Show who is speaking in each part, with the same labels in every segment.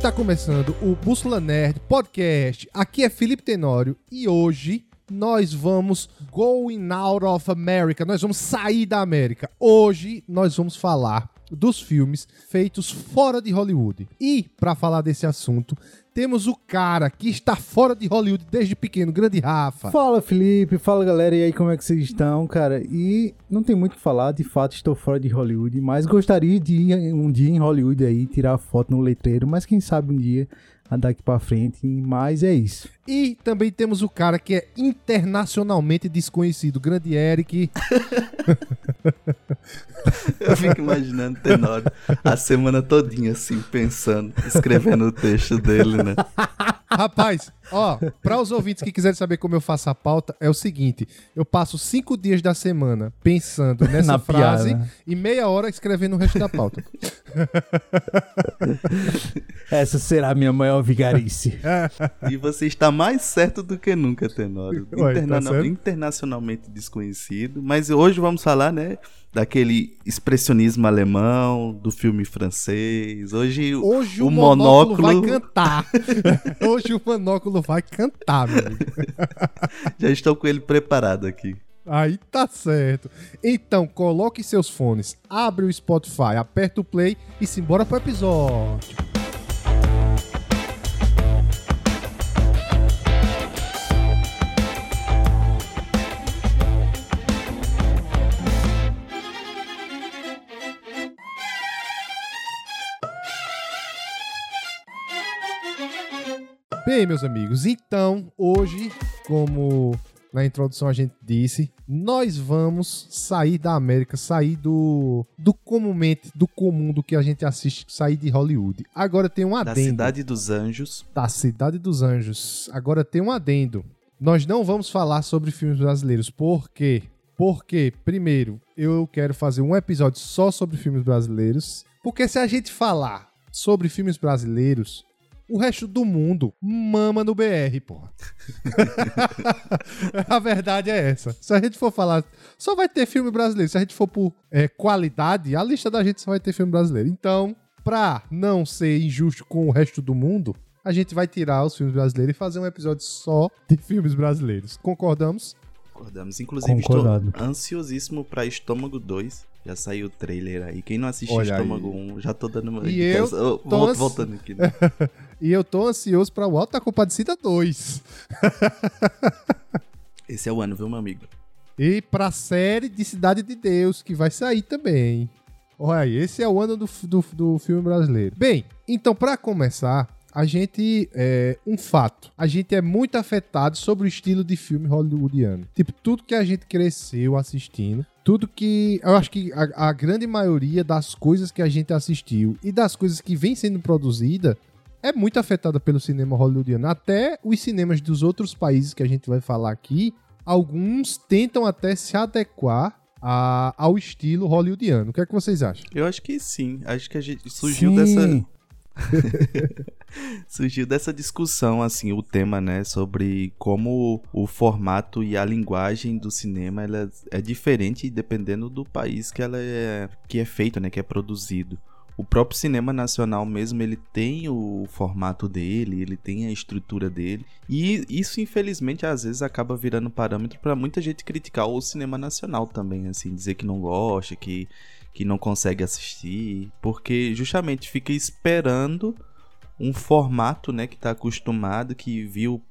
Speaker 1: está começando o Bússola Nerd Podcast. Aqui é Felipe Tenório e hoje nós vamos going out of America. Nós vamos sair da América. Hoje nós vamos falar dos filmes feitos fora de Hollywood. E para falar desse assunto, temos o cara que está fora de Hollywood desde pequeno, grande Rafa.
Speaker 2: Fala Felipe, fala galera, e aí como é que vocês estão, cara? E não tem muito o que falar, de fato estou fora de Hollywood, mas gostaria de ir um dia em Hollywood aí, tirar foto no letreiro, mas quem sabe um dia daqui pra frente, mas é isso.
Speaker 1: E também temos o cara que é internacionalmente desconhecido, grande Eric.
Speaker 3: Eu fico imaginando o Tenório a semana todinha assim, pensando, escrevendo o texto dele, né?
Speaker 1: Rapaz, ó, para os ouvintes que quiserem saber como eu faço a pauta, é o seguinte: eu passo cinco dias da semana pensando nessa
Speaker 2: Na
Speaker 1: frase
Speaker 2: piada.
Speaker 1: e meia hora escrevendo o resto da pauta.
Speaker 2: Essa será a minha maior vigarice.
Speaker 3: E você está mais certo do que nunca, Tenório.
Speaker 1: Tá
Speaker 3: internacionalmente desconhecido. Mas hoje vamos falar, né? Daquele expressionismo alemão, do filme francês. Hoje, o-
Speaker 1: Hoje o,
Speaker 3: o
Speaker 1: monóculo, vai
Speaker 3: monóculo-
Speaker 1: cantar. Hoje o monóculo vai cantar, meu amigo.
Speaker 3: já estou com ele preparado aqui.
Speaker 1: Aí tá certo. Então, coloque seus fones, abre o Spotify, aperta o play e simbora pro episódio. Bem, meus amigos, então hoje, como na introdução a gente disse, nós vamos sair da América, sair do, do comumente, do comum do que a gente assiste, sair de Hollywood. Agora tem um
Speaker 3: Da
Speaker 1: adendo.
Speaker 3: Cidade dos Anjos.
Speaker 1: Da Cidade dos Anjos. Agora tem um adendo. Nós não vamos falar sobre filmes brasileiros. Por quê? Porque, primeiro, eu quero fazer um episódio só sobre filmes brasileiros. Porque se a gente falar sobre filmes brasileiros, o resto do mundo mama no BR, porra. a verdade é essa. Se a gente for falar, só vai ter filme brasileiro. Se a gente for por é, qualidade, a lista da gente só vai ter filme brasileiro. Então, pra não ser injusto com o resto do mundo, a gente vai tirar os filmes brasileiros e fazer um episódio só de filmes brasileiros. Concordamos?
Speaker 3: Concordamos. Inclusive,
Speaker 2: Concordado.
Speaker 3: estou ansiosíssimo pra Estômago 2. Já saiu o trailer aí. Quem não assistiu
Speaker 1: Olha
Speaker 3: Estômago 1, já tô dando uma
Speaker 1: E eu tô
Speaker 3: voltando aqui, né?
Speaker 1: E eu tô ansioso pra o Alto da Compadecida 2.
Speaker 3: Esse é o ano, viu, meu amigo?
Speaker 1: E pra série de Cidade de Deus, que vai sair também. Olha aí, esse é o ano do, do, do filme brasileiro. Bem, então pra começar, a gente. É, um fato. A gente é muito afetado sobre o estilo de filme hollywoodiano. Tipo, tudo que a gente cresceu assistindo. Tudo que. Eu acho que a, a grande maioria das coisas que a gente assistiu e das coisas que vem sendo produzida é muito afetada pelo cinema hollywoodiano. Até os cinemas dos outros países que a gente vai falar aqui, alguns tentam até se adequar a- ao estilo hollywoodiano. O que é que vocês acham?
Speaker 3: Eu acho que sim. Acho que a gente surgiu
Speaker 2: Sim.
Speaker 3: dessa surgiu dessa discussão assim, o tema, né, sobre como o formato e a linguagem do cinema ela é diferente dependendo do país que ela é que é feito, né, que é produzido. O próprio cinema nacional mesmo, ele tem o formato dele, ele tem a estrutura dele. E isso, infelizmente, às vezes acaba virando parâmetro para muita gente criticar o cinema nacional também, assim, dizer que não gosta, que, que não consegue assistir, porque justamente fica esperando um formato, né, que tá acostumado, que viu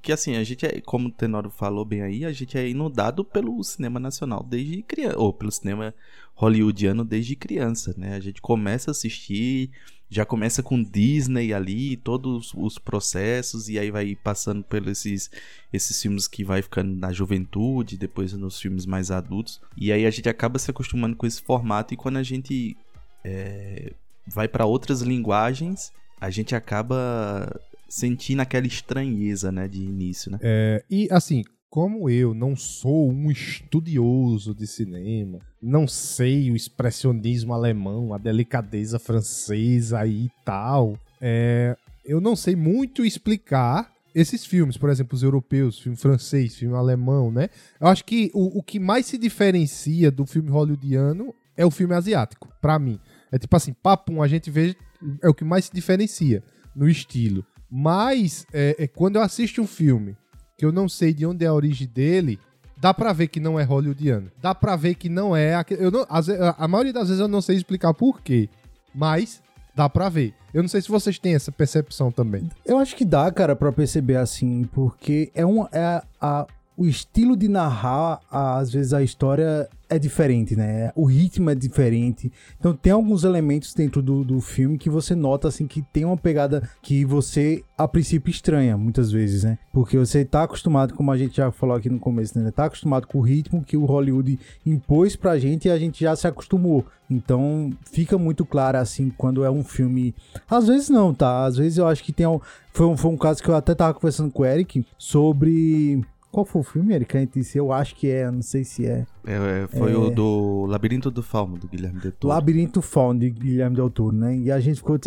Speaker 3: que assim, a gente é, como o Tenório falou bem aí, a gente é inundado pelo cinema nacional desde criança, ou pelo cinema hollywoodiano desde criança, né? A gente começa a assistir, já começa com Disney ali, todos os processos, e aí vai passando pelos esses, esses filmes que vai ficando na juventude, depois nos filmes mais adultos, e aí a gente acaba se acostumando com esse formato, e quando a gente é, vai para outras linguagens, a gente acaba sentindo aquela estranheza, né, de início, né?
Speaker 1: É, e assim, como eu não sou um estudioso de cinema, não sei o expressionismo alemão, a delicadeza francesa e tal, é, eu não sei muito explicar esses filmes, por exemplo, os europeus, filme francês, filme alemão, né? Eu acho que o, o que mais se diferencia do filme hollywoodiano é o filme asiático, pra mim. É tipo assim, papum, a gente vê, é o que mais se diferencia no estilo. Mas, é, é quando eu assisto um filme que eu não sei de onde é a origem dele, dá pra ver que não é hollywoodiano. Dá pra ver que não é. Eu não, vezes, a maioria das vezes eu não sei explicar por quê, mas dá pra ver. Eu não sei se vocês têm essa percepção também.
Speaker 2: Eu acho que dá, cara, pra perceber assim, porque é, um, é a, a o estilo de narrar, às vezes, a história é diferente, né? O ritmo é diferente. Então tem alguns elementos dentro do, do filme que você nota, assim, que tem uma pegada que você, a princípio, estranha, muitas vezes, né? Porque você tá acostumado, como a gente já falou aqui no começo, né? Tá acostumado com o ritmo que o Hollywood impôs pra gente e a gente já se acostumou. Então fica muito claro, assim, quando é um filme... Às vezes não, tá? Às vezes eu acho que tem... Um... Foi, um, foi um caso que eu até tava conversando com o Eric sobre qual foi o filme, Eric? Eu acho que é, não sei se é.
Speaker 3: é, é foi é... o do Labirinto do Fauno, do Guilherme Del Toro.
Speaker 2: Labirinto Fauno, de Guilherme Del Toro, né? E a gente ficou...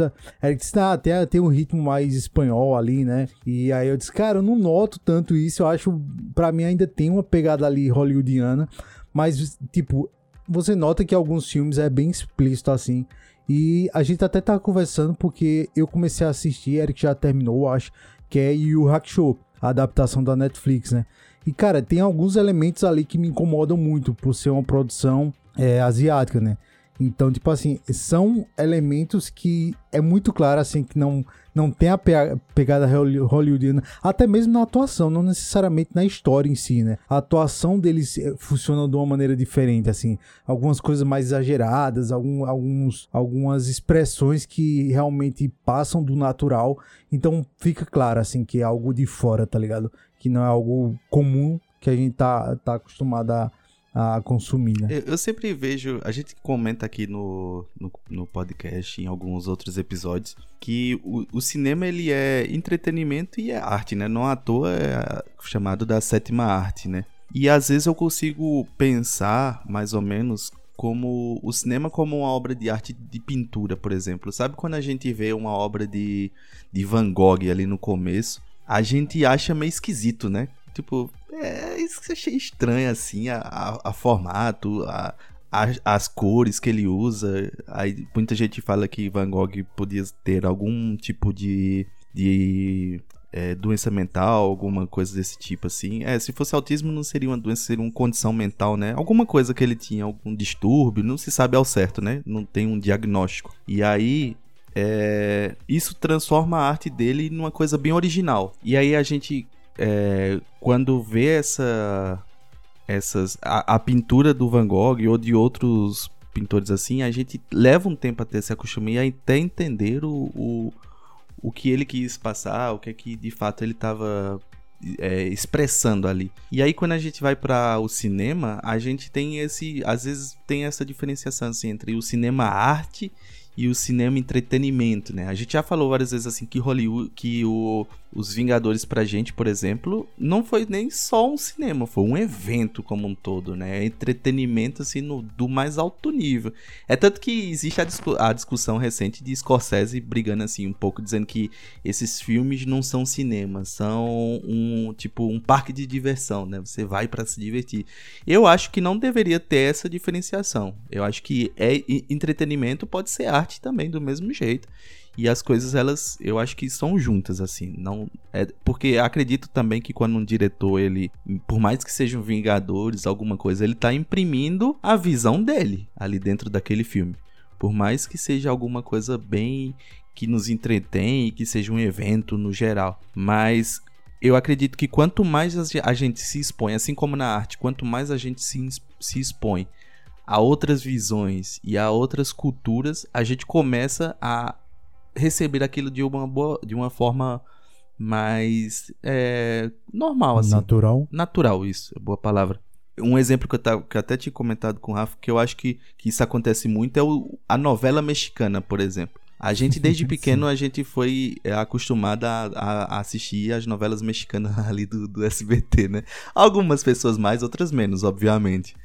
Speaker 2: Eric disse, ah, tem, tem um ritmo mais espanhol ali, né? E aí eu disse, cara, eu não noto tanto isso, eu acho... Pra mim ainda tem uma pegada ali hollywoodiana, mas, tipo, você nota que alguns filmes é bem explícito assim. E a gente até tá conversando porque eu comecei a assistir, Eric já terminou, acho, que é Yu Hakusho a adaptação da Netflix, né? E, cara, tem alguns elementos ali que me incomodam muito por ser uma produção é, asiática, né? Então, tipo assim, são elementos que é muito claro, assim, que não, não tem a pegada hollywoodiana, até mesmo na atuação, não necessariamente na história em si, né? A atuação deles eh, funciona de uma maneira diferente, assim, algumas coisas mais exageradas, algum, alguns, algumas expressões que realmente passam do natural, então fica claro, assim, que é algo de fora, tá ligado? Que não é algo comum que a gente tá, tá acostumado a a consumir, né?
Speaker 3: Eu, eu, sempre vejo, a gente comenta aqui no, no, no podcast, em alguns outros episódios, que o, o, cinema ele é entretenimento e é arte, né? Não à toa é chamado da sétima arte, né? E às vezes eu consigo pensar, mais ou menos, como o cinema como uma obra de arte de pintura, por exemplo. Sabe quando a gente vê uma obra de, de Van Gogh ali no começo? A gente acha meio esquisito, né? Tipo, é isso que eu achei estranho, assim, a, a, a formato, a, a, as cores que ele usa. Aí muita gente fala que Van Gogh podia ter algum tipo de, de é, doença mental, alguma coisa desse tipo, assim. É, se fosse autismo não seria uma doença, seria uma condição mental, né? Alguma coisa que ele tinha, algum distúrbio, não se sabe ao certo, né? Não tem um diagnóstico. E aí, é, isso transforma a arte dele numa coisa bem original. E aí a gente é, quando vê essa essas a, a, pintura do Van Gogh ou de outros pintores assim, a gente leva um tempo até se acostumar e até entender o, o, o que ele quis passar, o que é que de fato ele estava é, expressando ali. E aí quando a gente vai para o cinema, a gente tem esse, às vezes tem essa diferenciação assim, entre o cinema arte e o cinema entretenimento, né? A gente já falou várias vezes assim que Hollywood, que o, os Vingadores pra gente, por exemplo, não foi nem só um cinema, foi um evento como um todo, né? Entretenimento assim no, do mais alto nível. É tanto que existe a, discu a discussão recente de Scorsese brigando assim um pouco dizendo que esses filmes não são cinema, são um tipo um parque de diversão, né? Você vai para se divertir. Eu acho que não deveria ter essa diferenciação. Eu acho que é entretenimento pode ser arte arte também do mesmo jeito. E as coisas, elas, eu acho que são juntas, assim. não é Porque acredito também que quando um diretor, ele, por mais que sejam Vingadores, alguma coisa, ele tá imprimindo a visão dele ali dentro daquele filme. Por mais que seja alguma coisa bem que nos entretém e que seja um evento no geral. Mas eu acredito que quanto mais a gente se expõe, assim como na arte, quanto mais a gente se, se expõe a outras visões e a outras culturas, a gente começa a receber aquilo de uma boa, de uma forma mais é, normal, assim.
Speaker 2: Natural.
Speaker 3: Natural, isso, é boa palavra. Um exemplo que eu, tava, que eu até tinha comentado com o Rafa, que eu acho que, que isso acontece muito, é o, a novela mexicana, por exemplo. A gente, desde pequeno, a gente foi é, acostumado a, a, assistir as novelas mexicanas ali do, do SBT, né? Algumas pessoas mais, outras menos, obviamente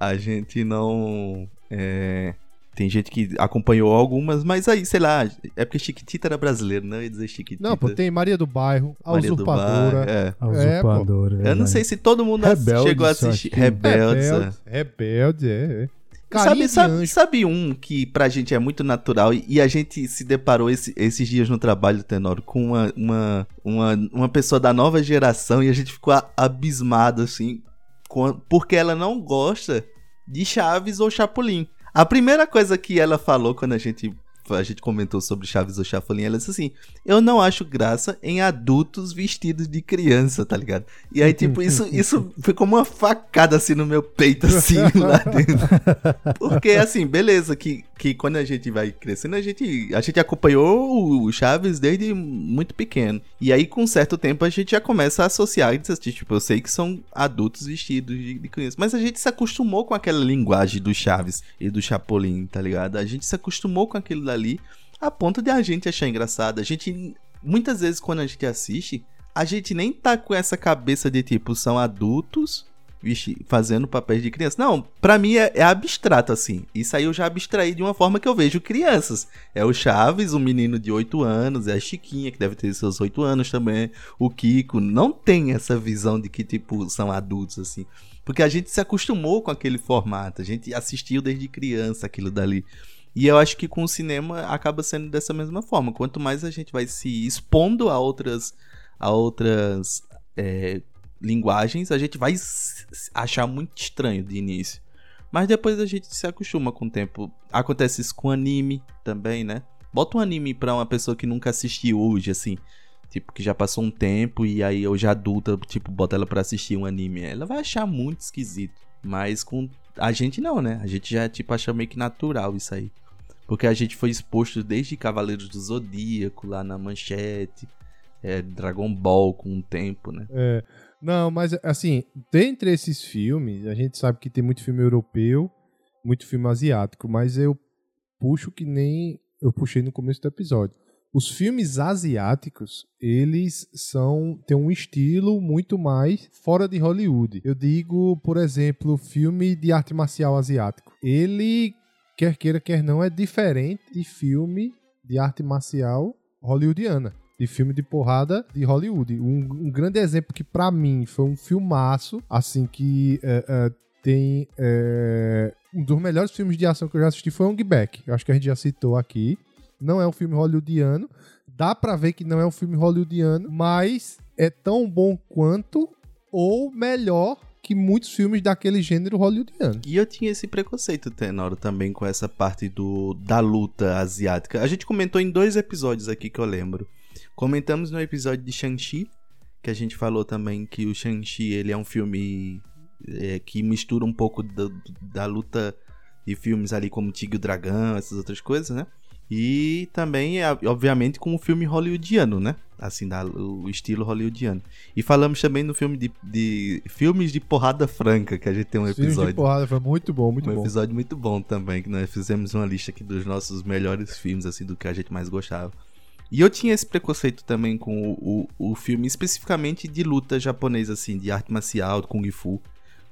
Speaker 3: a gente não. É, tem gente que acompanhou algumas, mas aí, sei lá, é porque Chiquitita era brasileiro, não ia dizer Chiquitita.
Speaker 1: Não, pô, tem Maria do Bairro, a Maria Usurpadora.
Speaker 3: Bairro, é.
Speaker 2: A Usurpadora.
Speaker 3: É, eu não sei se todo mundo
Speaker 2: Rebelde,
Speaker 3: chegou a assistir. Rebelde.
Speaker 1: Rebelde, Rebelde, é. Carinha
Speaker 3: Sabe, sabe, sabe um que pra gente é muito natural e, e a gente se deparou esse- esses dias no trabalho, Tenor, com uma, uma, uma, uma pessoa da nova geração e a gente ficou abismado, assim, com a- porque ela não gosta de Chaves ou Chapolin. A primeira coisa que ela falou quando a gente, a gente comentou sobre Chaves ou Chapolin, ela disse assim: Eu não acho graça em adultos vestidos de criança, tá ligado? E aí, tipo, isso, isso foi como uma facada assim no meu peito, assim, lá dentro. Porque, assim, beleza, que, que quando a gente vai crescendo, a gente, a gente acompanhou o Chaves desde muito pequeno. E aí, com um certo tempo, a gente já começa a associar e dizer, assim, tipo, eu sei que são adultos vestidos de, de criança. Mas a gente se acostumou com aquela linguagem do Chaves e do Chapolin, tá ligado? A gente se acostumou com aquilo dali a ponto de a gente achar engraçado. A gente, muitas vezes, quando a gente assiste, a gente nem tá com essa cabeça de, tipo, são adultos fazendo papéis de criança. Não, pra mim é, é abstrato assim. Isso aí eu já abstraí de uma forma que eu vejo crianças. É o Chaves, um menino de 8 anos, é a Chiquinha, que deve ter seus 8 anos também, o Kiko. Não tem essa visão de que, tipo, são adultos assim. Porque a gente se acostumou com aquele formato, a gente assistiu desde criança aquilo dali. E eu acho que com o cinema acaba sendo dessa mesma forma. Quanto mais a gente vai se expondo a outras, a outras é, linguagens, a gente vai achar muito estranho de início. Mas depois a gente se acostuma com o tempo. Acontece isso com anime também, né? Bota um anime pra uma pessoa que nunca assistiu hoje, assim. Tipo, que já passou um tempo e aí hoje adulta, tipo, bota ela pra assistir um anime. Ela vai achar muito esquisito. Mas com a gente não, né? A gente já, tipo, acha meio que natural isso aí. Porque a gente foi exposto desde Cavaleiros do Zodíaco, lá na manchete, é, Dragon Ball com o tempo, né?
Speaker 1: É, não, mas assim, dentre esses filmes, a gente sabe que tem muito filme europeu, muito filme asiático, mas eu puxo que nem eu puxei no começo do episódio. Os filmes asiáticos, eles são têm um estilo muito mais fora de Hollywood. Eu digo, por exemplo, filme de arte marcial asiático. Ele quer queira quer não é diferente de filme de arte marcial hollywoodiana de filme de porrada de Hollywood. Um, um grande exemplo que pra mim foi um filmaço, assim, que é, é, tem é, um dos melhores filmes de ação que eu já assisti foi Ong Back. Eu acho que a gente já citou aqui. Não é um filme hollywoodiano. Dá pra ver que não é um filme hollywoodiano, mas é tão bom quanto ou melhor que muitos filmes daquele gênero hollywoodiano.
Speaker 3: E eu tinha esse preconceito, Tenoro, também com essa parte do, da luta asiática. A gente comentou em dois episódios aqui que eu lembro. Comentamos no episódio de Shang-Chi, que a gente falou também que o Shang-Chi ele é um filme é, que mistura um pouco da, da luta de filmes ali como Tigre e o Dragão, essas outras coisas, né? E também, é, obviamente, com o filme hollywoodiano, né? Assim, da, o estilo hollywoodiano. E falamos também no filme de, de filmes de porrada franca, que a gente tem um
Speaker 1: Filmes de
Speaker 3: episódio.
Speaker 1: porrada foi muito bom, muito
Speaker 3: Um
Speaker 1: bom.
Speaker 3: episódio muito bom também, que nós fizemos uma lista aqui dos nossos melhores filmes, assim, do que a gente mais gostava. E eu tinha esse preconceito também com o, o, o filme, especificamente de luta japonesa, assim, de arte marcial, de Kung Fu.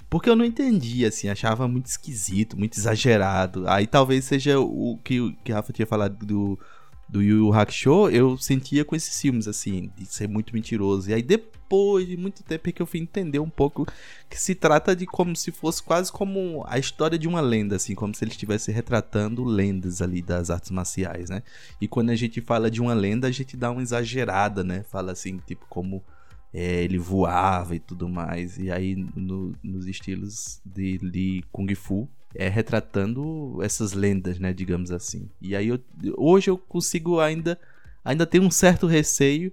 Speaker 3: Porque eu não entendia, assim, achava muito esquisito, muito exagerado. Aí talvez seja o que o que Rafa tinha falado do, do Yu Yu Hakusho, eu sentia com esses filmes, assim, de ser muito mentiroso. E aí depois de muito tempo é que eu fui entender um pouco que se trata de como se fosse quase como a história de uma lenda, assim, como se ele estivesse retratando lendas ali das artes marciais, né? E quando a gente fala de uma lenda, a gente dá uma exagerada, né? Fala assim, tipo, como é, ele voava e tudo mais. E aí, no- nos estilos de, de Kung Fu, é retratando essas lendas, né? Digamos assim. E aí, eu, hoje eu consigo ainda, ainda ter um certo receio,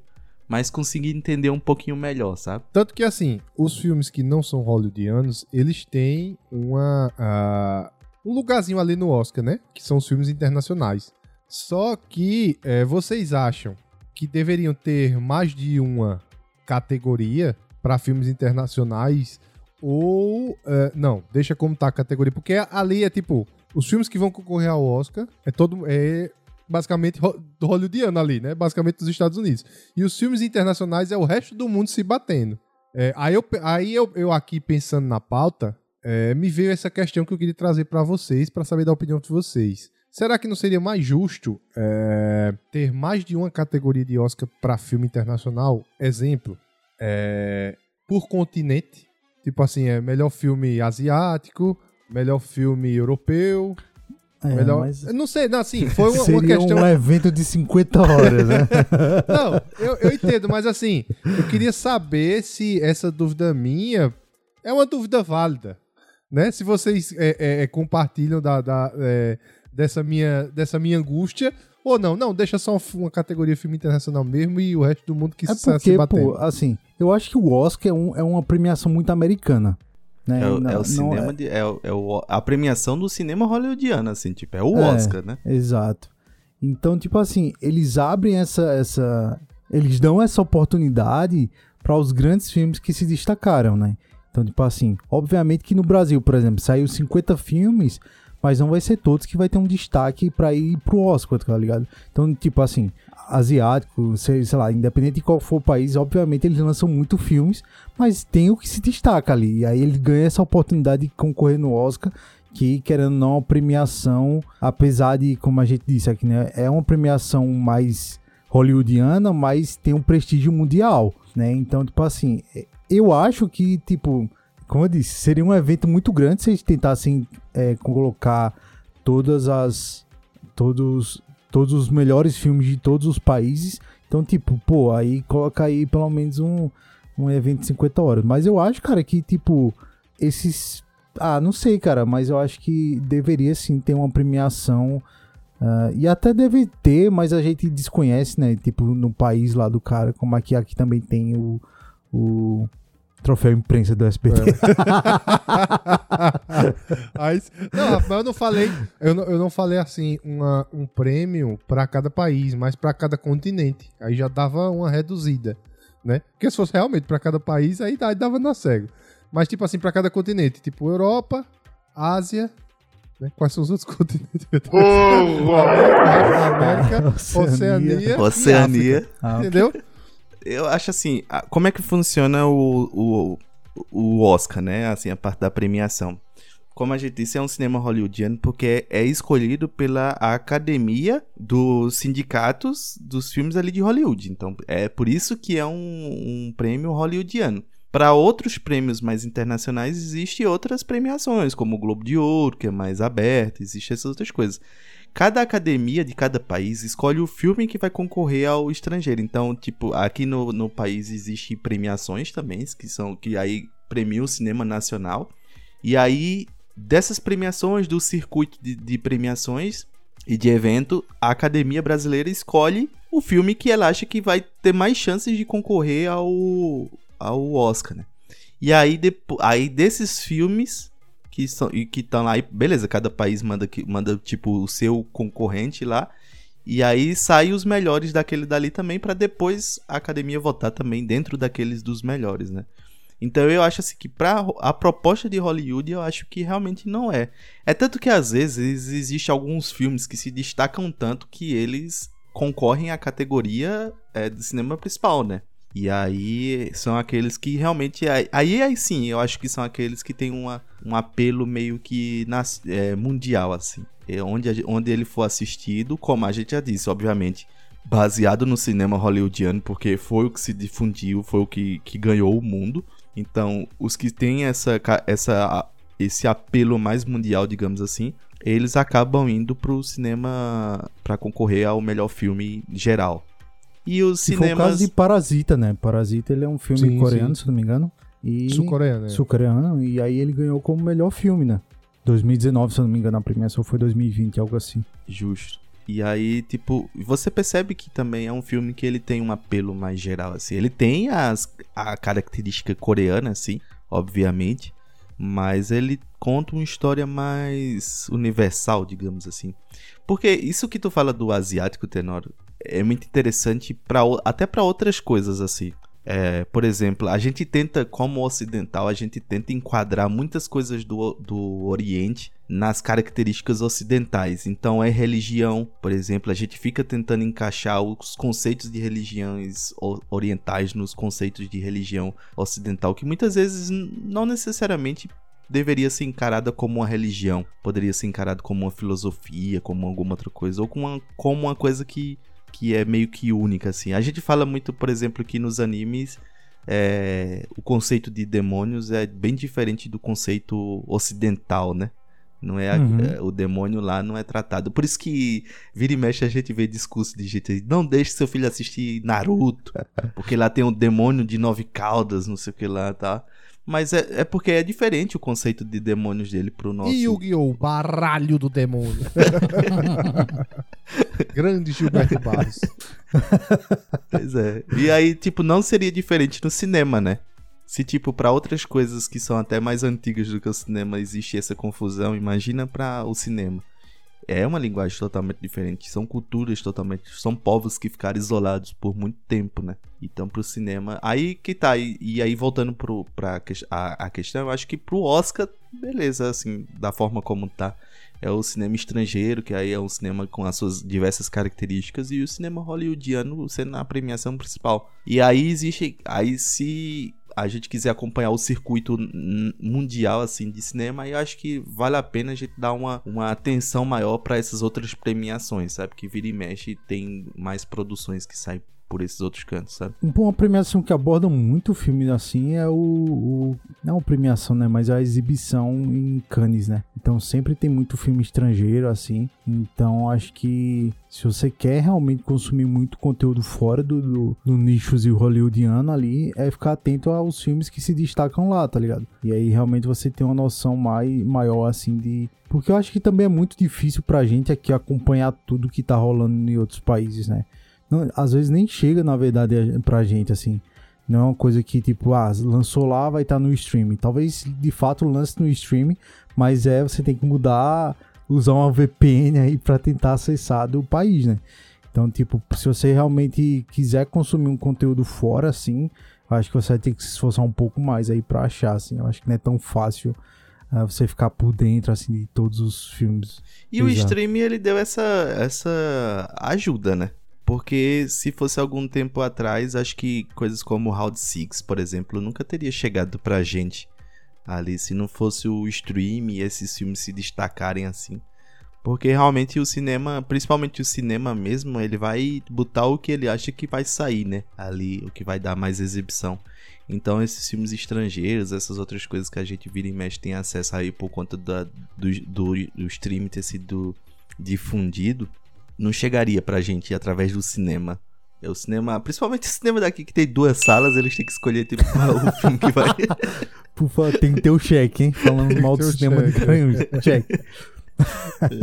Speaker 3: mas consegui entender um pouquinho melhor, sabe?
Speaker 1: Tanto que, assim, os filmes que não são hollywoodianos, eles têm uma, ah, um lugarzinho ali no Oscar, né? Que são os filmes internacionais. Só que eh, vocês acham que deveriam ter mais de uma categoria para filmes internacionais ou eh, não, deixa como tá a categoria, porque ali é tipo os filmes que vão concorrer ao Oscar é todo é basicamente hollywoodiano ali, né? Basicamente dos Estados Unidos. E os filmes internacionais é o resto do mundo se batendo. É, aí eu, aí eu, eu aqui pensando na pauta, é, me veio essa questão que eu queria trazer para vocês, para saber da opinião de vocês. Será que não seria mais justo é, ter mais de uma categoria de Oscar para filme internacional? Exemplo, é, por continente. Tipo assim, é melhor filme asiático, melhor filme europeu.
Speaker 2: É,
Speaker 1: melhor...
Speaker 2: mas
Speaker 1: Não sei, não, assim, foi uma, uma questão.
Speaker 2: um evento de 50 horas, né?
Speaker 1: Não, eu, eu entendo, mas assim, eu queria saber se essa dúvida minha é uma dúvida válida, né? Se vocês é, é, é, compartilham da, da, é, dessa, minha, dessa minha angústia ou não. Não, deixa só uma categoria filme internacional mesmo e o resto do mundo que
Speaker 2: É
Speaker 1: se, se
Speaker 2: porque,
Speaker 1: batendo.
Speaker 2: pô, assim, eu acho que o Oscar é, um- é uma premiação muito americana. Né?
Speaker 3: É, o-
Speaker 2: Não-
Speaker 3: é o
Speaker 2: não
Speaker 3: cinema, de, é, é o- a premiação do cinema hollywoodiano, assim, tipo, é o
Speaker 2: É.
Speaker 3: Oscar, né?
Speaker 2: Exato. Então, tipo assim, eles abrem essa. essa eles dão essa oportunidade para os grandes filmes que se destacaram, né? Então, tipo assim, obviamente que no Brasil, por exemplo, saiu 50 filmes, mas não vai ser todos que vai ter um destaque para ir pro Oscar, tá ligado? Então, tipo assim, asiático, sei, sei lá, independente de qual for o país, obviamente eles lançam muito filmes, mas tem o que se destaca ali. E aí ele ganha essa oportunidade de concorrer no Oscar que, querendo ou não, a premiação, apesar de, como a gente disse aqui, né, é uma premiação mais hollywoodiana, mas tem um prestígio mundial, né? Então, tipo assim, eu acho que, tipo, como eu disse, seria um evento muito grande se eles tentassem é, colocar todas as. todos, todos os melhores filmes de todos os países. Então, tipo, pô, aí coloca aí pelo menos um, um evento de 50 horas. Mas eu acho, cara, que, tipo, esses. Ah, não sei, cara, mas eu acho que deveria sim ter uma premiação. ah, e até deve ter, mas a gente desconhece, né? Tipo, no país lá do cara, como aqui, aqui também tem o, o troféu imprensa do SBT.
Speaker 1: Aí- não, Rafael, eu não falei, eu não, eu não falei assim uma- um prêmio pra cada país, mas pra cada continente. Aí já dava uma reduzida, né? Porque se fosse realmente pra cada país, aí, aí dava na cego. Mas tipo assim, pra cada continente, tipo Europa, Ásia, né? Quais são os outros continentes? América,
Speaker 2: Oceania.
Speaker 1: Oceania,
Speaker 3: Oceania.
Speaker 2: Ah,
Speaker 1: África, entendeu?
Speaker 3: Eu acho assim, como é que funciona o, o, o Oscar, né? Assim, a parte da premiação. Como a gente disse, é um cinema hollywoodiano porque é escolhido pela academia dos sindicatos dos filmes ali de Hollywood. Então, é por isso que é um, um prêmio hollywoodiano. Para outros prêmios mais internacionais, existem outras premiações, como o Globo de Ouro, que é mais aberto, existem essas outras coisas. Cada academia de cada país escolhe o filme que vai concorrer ao estrangeiro. Então, tipo, aqui no, no país existem premiações também, que são que aí premiam o cinema nacional. E aí, dessas premiações, do circuito de, de premiações e de evento, a Academia Brasileira escolhe o filme que ela acha que vai ter mais chances de concorrer ao, ao Oscar, né? E aí, depo- aí desses filmes que são e que estão lá, e beleza, cada país manda manda tipo o seu concorrente lá. E aí sai os melhores daquele dali também pra depois a academia votar também dentro daqueles dos melhores, né? Então eu acho assim que para a proposta de Hollywood eu acho que realmente não é. É tanto que às vezes existe alguns filmes que se destacam tanto que eles concorrem à categoria é, de cinema principal, né? E aí são aqueles que realmente. Aí, aí, sim, eu acho que são aqueles que têm uma, um apelo meio que nas- é, mundial, assim. É onde, onde ele for assistido, como a gente já disse, obviamente, baseado no cinema hollywoodiano, porque foi o que se difundiu, foi o que, que ganhou o mundo. Então, os que têm essa, essa, esse apelo mais mundial, digamos assim, eles acabam indo pro cinema para concorrer ao melhor filme geral. E os
Speaker 2: Se for o
Speaker 3: cinemas.
Speaker 2: caso de Parasita, né? Parasita ele é um filme
Speaker 1: Sim,
Speaker 2: coreano,
Speaker 1: sim.
Speaker 2: se não me engano. E...
Speaker 1: Sul-coreano, né?
Speaker 2: Sul-coreano. E aí ele ganhou como melhor filme, né? 2019, se eu não me engano, a premiação foi 2020, algo assim.
Speaker 3: Justo. E aí, tipo, você percebe que também é um filme que ele tem um apelo mais geral, assim. Ele tem as, a característica coreana, assim, obviamente, mas ele conta uma história mais universal, digamos assim. Porque isso que tu fala do asiático, Tenor, é muito interessante pra, o- até para outras coisas, assim. É, por exemplo, a gente tenta, como ocidental, a gente tenta enquadrar muitas coisas do, do Oriente nas características ocidentais. Então, é religião, por exemplo, a gente fica tentando encaixar os conceitos de religiões orientais nos conceitos de religião ocidental, que muitas vezes não necessariamente deveria ser encarada como uma religião, poderia ser encarado como uma filosofia, como alguma outra coisa, ou como uma, como uma coisa que que é meio que única, assim. A gente fala muito, por exemplo, que nos animes é, o conceito de demônios é bem diferente do conceito ocidental, né? Não é, a-
Speaker 2: Uhum.
Speaker 3: é, o demônio lá não é tratado. Por isso que vira e mexe a gente vê discurso de gente aí, não deixe seu filho assistir Naruto, porque lá tem um demônio de nove caudas, não sei o que lá, tá? Mas é, é porque é diferente o conceito de demônios dele pro nosso.
Speaker 1: E Yu-Gi-Oh! Baralho do demônio. Grande Gilberto Barros.
Speaker 3: Pois é. E aí, tipo, não seria diferente no cinema, né? Se, tipo, pra outras coisas que são até mais antigas do que o cinema existe essa confusão, imagina pra o cinema. É uma linguagem totalmente diferente, são culturas totalmente, são povos que ficaram isolados por muito tempo, né? Então pro cinema, aí que tá, e, e aí voltando pro, pra a, a questão, eu acho que pro Oscar, beleza, assim, da forma como tá. É o cinema estrangeiro, que aí é um cinema com as suas diversas características, e o cinema hollywoodiano sendo a premiação principal. E aí existe, aí se a gente quiser acompanhar o circuito mundial assim de cinema, eu acho que vale a pena a gente dar uma, uma atenção maior pra essas outras premiações, sabe? Que vira e mexe tem mais produções que saem por esses outros cantos, sabe?
Speaker 2: Uma premiação que aborda muito filme assim é o, o- Não premiação, né? Mas a exibição em Cannes, né? Então sempre tem muito filme estrangeiro assim. Então acho que se você quer realmente consumir muito conteúdo fora do, do, do hollywoodiano ali, é ficar atento aos filmes que se destacam lá, tá ligado? E aí realmente você tem uma noção mai, maior assim de. Porque eu acho que também é muito difícil pra gente aqui acompanhar tudo que tá rolando em outros países, né? Não, às vezes nem chega, na verdade, pra gente, assim. Não é uma coisa que, tipo, ah, lançou lá, vai estar no streaming. Talvez, de fato, lance no streaming, mas é, você tem que mudar, usar uma VPN aí pra tentar acessar do país, né? Então, tipo, se você realmente quiser consumir um conteúdo fora, assim, eu acho que você vai ter que se esforçar um pouco mais aí pra achar, assim. Eu acho que não é tão fácil ah, você ficar por dentro, assim, de todos os filmes.
Speaker 3: E o
Speaker 2: Exato.
Speaker 3: streaming ele deu essa, essa ajuda, né? Porque se fosse algum tempo atrás, acho que coisas como Round Six, por exemplo, nunca teria chegado pra gente ali se não fosse o stream e esses filmes se destacarem assim. Porque realmente o cinema, principalmente o cinema mesmo, ele vai botar o que ele acha que vai sair, né? Ali, o que vai dar mais exibição. Então esses filmes estrangeiros, essas outras coisas que a gente vira e mexe tem acesso aí por conta da, do, do, do stream ter sido difundido, não chegaria pra gente através do cinema. É o cinema, principalmente o cinema daqui que tem duas salas, eles têm que escolher tipo qual o filme que vai.
Speaker 2: Por favor, tem que ter o cheque, hein? Falando mal do cinema de
Speaker 1: cheque.
Speaker 2: Garanhuns. Cheque.
Speaker 3: Ai,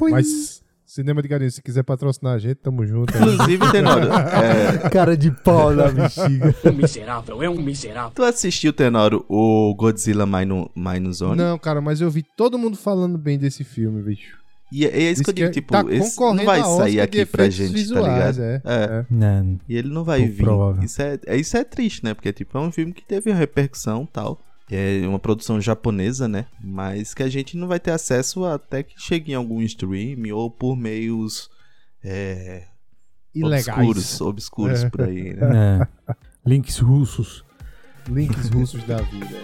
Speaker 3: ai.
Speaker 1: Mas, cinema de Galinha, se quiser patrocinar a gente, tamo junto.
Speaker 3: Inclusive, Tenório, é,
Speaker 2: Cara de pau na bexiga.
Speaker 4: Um miserável, é um miserável.
Speaker 3: tu assistiu, Tenório, o Godzilla Minu- Minus One?
Speaker 1: Não, cara, mas eu vi todo mundo falando bem desse filme, bicho.
Speaker 3: E é, é isso que eu digo, tipo,
Speaker 1: tá
Speaker 3: esse não vai sair aqui pra gente,
Speaker 1: visuais,
Speaker 3: tá ligado?
Speaker 1: É,
Speaker 3: É.
Speaker 1: é.
Speaker 3: E ele não vai vir.
Speaker 2: provável.
Speaker 3: Isso é, é- isso é triste, né? Porque tipo, é um filme que teve uma repercussão e tal. É uma produção japonesa, né? Mas que a gente não vai ter acesso até que chegue em algum stream ou por meios é,
Speaker 1: Ilegais.
Speaker 3: obscuros, obscuros
Speaker 1: É.
Speaker 3: por aí, né?
Speaker 2: É. Links russos.
Speaker 1: Links russos da vida.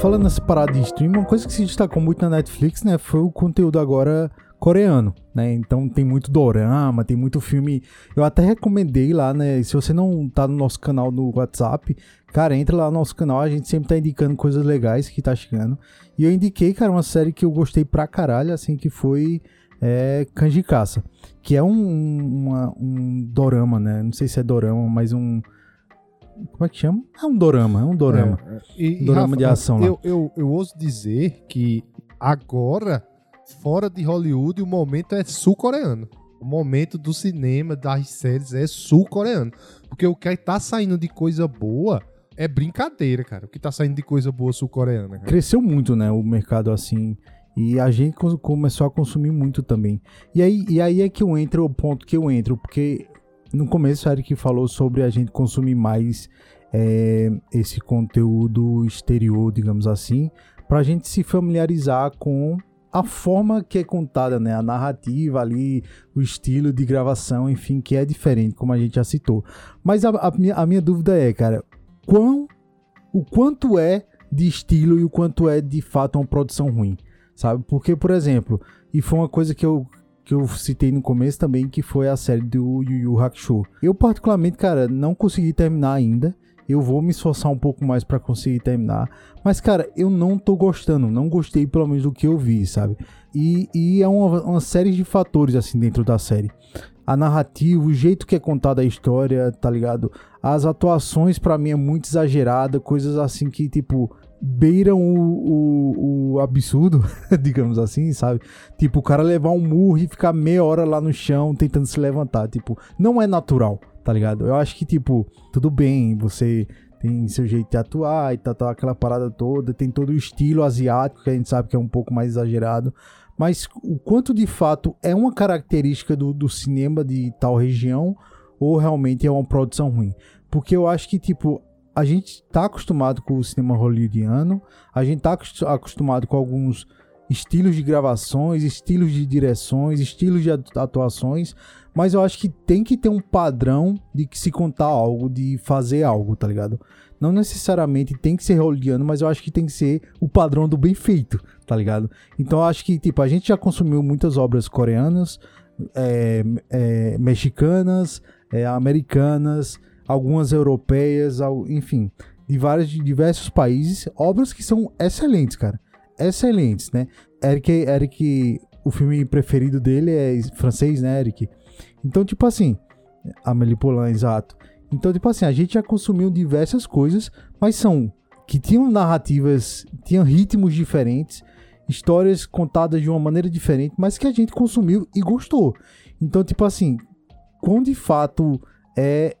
Speaker 2: Falando nessa parada de stream, uma coisa que se destacou muito na Netflix, né, foi o conteúdo agora coreano, né? Então tem muito dorama, tem muito filme. Eu até recomendei lá, né? Se você não tá no nosso canal no WhatsApp, cara, entra lá no nosso canal, a gente sempre tá indicando coisas legais que tá chegando. E eu indiquei, cara, uma série que eu gostei pra caralho, assim, que foi é, Kanji Caça, que é um, uma- um dorama, né? Não sei se é dorama, mas um. Como é que chama? É um dorama, é um dorama.
Speaker 1: É, E, e,
Speaker 2: Dorama de ação lá.
Speaker 1: Eu, eu, eu ouso dizer que agora, fora de Hollywood, o momento é sul-coreano. O momento do cinema, das séries, é sul-coreano. Porque o que tá saindo de coisa boa é brincadeira, cara. O que tá saindo de coisa boa sul-coreana,
Speaker 2: cresceu muito, né, o mercado assim. E a gente co- começou a consumir muito também. E aí, e aí é que eu entro, o ponto que eu entro, porque no começo a Eric falou sobre a gente consumir mais é, esse conteúdo exterior, digamos assim, pra gente se familiarizar com a forma que é contada, né? A narrativa ali, o estilo de gravação, enfim, que é diferente, como a gente já citou. Mas a, a minha, a minha dúvida é, cara, quão, o quanto é de estilo e o quanto é de fato uma produção ruim, sabe? Porque, por exemplo, e foi uma coisa que eu, que eu citei no começo também, que foi a série do Yu Yu Hakusho. Eu, particularmente, cara, não consegui terminar ainda. Eu vou me esforçar um pouco mais para conseguir terminar. Mas, cara, eu não tô gostando. Não gostei, pelo menos, do que eu vi, sabe? E, e é uma, uma série de fatores, assim, dentro da série. A narrativa, o jeito que é contada a história, tá ligado? As atuações, para mim, é muito exagerada. Coisas assim que, tipo, beiram o, o, o, absurdo, digamos assim, sabe? Tipo, o cara levar um murro e ficar meia hora lá no chão tentando se levantar. Tipo, não é natural, tá ligado? Eu acho que, tipo, tudo bem, você tem seu jeito de atuar e tal, tal, aquela parada toda, tem todo o estilo asiático que a gente sabe que é um pouco mais exagerado, mas o quanto de fato é uma característica do, do cinema de tal região ou realmente é uma produção ruim? Porque eu acho que, tipo, a gente tá acostumado com o cinema hollywoodiano, a gente tá acostumado com alguns estilos de gravações, estilos de direções, estilos de atuações, mas eu acho que tem que ter um padrão de que se contar algo, de fazer algo, tá ligado? Não necessariamente tem que ser hollywoodiano, mas eu acho que tem que ser o padrão do bem feito, tá ligado? Então eu acho que, tipo, a gente já consumiu muitas obras coreanas, é, é, mexicanas, é, americanas, algumas europeias, enfim, de vários, de diversos países, obras que são excelentes, cara. Excelentes, né? Eric, Eric, o filme preferido dele é francês, né, Eric? Então, tipo assim, Amélie Poulain, exato. Então, tipo assim, a gente já consumiu diversas coisas, mas são que tinham narrativas, tinham ritmos diferentes, histórias contadas de uma maneira diferente, mas que a gente consumiu e gostou. Então, tipo assim, quando de fato é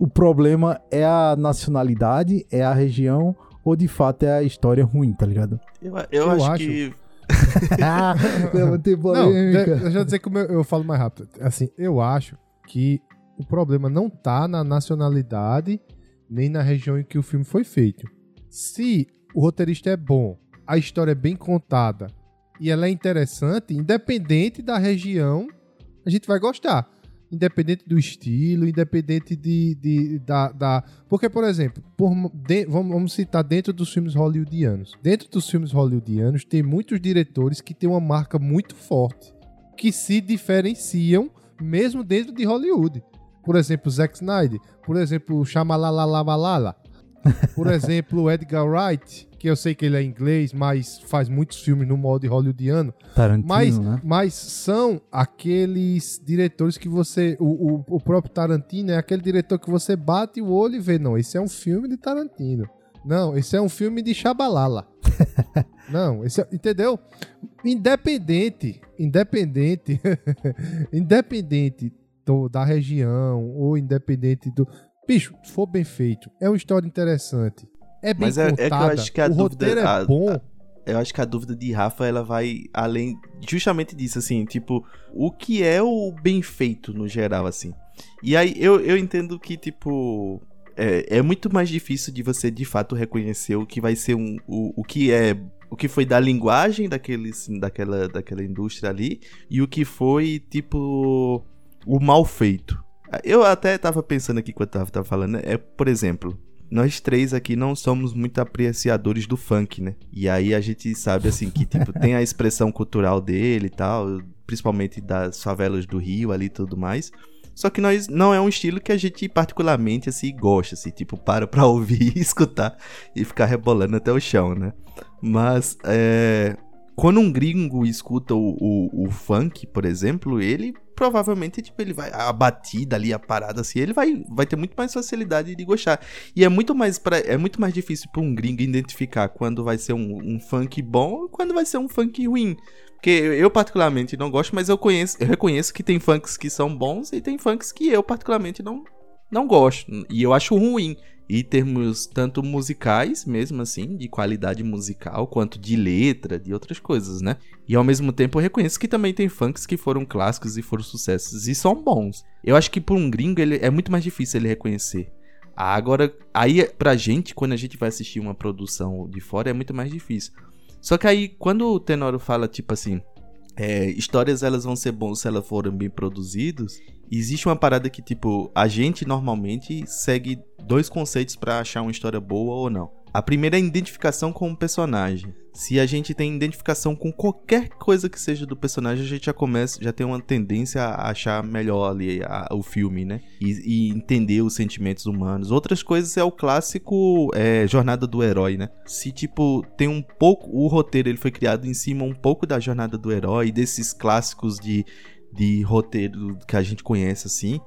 Speaker 2: o problema é a nacionalidade, é a região ou de fato é a história ruim, tá ligado?
Speaker 3: Eu, eu, eu acho, acho, que
Speaker 1: não, tem polêmica. Não, deixa eu dizer como eu, eu falo mais rápido. Assim, eu acho que o problema não tá na nacionalidade nem na região em que o filme foi feito. Se o roteirista é bom, a história é bem contada e ela é interessante, independente da região, a gente vai gostar independente do estilo, independente de, de da, da, Porque, por exemplo, por, de, vamos, vamos citar dentro dos filmes hollywoodianos. Dentro dos filmes hollywoodianos, tem muitos diretores que têm uma marca muito forte, que se diferenciam mesmo dentro de Hollywood. Por exemplo, Zack Snyder. Por exemplo, Shamalalalalala. Por exemplo, Edgar Wright que eu sei que ele é inglês, mas faz muitos filmes no modo hollywoodiano.
Speaker 2: Tarantino,
Speaker 1: mas,
Speaker 2: né?
Speaker 1: mas são aqueles diretores que você. O, o, o, próprio Tarantino é aquele diretor que você bate o olho e vê, não, esse é um filme de Tarantino. Não, esse é um filme de Chabalala. não, esse é, entendeu? Independente, independente, independente do, da região ou independente do. Bicho, se for bem feito, é uma história interessante é bem Mas é, contada, é que eu acho que a o dúvida, roteiro é a, bom. A,
Speaker 3: eu acho que a dúvida de Rafa, ela vai além justamente disso, assim, tipo, o que é o bem feito no geral, assim. E aí eu, eu entendo que, tipo, é, é muito mais difícil de você de fato reconhecer o que vai ser um. O, o que é. O que foi da linguagem daquele, daquela, daquela indústria ali e o que foi, tipo, o mal feito. Eu até tava pensando aqui quando tava, tava falando, é, por exemplo, nós três aqui não somos muito apreciadores do funk, né? E aí a gente sabe, assim, que, tipo, tem a expressão cultural dele e tal, principalmente das favelas do Rio ali e tudo mais. Só que nós não é um estilo que a gente particularmente, assim, gosta, assim, tipo, para pra ouvir e escutar e ficar rebolando até o chão, né? Mas, é... Quando um gringo escuta o, o, o funk, por exemplo, ele provavelmente, tipo, ele vai. A batida ali, a parada assim, ele vai, vai ter muito mais facilidade de gostar. E é muito mais pra, é muito mais difícil para um gringo identificar quando vai ser um, um funk bom e quando vai ser um funk ruim. Porque eu, particularmente, não gosto, mas eu conheço, eu reconheço que tem funks que são bons e tem funks que eu, particularmente, não, não gosto. E eu acho ruim. E termos tanto musicais, mesmo assim, de qualidade musical, quanto de letra, de outras coisas, né? E ao mesmo tempo eu reconheço que também tem funks que foram clássicos e foram sucessos e são bons. Eu acho que por um gringo ele, é muito mais difícil ele reconhecer. Agora, aí pra gente, quando a gente vai assistir uma produção de fora, é muito mais difícil. Só que aí, quando o Tenório fala, tipo assim, é, histórias elas vão ser boas se elas forem bem produzidas, existe uma parada que, tipo, a gente normalmente segue dois conceitos pra achar uma história boa ou não. A primeira é a identificação com o personagem. Se a gente tem identificação com qualquer coisa que seja do personagem, a gente já começa, já tem uma tendência a achar melhor ali a- o filme, né? E, e entender os sentimentos humanos. Outras coisas é o clássico é, jornada do herói, né? Se tipo tem um pouco, o roteiro ele foi criado em cima um pouco da jornada do herói, desses clássicos de, de roteiro que a gente conhece assim.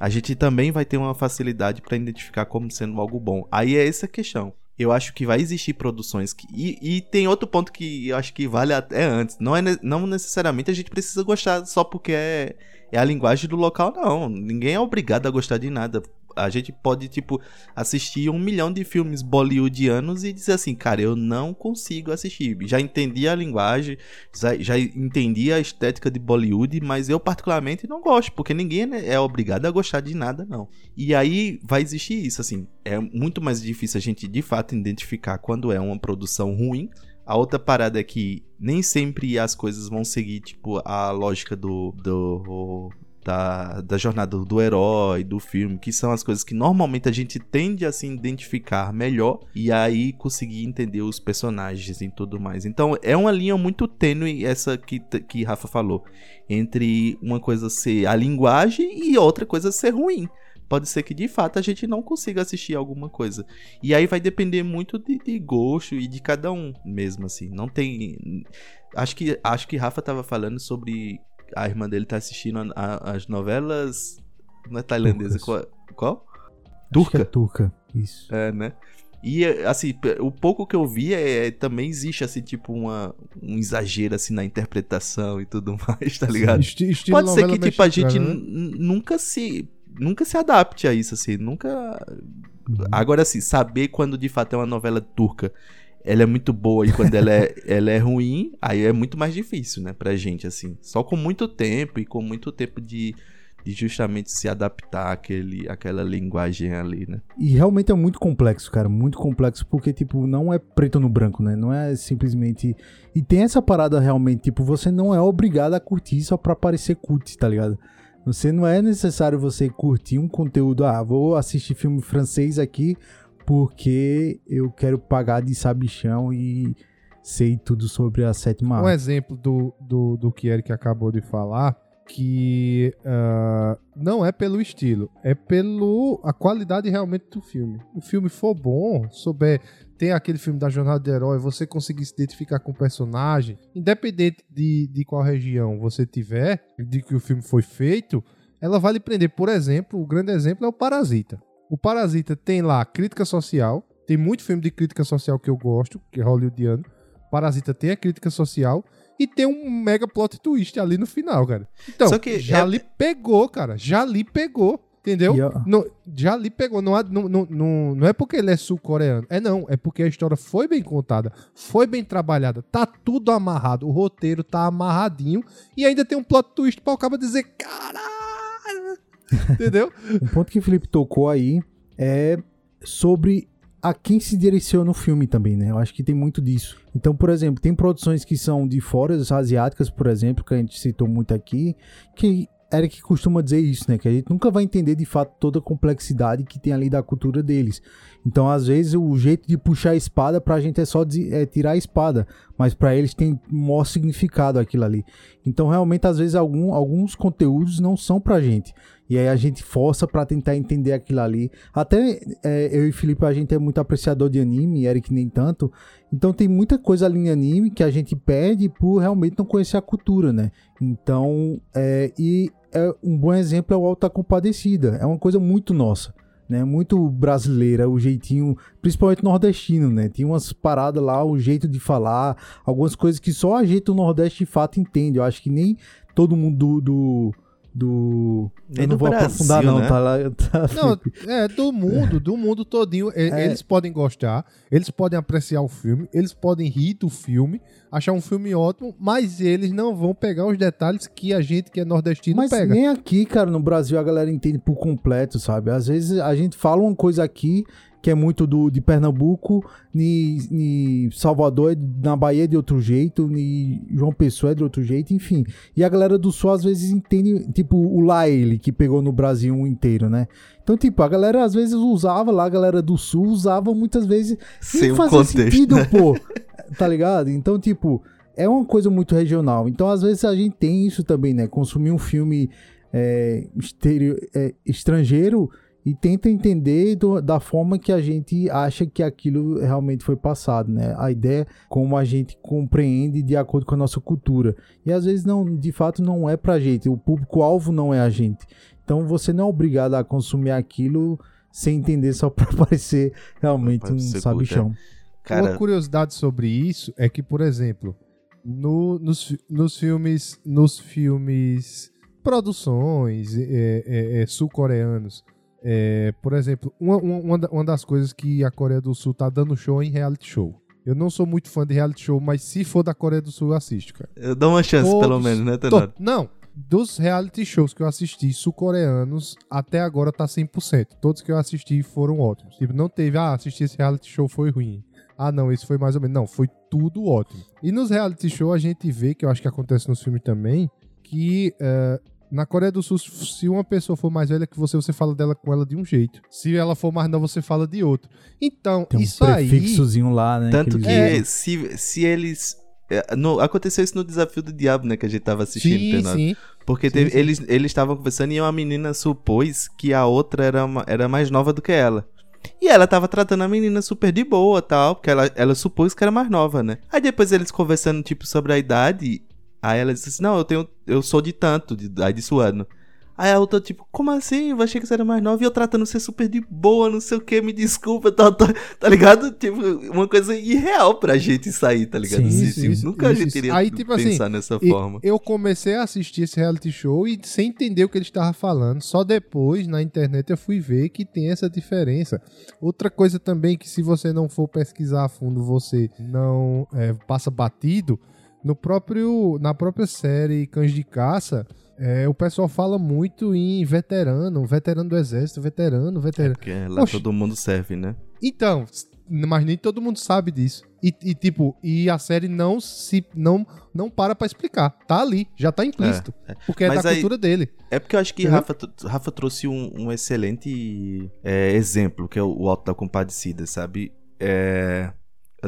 Speaker 3: A gente também vai ter uma facilidade para identificar como sendo algo bom. Aí é essa questão eu acho que vai existir produções que. E, e, tem outro ponto que eu acho que vale até antes. Não, é, não necessariamente a gente precisa gostar só porque é, é a linguagem do local, não. Ninguém é obrigado a gostar de nada. A gente pode, tipo, assistir um milhão de filmes bollywoodianos e dizer assim, cara, eu não consigo assistir. Já entendi a linguagem, já, já entendi a estética de Bollywood, mas eu particularmente não gosto, porque ninguém é obrigado a gostar de nada, não. E aí vai existir isso, assim. É muito mais difícil a gente, de fato, identificar quando é uma produção ruim. A outra parada é que nem sempre as coisas vão seguir, tipo, a lógica do, do da, da jornada do herói, do filme, que são as coisas que normalmente a gente tende a se identificar melhor e aí conseguir entender os personagens e tudo mais. Então é uma linha muito tênue essa que, que Rafa falou, entre uma coisa ser a linguagem e outra coisa ser ruim. Pode ser que de fato a gente não consiga assistir alguma coisa. E aí vai depender muito de, de gosto e de cada um mesmo, assim. Não tem. Acho que, acho que Rafa tava falando sobre a irmã dele tá assistindo a, a, as novelas. Não é tailandesa? Qual? qual?
Speaker 2: Turca? É turca, isso.
Speaker 3: É, né? E, assim, o pouco que eu vi é, também existe, assim, tipo, uma, um exagero, assim, na interpretação e tudo mais, tá ligado?
Speaker 1: Esti
Speaker 3: Pode ser que, tipo, a gente né? nunca se nunca se adapte a isso, assim, nunca... Uhum. Agora, assim, saber quando de fato é uma novela turca ela é muito boa e quando ela é, ela é ruim, aí é muito mais difícil, né, pra gente, assim. Só com muito tempo e com muito tempo de, de justamente se adaptar àquele, àquela linguagem ali, né.
Speaker 2: E realmente é muito complexo, cara, muito complexo, porque, tipo, não é preto no branco, né, não é simplesmente... E tem essa parada realmente, tipo, você não é obrigado a curtir só pra parecer cult, tá ligado? Você não é necessário você curtir um conteúdo, ah, vou assistir filme francês aqui porque eu quero pagar de sabichão e sei tudo sobre a sétima
Speaker 1: Um exemplo do, do, do que Eric acabou de falar, que uh, não é pelo estilo, é pelo a qualidade realmente do filme. O filme for bom, souber tem aquele filme da jornada do herói, você conseguir se identificar com o personagem, independente de, de qual região você tiver, de que o filme foi feito, ela vai lhe prender. Por exemplo, o grande exemplo é o Parasita. O Parasita tem lá crítica social. Tem muito filme de crítica social que eu gosto, que é hollywoodiano. Parasita tem a crítica social e tem um mega plot twist ali no final, cara. Então, já é... lhe pegou, cara. Já lhe pegou. Entendeu? Eu... No, já lhe pegou. Não, não, não, não é porque ele é sul-coreano. É não. É porque a história foi bem contada. Foi bem trabalhada. Tá tudo amarrado. O roteiro tá amarradinho. E ainda tem um plot twist pra o cara dizer: caralho. Entendeu?
Speaker 2: um ponto que o Felipe tocou aí é sobre a quem se direciona o filme também, né? Eu acho que tem muito disso. Então, por exemplo, tem produções que são de fora, asiáticas, por exemplo, que a gente citou muito aqui, que Eric costuma dizer isso, né? Que a gente nunca vai entender de fato toda a complexidade que tem ali da cultura deles. Então, às vezes, o jeito de puxar a espada pra gente é só de, é tirar a espada, mas para eles tem maior significado aquilo ali. Então, realmente, às vezes, algum, alguns conteúdos não são pra gente. E aí a gente força para tentar entender aquilo ali. Até é, eu e Felipe, a gente é muito apreciador de anime, Eric nem tanto. Então tem muita coisa ali em anime que a gente perde por realmente não conhecer a cultura, né? Então, é, e é, um bom exemplo é o Alta Compadecida. É uma coisa muito nossa. Né, muito brasileira, o jeitinho, principalmente nordestino, né? Tinha umas paradas lá, o jeito de falar, algumas coisas que só a gente do Nordeste de fato entende. Eu acho que nem todo mundo do, do do.
Speaker 3: Nem eu não vou Brasil, aprofundar,
Speaker 2: não,
Speaker 3: né?
Speaker 2: tá lá. Tá
Speaker 1: não, é do mundo, do mundo todinho. É. Eles podem gostar, eles podem apreciar o filme, eles podem rir do filme, achar um filme ótimo, mas eles não vão pegar os detalhes que a gente que é nordestino
Speaker 2: mas
Speaker 1: pega.
Speaker 2: Nem aqui, cara, no Brasil a galera entende por completo, sabe? Às vezes a gente fala uma coisa aqui que é muito do, de Pernambuco, ni Salvador, na Bahia é de outro jeito, ni João Pessoa é de outro jeito, enfim. E a galera do Sul às vezes entende, tipo, o Laele, que pegou no Brasil inteiro, né? Então, tipo, a galera às vezes usava lá, a galera do Sul usava muitas vezes.
Speaker 3: Sem o
Speaker 2: fazia
Speaker 3: contexto,
Speaker 2: sentido,
Speaker 3: né?
Speaker 2: pô. Tá ligado? Então, tipo, é uma coisa muito regional. Então, às vezes a gente tem isso também, né? Consumir um filme é, é, estrangeiro e tenta entender do- da forma que a gente acha que aquilo realmente foi passado, né? A ideia é como a gente compreende de acordo com a nossa cultura. E às vezes não, de fato não é pra gente, o público-alvo não é a gente. Então você não é obrigado a consumir aquilo sem entender só pra parecer realmente um sabichão.
Speaker 1: Uma
Speaker 3: Cara,
Speaker 1: curiosidade sobre isso é que, por exemplo, no- nos, nos filmes, nos filmes, produções é, é, é, sul-coreanos, é, por exemplo, uma, uma- uma da- uma das coisas que a Coreia do Sul tá dando show é em reality show. Eu não sou muito fã de reality show, mas se for da Coreia do Sul, eu assisto, cara.
Speaker 3: eu dou uma chance,
Speaker 1: Todos-
Speaker 3: pelo menos, né,
Speaker 1: To-
Speaker 3: Tenado?
Speaker 1: não, dos reality shows que eu assisti sul-coreanos, até agora tá 100%. Todos que eu assisti foram ótimos. Tipo, não teve, ah, assisti esse reality show, foi ruim. Ah, não, esse foi mais ou menos. Não, foi tudo ótimo. E nos reality show a gente vê, que eu acho que acontece nos filmes também, que eh, na Coreia do Sul, se uma pessoa for mais velha que você, você fala dela com ela de um jeito. Se ela for mais nova, você fala de outro. Então,
Speaker 2: Tem um
Speaker 1: isso aí...
Speaker 2: prefixozinho lá, né?
Speaker 3: Tanto que
Speaker 1: É.
Speaker 3: se, se eles. é, no- aconteceu isso no Desafio do Diabo, né? Que a gente tava assistindo,
Speaker 1: Sim, sim.
Speaker 3: Porque
Speaker 1: Sim,
Speaker 3: teve-
Speaker 1: sim.
Speaker 3: eles eles estavam conversando e uma menina supôs que a outra era, uma- era mais nova do que ela. E ela tava tratando a menina super de boa tal, porque ela, ela supôs que era mais nova, né? Aí depois eles conversando, tipo, sobre a idade, aí ela disse assim, não, eu tenho. Eu sou de tanto, de, aí disse o ano. Aí a outra, tipo, como assim? Eu achei que você era mais nova e eu tratando você super de boa, não sei o que, me desculpa, tá, tá, tá ligado? Tipo, uma coisa irreal pra gente sair, tá ligado?
Speaker 2: Sim,
Speaker 3: Assim,
Speaker 1: isso,
Speaker 3: assim,
Speaker 1: isso,
Speaker 3: Nunca a
Speaker 1: isso,
Speaker 3: gente
Speaker 1: isso.
Speaker 3: iria
Speaker 1: Aí, tipo assim,
Speaker 3: pensar nessa
Speaker 1: E
Speaker 3: forma.
Speaker 1: Eu comecei a assistir esse reality show e sem entender o que ele estava falando. Só depois, na internet, eu fui ver que tem essa diferença. Outra coisa também que se você não for pesquisar a fundo, você não é, passa batido. No próprio, na própria série Cães de Caça, é, o pessoal fala muito em veterano, veterano do exército, veterano, veterano.
Speaker 3: Porque lá
Speaker 1: Oxi.
Speaker 3: todo mundo serve, né?
Speaker 1: Então, mas nem todo mundo sabe disso. E, e, tipo, e a série não se não não para pra explicar. Tá ali, já tá implícito. Porque é
Speaker 3: Mas
Speaker 1: da
Speaker 3: aí-
Speaker 1: cultura dele.
Speaker 3: É porque eu acho que
Speaker 1: Entendeu?
Speaker 3: Rafa, Rafa trouxe um, um excelente é, exemplo, que é o, o Alto da Compadecida, sabe? É,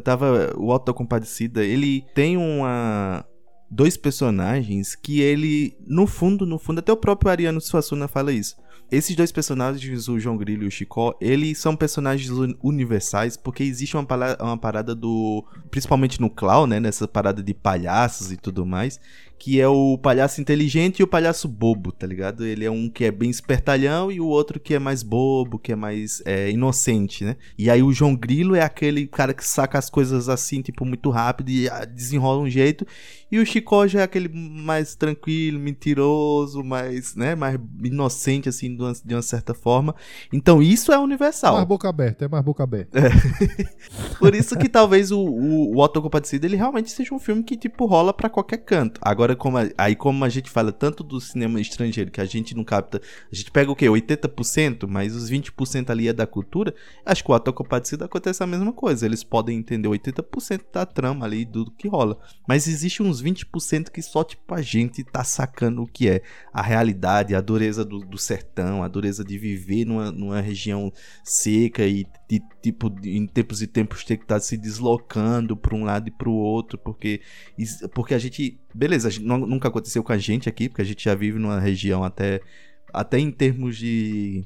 Speaker 3: tava. O Alto da Compadecida, ele tem uma. Dois personagens que ele, no fundo, no fundo, até o próprio Ariano Suassuna fala isso. Esses dois personagens, o João Grilo e o Chicó, eles são personagens un- universais porque existe uma, pala- uma parada do. Principalmente no Clown, né? Nessa parada de palhaços e tudo mais. Que é o palhaço inteligente e o palhaço bobo, tá ligado? Ele é um que é bem espertalhão e o outro que é mais bobo, que é mais é, inocente, né? E aí o João Grilo é aquele cara que saca as coisas assim, tipo, muito rápido e ah, desenrola um jeito. E o Chicó já é aquele mais tranquilo, mentiroso, mais, né? Mais inocente, assim, de uma, de uma certa forma. Então isso é universal.
Speaker 1: Mais boca aberta, é mais boca aberta.
Speaker 3: Por isso que talvez o, o, o Auto Compadecido ele realmente seja um filme que, tipo, rola pra qualquer canto. Agora, como a- aí como a gente fala tanto do cinema estrangeiro, que a gente não capta, a gente pega o quê? 80%, mas os 20% ali é da cultura, acho que o Auto Compadecido acontece a mesma coisa. Eles podem entender 80% da trama ali, do que rola. Mas existe uns 20% que só, tipo, a gente tá sacando o que é a realidade, a dureza do, do sertão, a dureza de viver numa, numa região seca e de, tipo em tempos e tempos ter que estar se deslocando para um lado e para o outro porque porque a gente beleza a gente- nu- nunca aconteceu com a gente aqui porque a gente já vive numa região até até em termos de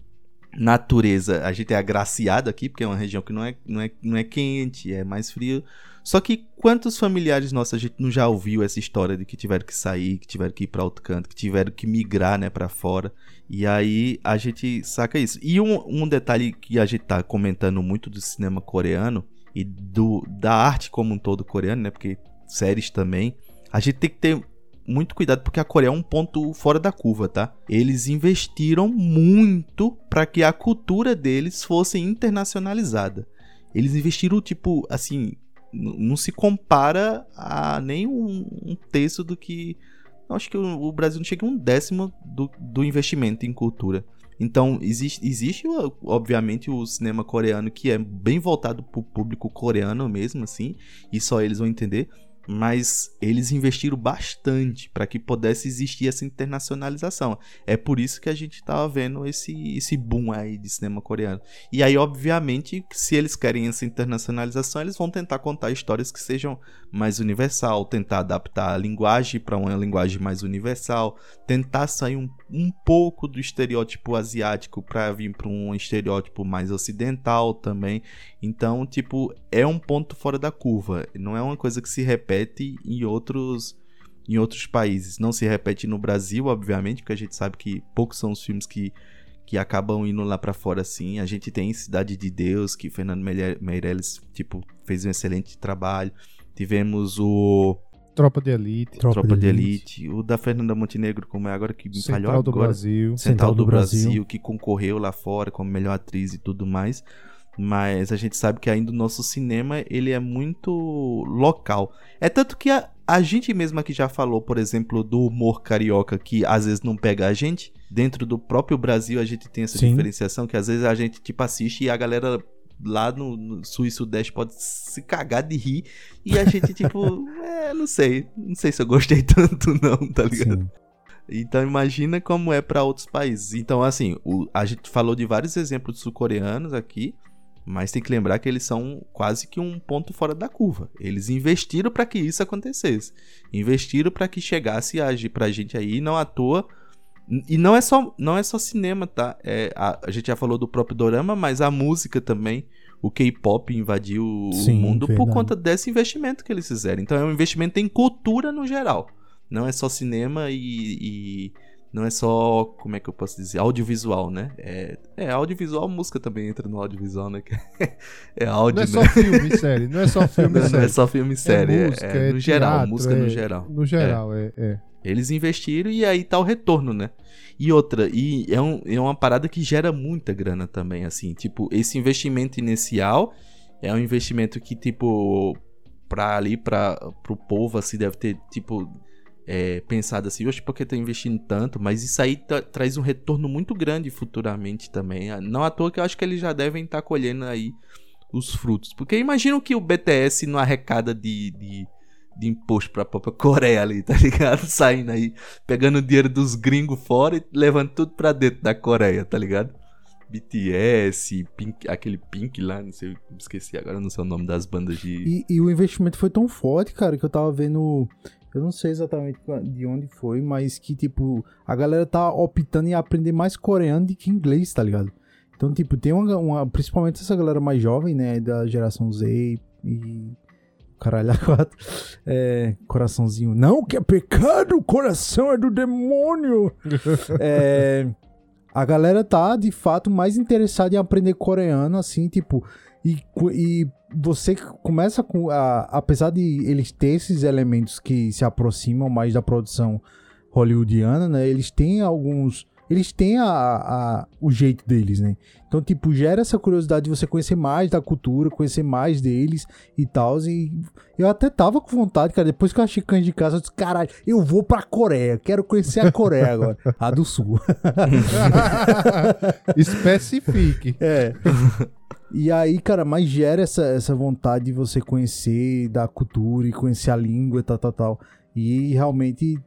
Speaker 3: natureza a gente é agraciado aqui porque é uma região que não é não é, não é quente é mais frio só que quantos familiares nossos a gente não já ouviu essa história de que tiveram que sair, que tiveram que ir para outro canto, que tiveram que migrar, né, para fora. E aí a gente saca isso. E um, um detalhe que a gente tá comentando muito do cinema coreano e do da arte como um todo coreano, né, porque séries também, a gente tem que ter muito cuidado porque a Coreia é um ponto fora da curva, tá? Eles investiram muito para que a cultura deles fosse internacionalizada. Eles investiram tipo assim, não se compara a nem um, terço do que. Acho que o, o Brasil não chega a um décimo do, do investimento em cultura. Então, existe, existe, obviamente, o cinema coreano que é bem voltado pro público coreano mesmo, assim, e só eles vão entender mas eles investiram bastante para que pudesse existir essa internacionalização. É por isso que a gente estava vendo esse, esse boom aí de cinema coreano. E aí, obviamente, se eles querem essa internacionalização, eles vão tentar contar histórias que sejam mais universal, tentar adaptar a linguagem para uma linguagem mais universal, tentar sair um, um pouco do estereótipo asiático para vir para um estereótipo mais ocidental também. Então, tipo, é um ponto fora da curva. Não é uma coisa que se repete em outros em outros países. Não se repete no Brasil, obviamente, porque a gente sabe que poucos são os filmes que, que acabam indo lá para fora assim. A gente tem Cidade de Deus, que Fernando Meirelles, tipo, fez um excelente trabalho. Tivemos o
Speaker 1: Tropa de Elite.
Speaker 3: Tropa, Tropa de, Elite. Elite. O da Fernanda Montenegro, como é agora que me
Speaker 1: Central
Speaker 3: falhou
Speaker 1: do
Speaker 3: agora.
Speaker 1: Brasil.
Speaker 3: Central, do, do Brasil, Brasil, que concorreu lá fora como melhor atriz e tudo mais mas a gente sabe que ainda o nosso cinema ele é muito local. É tanto que a, a gente mesmo aqui já falou, por exemplo, do humor carioca que às vezes não pega a gente. Dentro do próprio Brasil a gente tem essa Sim. diferenciação que às vezes a gente tipo assiste e a galera lá no, no, sul e sudeste pode se cagar de rir e a gente tipo, é, não sei, não sei se eu gostei tanto não, tá ligado? Sim. Então imagina como é para outros países. Então assim, o, a gente falou de vários exemplos sul-coreanos aqui, mas tem que lembrar que eles são quase que um ponto fora da curva. Eles investiram para que isso acontecesse. Investiram para que chegasse a, pra gente aí, não à toa. E não é só, não é só cinema, tá? É, a, a gente já falou do próprio dorama, mas a música também. O K-pop invadiu Sim, o mundo verdade. por conta desse investimento que eles fizeram. Então é um investimento em cultura no geral. Não é só cinema e, e não é só, como é que eu posso dizer, audiovisual, né? É, é audiovisual, música também entra no audiovisual, né? é áudio,
Speaker 1: Não é
Speaker 3: né?
Speaker 1: só filme e série, não é só filme e série.
Speaker 3: Não é só filme e série,
Speaker 1: é, música, é,
Speaker 3: é no geral, teatro, música no geral.
Speaker 1: No geral, é. é.
Speaker 3: Eles investiram e aí tá o retorno, né? E outra, e é, um, é uma parada que gera muita grana também, assim, tipo, esse investimento inicial é um investimento que, tipo, pra ali, pra, pro povo, assim, deve ter, tipo é, pensado assim, oxe, por que tá investindo tanto? Mas isso aí tra traz um retorno muito grande futuramente também. Ah, não à toa que eu acho que eles já devem estar tá colhendo aí os frutos. Porque imagino que o BTS não arrecada de, de, de imposto pra própria Coreia ali, tá ligado? Saindo aí, pegando o dinheiro dos gringos fora e levando tudo pra dentro da Coreia, tá ligado? BTS, Pink, aquele Pink lá, não sei, esqueci agora, não sei o nome das bandas de.
Speaker 2: E, e, o investimento foi tão forte, cara, que eu tava vendo eu não sei exatamente de onde foi, mas que, tipo, a galera tá optando em aprender mais coreano do que inglês, tá ligado? Então, tipo, tem uma, uma Principalmente essa galera mais jovem, né? Da geração Z e. Caralho, a quatro. É, coraçãozinho. Não, que é pecado! O coração é do demônio! é. A galera tá, de fato, mais interessada em aprender coreano, assim, tipo. E, e você começa com. A, apesar de eles ter esses elementos que se aproximam mais da produção hollywoodiana, né? Eles têm alguns. Eles têm a, a, o jeito deles, né? Então, tipo, gera essa curiosidade de você conhecer mais da cultura, conhecer mais deles e tal. E eu até tava com vontade, cara. Depois que eu achei Cães de Casa, eu disse, caralho, eu vou pra Coreia. Quero conhecer a Coreia agora. a do Sul.
Speaker 1: Especifique.
Speaker 2: É. E aí, cara, mais gera essa, essa vontade de você conhecer da cultura e conhecer a língua e tal, tal, tal. E realmente,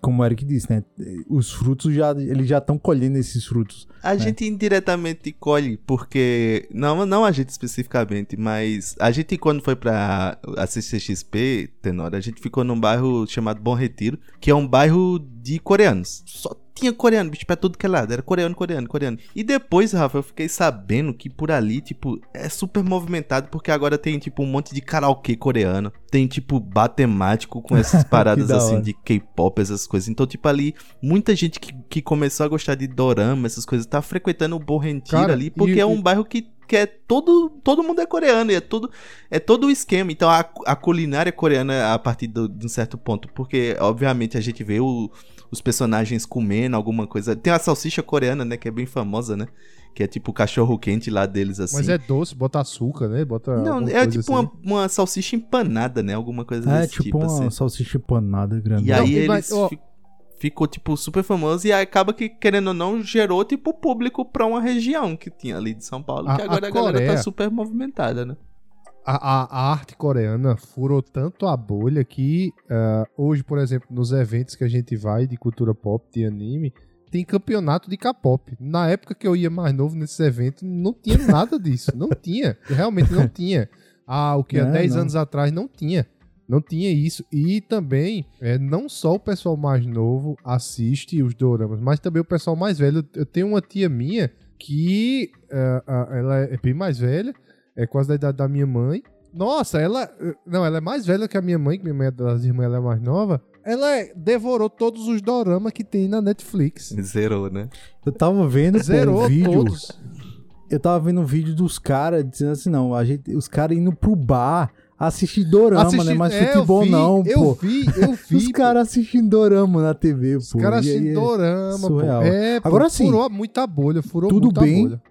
Speaker 2: como o Eric disse, né? Os frutos já, eles já estão colhendo esses frutos.
Speaker 3: A
Speaker 2: né?
Speaker 3: gente indiretamente colhe, porque. Não, não a gente especificamente, mas a gente, quando foi pra a CCXP, Tenor, a gente ficou num bairro chamado Bom Retiro, que é um bairro de coreanos. Só tinha coreano, bicho, pra tudo que é lado. Era coreano, coreano, coreano. E depois, Rafa, eu fiquei sabendo que por ali, tipo, é super movimentado porque agora tem, tipo, um monte de karaokê coreano. Tem, tipo, bar temático com essas paradas, assim, de K-pop, essas coisas. Então, tipo, ali, muita gente que, que começou a gostar de dorama, essas coisas, tá frequentando o Borrentir ali, porque e, é um e... bairro que que é todo todo mundo é coreano e é tudo é todo o esquema então a, a culinária coreana a partir do, de um certo ponto porque obviamente a gente vê o, os personagens comendo alguma coisa. Tem a salsicha coreana, né? Que é bem famosa, né? Que é tipo o cachorro quente lá deles, assim.
Speaker 1: Mas é doce, bota açúcar, né? Bota
Speaker 3: Não, é tipo assim. uma, uma salsicha empanada, né? Alguma coisa
Speaker 2: é,
Speaker 3: desse
Speaker 2: tipo. É, tipo uma
Speaker 3: assim.
Speaker 2: salsicha empanada grande.
Speaker 3: E aí eles ficou, tipo, super famoso e acaba que, querendo ou não, gerou, tipo, público pra uma região que tinha ali de São Paulo,
Speaker 1: A-
Speaker 3: que agora
Speaker 1: a
Speaker 3: a, galera tá super movimentada, né?
Speaker 1: A, a- a arte coreana furou tanto a bolha que ah, hoje, por exemplo, nos eventos que a gente vai de cultura pop, de anime, tem campeonato de K-pop. Na época que eu ia mais novo nesses eventos, não tinha nada disso. Não tinha. Realmente não tinha. Ah, o que há
Speaker 2: Não,
Speaker 1: 10
Speaker 2: não.
Speaker 1: anos atrás não tinha. Não tinha isso. E também, é, não só o pessoal mais novo assiste os doramas, mas também o pessoal mais velho. Eu tenho uma tia minha que ah, ah, ela é bem mais velha, é quase da idade da minha mãe. Nossa, ela. Não, ela é mais velha que a minha mãe, que minha mãe é das irmãs, ela é mais nova. Ela é- devorou todos os doramas que tem na Netflix.
Speaker 3: Zerou, né?
Speaker 2: Eu tava vendo pô,
Speaker 1: Zerou
Speaker 2: um vídeo.
Speaker 1: todos.
Speaker 2: Eu tava vendo um vídeo dos caras dizendo assim, não, a gente, os caras indo pro bar assistir dorama,
Speaker 1: Assisti-
Speaker 2: né? Mas
Speaker 1: é, eu
Speaker 2: futebol
Speaker 1: vi,
Speaker 2: não,
Speaker 1: eu
Speaker 2: pô.
Speaker 1: vi, eu vi.
Speaker 2: Os caras assistindo dorama na TV,
Speaker 1: Os
Speaker 2: pô.
Speaker 1: caras
Speaker 2: E aí,
Speaker 1: assistindo dorama, pô.
Speaker 2: surreal.
Speaker 1: É, pô,
Speaker 2: Agora sim,
Speaker 1: Furou muita bolha, furou
Speaker 2: tudo
Speaker 1: muita
Speaker 2: bem.
Speaker 1: bolha.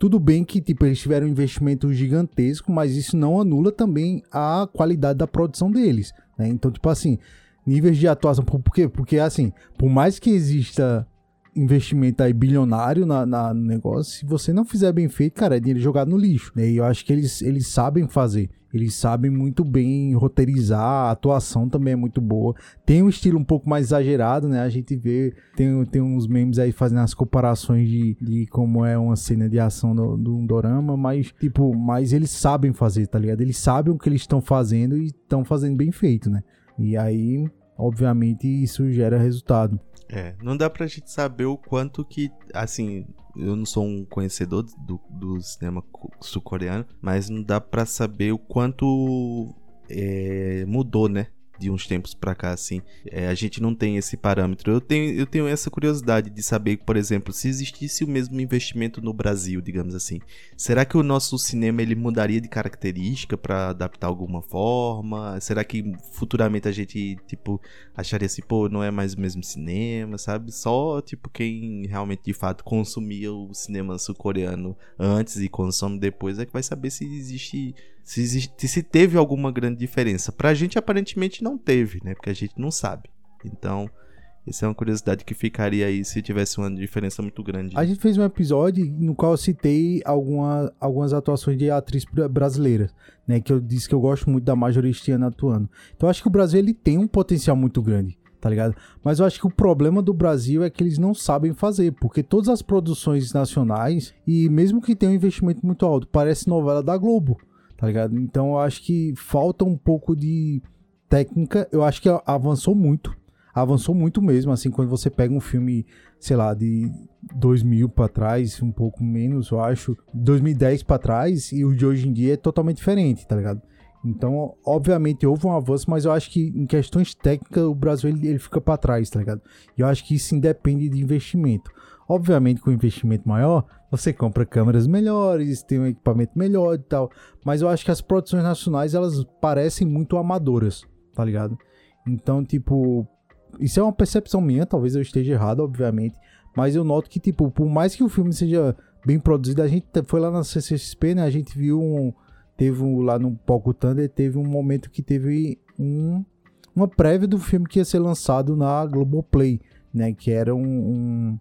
Speaker 2: Tudo bem que, tipo, eles tiveram um investimento gigantesco, mas isso não anula também a qualidade da produção deles, né? Então, tipo assim, níveis de atuação, por quê? Porque, assim, por mais que exista investimento aí bilionário na, na- no negócio, se você não fizer bem feito, cara, é dinheiro jogado no lixo, né? E eu acho que eles, eles sabem fazer. Eles sabem muito bem roteirizar, a atuação também é muito boa. Tem um estilo um pouco mais exagerado, né? A gente vê, tem, tem uns memes aí fazendo as comparações de, de como é uma cena de ação do, do um dorama, mas, tipo, mas eles sabem fazer, tá ligado? Eles sabem o que eles estão fazendo e estão fazendo bem feito, né? E aí, obviamente, isso gera resultado.
Speaker 3: É, não dá pra gente saber o quanto que, assim, eu não sou um conhecedor do, do cinema co- sul-coreano, mas não dá pra saber o quanto é, mudou, né? De uns tempos pra cá, assim. É, a gente não tem esse parâmetro. Eu tenho, eu tenho essa curiosidade de saber, por exemplo, se existisse o mesmo investimento no Brasil, digamos assim. Será que o nosso cinema ele mudaria de característica pra adaptar alguma forma? Será que futuramente a gente, tipo, acharia assim, pô, não é mais o mesmo cinema, sabe? Só, tipo, quem realmente de fato consumia o cinema sul-coreano antes e consome depois é que vai saber se existe. Se, existe, se teve alguma grande diferença. Pra gente, aparentemente, não teve, né? Porque a gente não sabe. Então, essa é uma curiosidade que ficaria aí se tivesse uma diferença muito grande.
Speaker 2: A gente fez um episódio no qual eu citei alguma, algumas atuações de atriz bra- brasileira, né? Que eu disse que eu gosto muito da Marjorie Stiana atuando. Então eu acho que o Brasil ele tem um potencial muito grande, tá ligado? Mas eu acho que o problema do Brasil é que eles não sabem fazer, porque todas as produções nacionais, e mesmo que tenham um investimento muito alto, parece novela da Globo, tá ligado? Então eu acho que falta um pouco de técnica. Eu acho que avançou muito. Avançou muito mesmo, assim, quando você pega um filme, sei lá, de 2000 pra trás, um pouco menos, eu acho, 2010 pra trás, e o de hoje em dia é totalmente diferente, tá ligado? Então, obviamente, houve um avanço, mas eu acho que em questões técnicas o Brasil ele, ele fica pra trás, tá ligado? E eu acho que isso independe de investimento. Obviamente, com investimento maior, você compra câmeras melhores, tem um equipamento melhor e tal. Mas eu acho que as produções nacionais, elas parecem muito amadoras, tá ligado? Então, tipo, isso é uma percepção minha, talvez eu esteja errado, obviamente. Mas eu noto que, tipo, por mais que o filme seja bem produzido, a gente foi lá na CCXP, né? A gente viu um. Teve um, lá no Palco Thunder, teve um momento que teve um, uma prévia do filme que ia ser lançado na Globoplay, né? Que era um, um,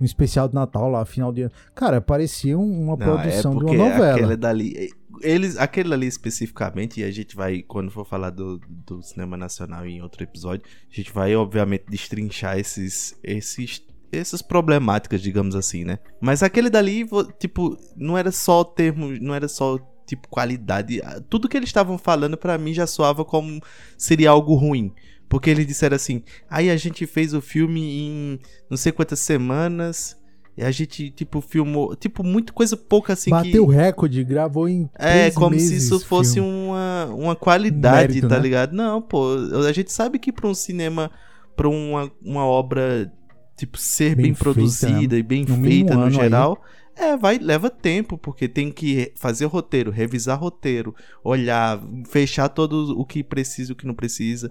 Speaker 2: um especial de Natal lá, final de ano. Cara, parecia um- uma
Speaker 3: Não,
Speaker 2: produção de
Speaker 3: porque
Speaker 2: uma novela.
Speaker 3: Aquele dali, eles, aquele ali especificamente, e a gente vai, quando for falar do, do cinema nacional em outro episódio, a gente vai, obviamente, destrinchar esses, esses, essas problemáticas, digamos assim, né? Mas aquele dali, tipo, não era só termo, não era só tipo qualidade. Tudo que eles estavam falando pra mim já soava como seria algo ruim. Porque eles disseram assim: aí a gente fez o filme em não sei quantas semanas. E a gente, tipo, filmou. Tipo, muita coisa pouca assim
Speaker 2: Bateu
Speaker 3: que.
Speaker 2: recorde, gravou em
Speaker 3: É, como se isso fosse
Speaker 2: filme.
Speaker 3: uma, uma qualidade,
Speaker 2: Mérito,
Speaker 3: tá
Speaker 2: né?
Speaker 3: ligado? Não, pô. A gente sabe que pra um cinema, pra uma, uma obra, tipo, ser bem,
Speaker 2: Bem feita,
Speaker 3: produzida e bem
Speaker 2: No
Speaker 3: feita no
Speaker 2: ano aí.
Speaker 3: geral. É, vai, leva tempo, porque tem que fazer roteiro, revisar roteiro, olhar, fechar todo o que precisa e o que não precisa.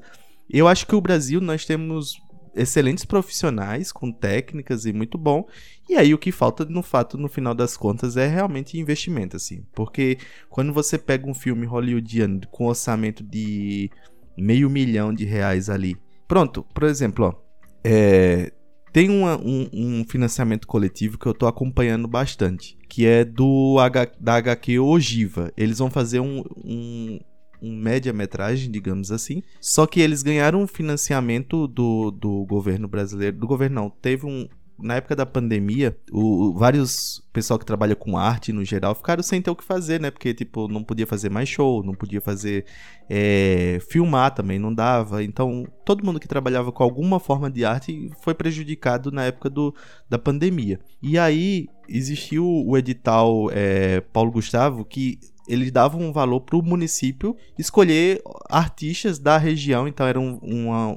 Speaker 3: Eu acho que o Brasil, nós temos excelentes profissionais com técnicas e muito bom. E aí o que falta no fato, no final das contas, é realmente investimento, assim. Porque quando você pega um filme hollywoodiano com orçamento de meio milhão de reais ali. Pronto, por exemplo, ó. é, tem uma- um, um financiamento coletivo que eu tô acompanhando bastante, que é do H- da HQ Ogiva. Eles vão fazer um, um, um média-metragem, digamos assim. Só que eles ganharam um financiamento do, do governo brasileiro. Do governo não, teve um. Na época da pandemia, o, vários pessoal que trabalha com arte no geral ficaram sem ter o que fazer, né? Porque, tipo, não podia fazer mais show, não podia fazer. é, filmar também, não dava. Então, todo mundo que trabalhava com alguma forma de arte foi prejudicado na época do, da pandemia. E aí existiu o edital é, Paulo Gustavo que eles davam um valor para o município escolher artistas da região, então era um,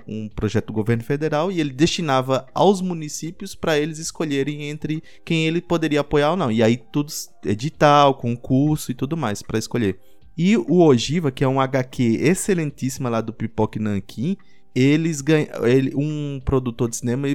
Speaker 3: um projeto do governo federal e ele destinava aos municípios para eles escolherem entre quem ele poderia apoiar ou não. E aí tudo edital, concurso e tudo mais para escolher. E o Ogiva, que é um HQ excelentíssima lá do Pipoque Nankin, eles ganham, ele, um produtor de cinema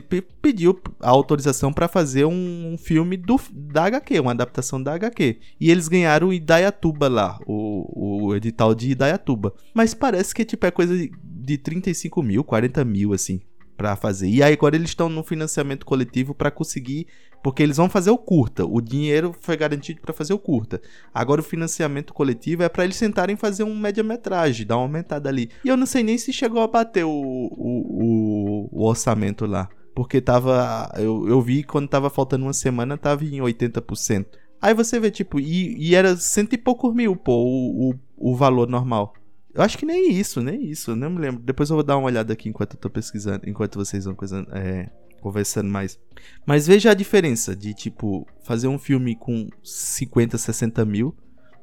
Speaker 3: pediu a autorização para fazer um, filme do, da HQ, uma adaptação da HQ. E eles ganharam Idaiatuba lá, o, o edital de Idaiatuba. Mas parece que tipo, é coisa de 35 mil, 40 mil, assim, para fazer. E aí agora eles estão no financiamento coletivo para conseguir, porque eles vão fazer o curta. O dinheiro foi garantido para fazer o curta. Agora o financiamento coletivo é para eles tentarem fazer um média-metragem, dar uma aumentada ali. E eu não sei nem se chegou a bater o, o, o, o orçamento lá. Porque tava. Eu, eu vi quando tava faltando uma semana, tava em 80%. Aí você vê, tipo, e, e era cento e poucos mil, pô, o, o, o valor normal. Eu acho que nem isso, nem isso, eu não me lembro. Depois eu vou dar uma olhada aqui enquanto eu tô pesquisando, enquanto vocês vão coisa, é, conversando mais. Mas veja a diferença de, tipo, fazer um filme com 50, 60 mil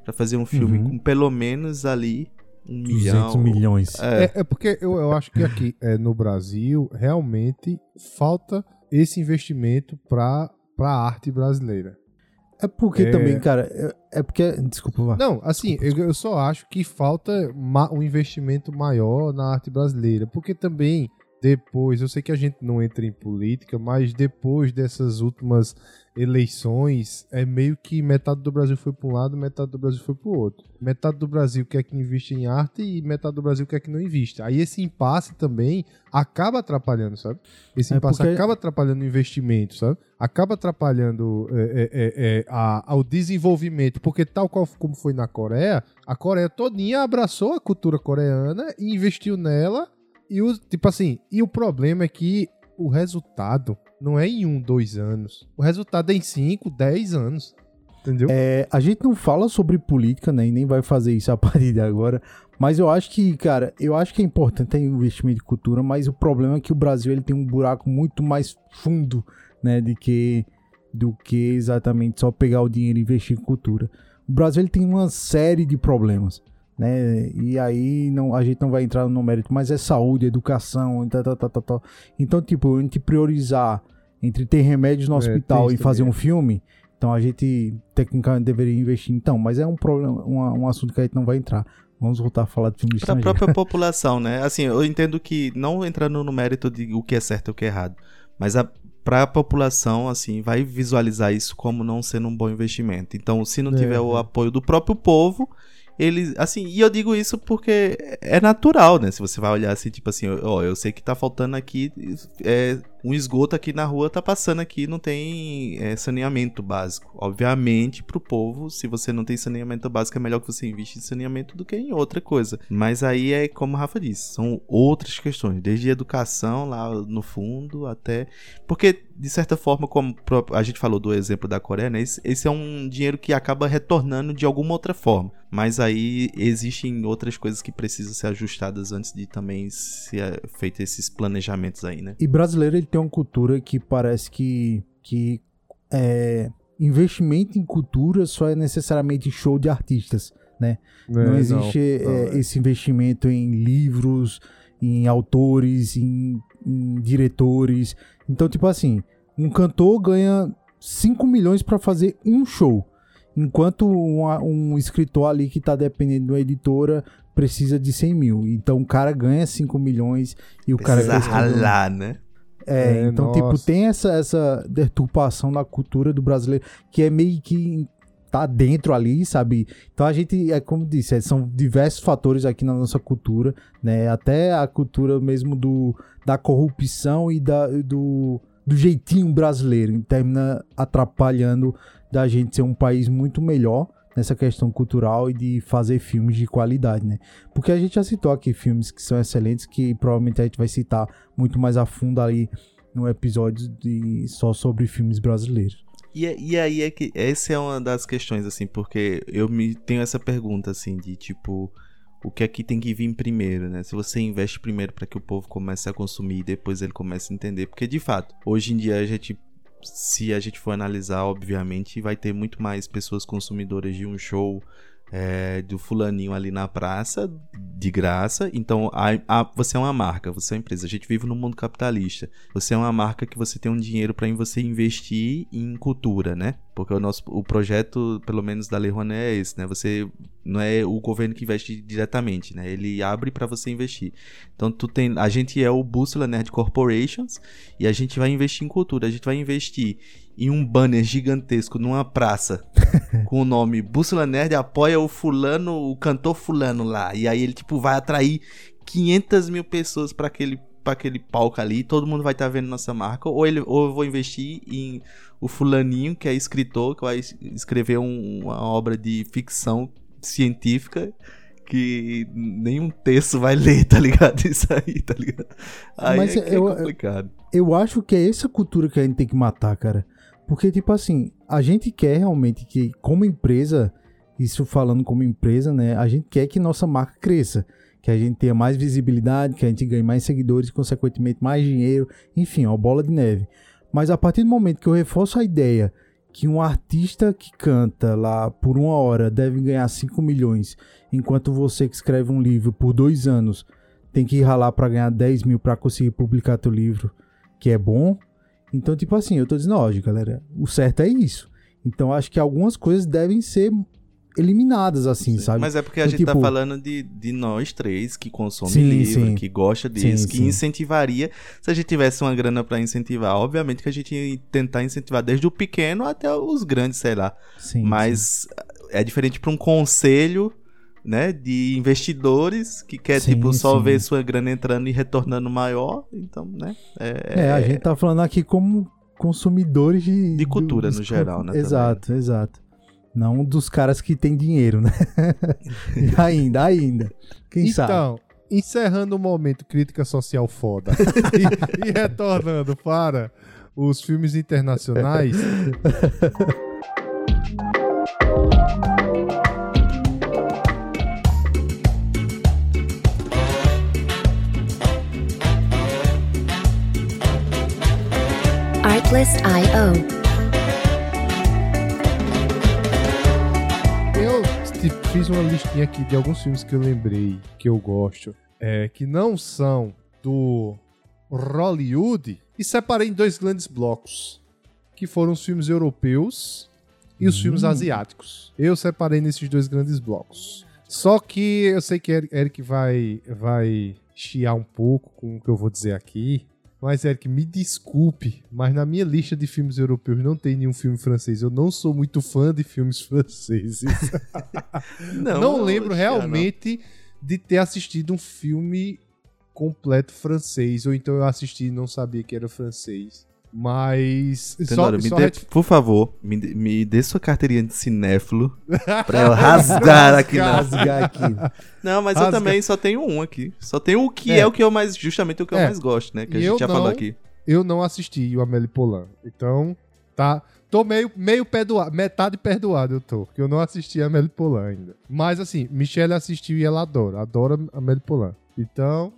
Speaker 3: pra fazer um filme
Speaker 2: Uhum.
Speaker 3: com pelo menos ali um
Speaker 2: 200
Speaker 3: milhão.
Speaker 2: milhões.
Speaker 3: É,
Speaker 1: É, é porque eu, eu acho que aqui é, no Brasil realmente falta esse investimento para a arte brasileira.
Speaker 2: É porque
Speaker 1: É.
Speaker 2: também, cara, é, é porque. Desculpa, vá.
Speaker 1: Não, assim, eu, eu só acho que falta um investimento maior na arte brasileira. Porque também, depois, eu sei que a gente não entra em política, mas depois dessas últimas eleições, é meio que metade do Brasil foi para um lado, metade do Brasil foi para o outro. Metade do Brasil quer que invista em arte e metade do Brasil quer que não invista. Aí esse impasse também acaba atrapalhando, sabe? Esse
Speaker 2: É
Speaker 1: impasse
Speaker 2: porque-
Speaker 1: acaba atrapalhando o investimento, sabe? Acaba atrapalhando é, é, é, é, a- ao desenvolvimento, porque tal qual como foi na Coreia, a Coreia todinha abraçou a cultura coreana e investiu nela. E o, tipo assim, e o problema é que o resultado não é em um, dois anos. O resultado é em cinco, dez anos. Entendeu?
Speaker 2: É, a gente não fala sobre política, né? E nem vai fazer isso a partir de agora. Mas eu acho que, cara, eu acho que é importante investimento em cultura, mas o problema é que o Brasil ele tem um buraco muito mais fundo, né? De que, do que exatamente só pegar o dinheiro e investir em cultura. O Brasil ele tem uma série de problemas, né? E aí não, a gente não vai entrar no mérito, mas é saúde, educação, tá, tá, tá, tá, tá. Então, tipo, a gente priorizar entre ter remédios no
Speaker 1: É,
Speaker 2: hospital e fazer
Speaker 1: também.
Speaker 2: um filme, então a gente tecnicamente deveria investir. Então, mas é um problema, uma- um assunto que a gente não vai entrar. Vamos voltar a falar de filme
Speaker 3: Pra
Speaker 2: estrangeiro.
Speaker 3: própria população, né? Assim, eu entendo que não entrando no mérito de o que é certo e o que é errado, mas a pra população, assim, vai visualizar isso como não sendo um bom investimento. Então, se não
Speaker 1: É,
Speaker 3: tiver o apoio do próprio povo, eles, assim, e eu digo isso porque é natural, né? Se você vai olhar assim, tipo assim, ó, eu sei que tá faltando aqui, é, um esgoto aqui na rua tá passando aqui, não tem é, saneamento básico. Obviamente, pro povo, se você não tem saneamento básico, é melhor que você invista em saneamento do que em outra coisa. Mas aí é como a Rafa disse, são outras questões, desde educação lá no fundo até. Porque, de certa forma, como a gente falou do exemplo da Coreia, né? Esse, esse é um dinheiro que acaba retornando de alguma outra forma. Mas aí existem outras coisas que precisam ser ajustadas antes de também ser feito esses planejamentos aí, né?
Speaker 2: E brasileiro ele tem uma cultura que parece que, que é, investimento em cultura só é necessariamente show de artistas.
Speaker 1: É,
Speaker 2: não existe
Speaker 1: não,
Speaker 2: é,
Speaker 1: é.
Speaker 2: esse investimento em livros, em autores, em, em diretores. Então, tipo assim, um cantor ganha 5 milhões pra fazer um show. Enquanto uma- um escritor ali que tá dependendo de uma editora precisa de 100 mil. Então o cara ganha 5 milhões e o cara
Speaker 3: Precisa
Speaker 2: que escreveu-
Speaker 3: ralar, né?
Speaker 2: É,
Speaker 1: É,
Speaker 2: então, tipo,
Speaker 1: nossa.
Speaker 2: tem essa, essa deturpação na cultura do brasileiro que é meio que tá dentro ali, sabe? Então a gente, é como disse, é, são diversos fatores aqui na nossa cultura, né? Até a cultura mesmo do, da corrupção e da, do, do jeitinho brasileiro, termina atrapalhando da gente ser um país muito melhor nessa questão cultural e de fazer filmes de qualidade, né? Porque a gente já citou aqui filmes que são excelentes, que provavelmente a gente vai citar muito mais a fundo ali no episódio de só sobre filmes brasileiros.
Speaker 3: E, e aí é que essa é uma das questões, assim, porque eu me tenho essa pergunta, assim, de tipo, o que é que tem que vir primeiro, né? Se você investe primeiro para que o povo comece a consumir e depois ele comece a entender. Porque, de fato, hoje em dia a gente se a gente for analisar, obviamente, vai ter muito mais pessoas consumidoras de um show é, do fulaninho ali na praça, de graça. Então, a, a, você é uma marca, você é uma empresa. A gente vive num mundo capitalista. Você é uma marca que você tem um dinheiro para você investir em cultura, né? Porque o nosso o projeto, pelo menos da Lei Rouanet, é esse, né? Você não é o governo que investe diretamente, né? Ele abre para você investir. Então, tu tem, a gente é o Bússola Nerd Corporations e a gente vai investir em cultura. A gente vai investir em um banner gigantesco numa praça com o nome Bússola Nerd apoia o fulano, o cantor fulano lá. E aí ele, tipo, vai atrair 500 mil pessoas para aquele para aquele palco ali, todo mundo vai estar tá vendo nossa marca, ou, ele, ou eu vou investir em o fulaninho, que é escritor, que vai escrever um, uma obra de ficção científica que nenhum texto vai ler, tá ligado? Isso aí, tá ligado? Aí
Speaker 2: Mas
Speaker 3: é,
Speaker 2: eu,
Speaker 3: é complicado.
Speaker 2: Eu acho que é essa cultura que a gente tem que matar, cara. Porque, tipo assim, a gente quer realmente que, como empresa, isso falando como empresa, né? A gente quer que nossa marca cresça. Que a gente tenha mais visibilidade, que a gente ganhe mais seguidores, consequentemente mais dinheiro, enfim, ó, bola de neve. Mas a partir do momento que eu reforço a ideia que um artista que canta lá por uma hora deve ganhar 5 milhões, enquanto você que escreve um livro por dois anos tem que ir ralar para ganhar 10 mil para conseguir publicar teu livro, que é bom, então, tipo assim, eu tô dizendo, ó, galera, o certo é isso. Então, acho que algumas coisas devem ser eliminadas, assim, sim, sabe?
Speaker 3: Mas é porque a
Speaker 2: então,
Speaker 3: gente tá
Speaker 2: tipo...
Speaker 3: tá falando de, de nós três que consomem sim, livro, sim. que gosta disso, que incentivaria. Se a gente tivesse uma grana para incentivar, obviamente que a gente ia tentar incentivar desde o pequeno até os grandes, sei lá. Mas é diferente para um conselho né, de investidores que quer sim, tipo só sim. ver sua grana entrando e retornando maior, então, né?
Speaker 2: É, é a gente tá falando aqui como consumidores de
Speaker 3: de cultura no geral, né?
Speaker 2: Exato, também. exato. Não dos caras que têm dinheiro, né? ainda, ainda. Quem
Speaker 1: então,
Speaker 2: sabe?
Speaker 1: Então, encerrando o momento crítica social foda e, e retornando para os filmes internacionais. Artlist.io. Eu fiz uma listinha aqui de alguns filmes que eu lembrei que eu gosto, é, que não são do Hollywood, e separei em dois grandes blocos, que foram os filmes europeus e os hum. filmes asiáticos. Eu separei nesses dois grandes blocos. Só que eu sei que Eric vai, vai chiar um pouco com o que eu vou dizer aqui. Mas, Eric, me desculpe, mas na minha lista de filmes europeus não tem nenhum filme francês. Eu não sou muito fã de filmes franceses. não, não lembro realmente não. de ter assistido um filme completo francês. Ou então eu assisti e não sabia que era francês. Mas.
Speaker 3: Tenório, só, só dê, ret... Por favor, me, me dê sua carteirinha de cinéfilo pra eu rasgar aqui.
Speaker 2: rasgar aqui.
Speaker 3: Não, mas Rasga. eu também só tenho um aqui. Só tenho o que é, é o que eu mais. Justamente o que é. eu mais gosto, né? Que e a gente já não, falou aqui.
Speaker 1: Eu não assisti o Amélie Polan. Então, tá. Tô meio, meio perdoado, metade perdoado eu tô, porque eu não assisti a Amélie Polan ainda. Mas assim, Michelle assistiu e ela adora, adora a Amélie Polan. Então,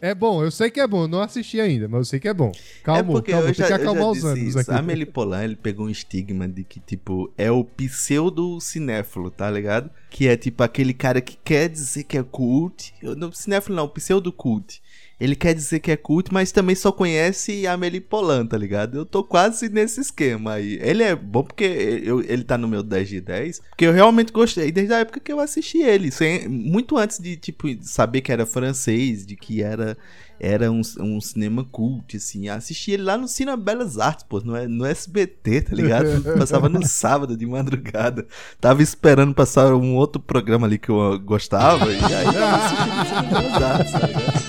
Speaker 1: é bom, eu sei que é bom, eu não assisti ainda, mas eu sei que é bom. Calma, é porque calma, eu já, tem que acalmar os ânimos aqui.
Speaker 3: A Melipolan, ele pegou um estigma de que, tipo, é o pseudo cinéfilo, tá ligado? Que é, tipo, aquele cara que quer dizer que é cult. Não, cinéfilo não, pseudo cult. Ele quer dizer que é culto, mas também só conhece a Amelie Polan, tá ligado? Eu tô quase nesse esquema aí. Ele é bom porque eu, ele tá no meu 10 de 10, porque eu realmente gostei desde a época que eu assisti ele. Sem, muito antes de, tipo, saber que era francês, de que era era era um, um cinema cult, assim. Assisti ele lá no Cine Belas Artes, pô, no, no SBT, tá ligado? Passava no sábado de madrugada. Tava esperando passar um outro programa ali que eu gostava, e aí eu assisti no Cine Belas Artes, tá ligado?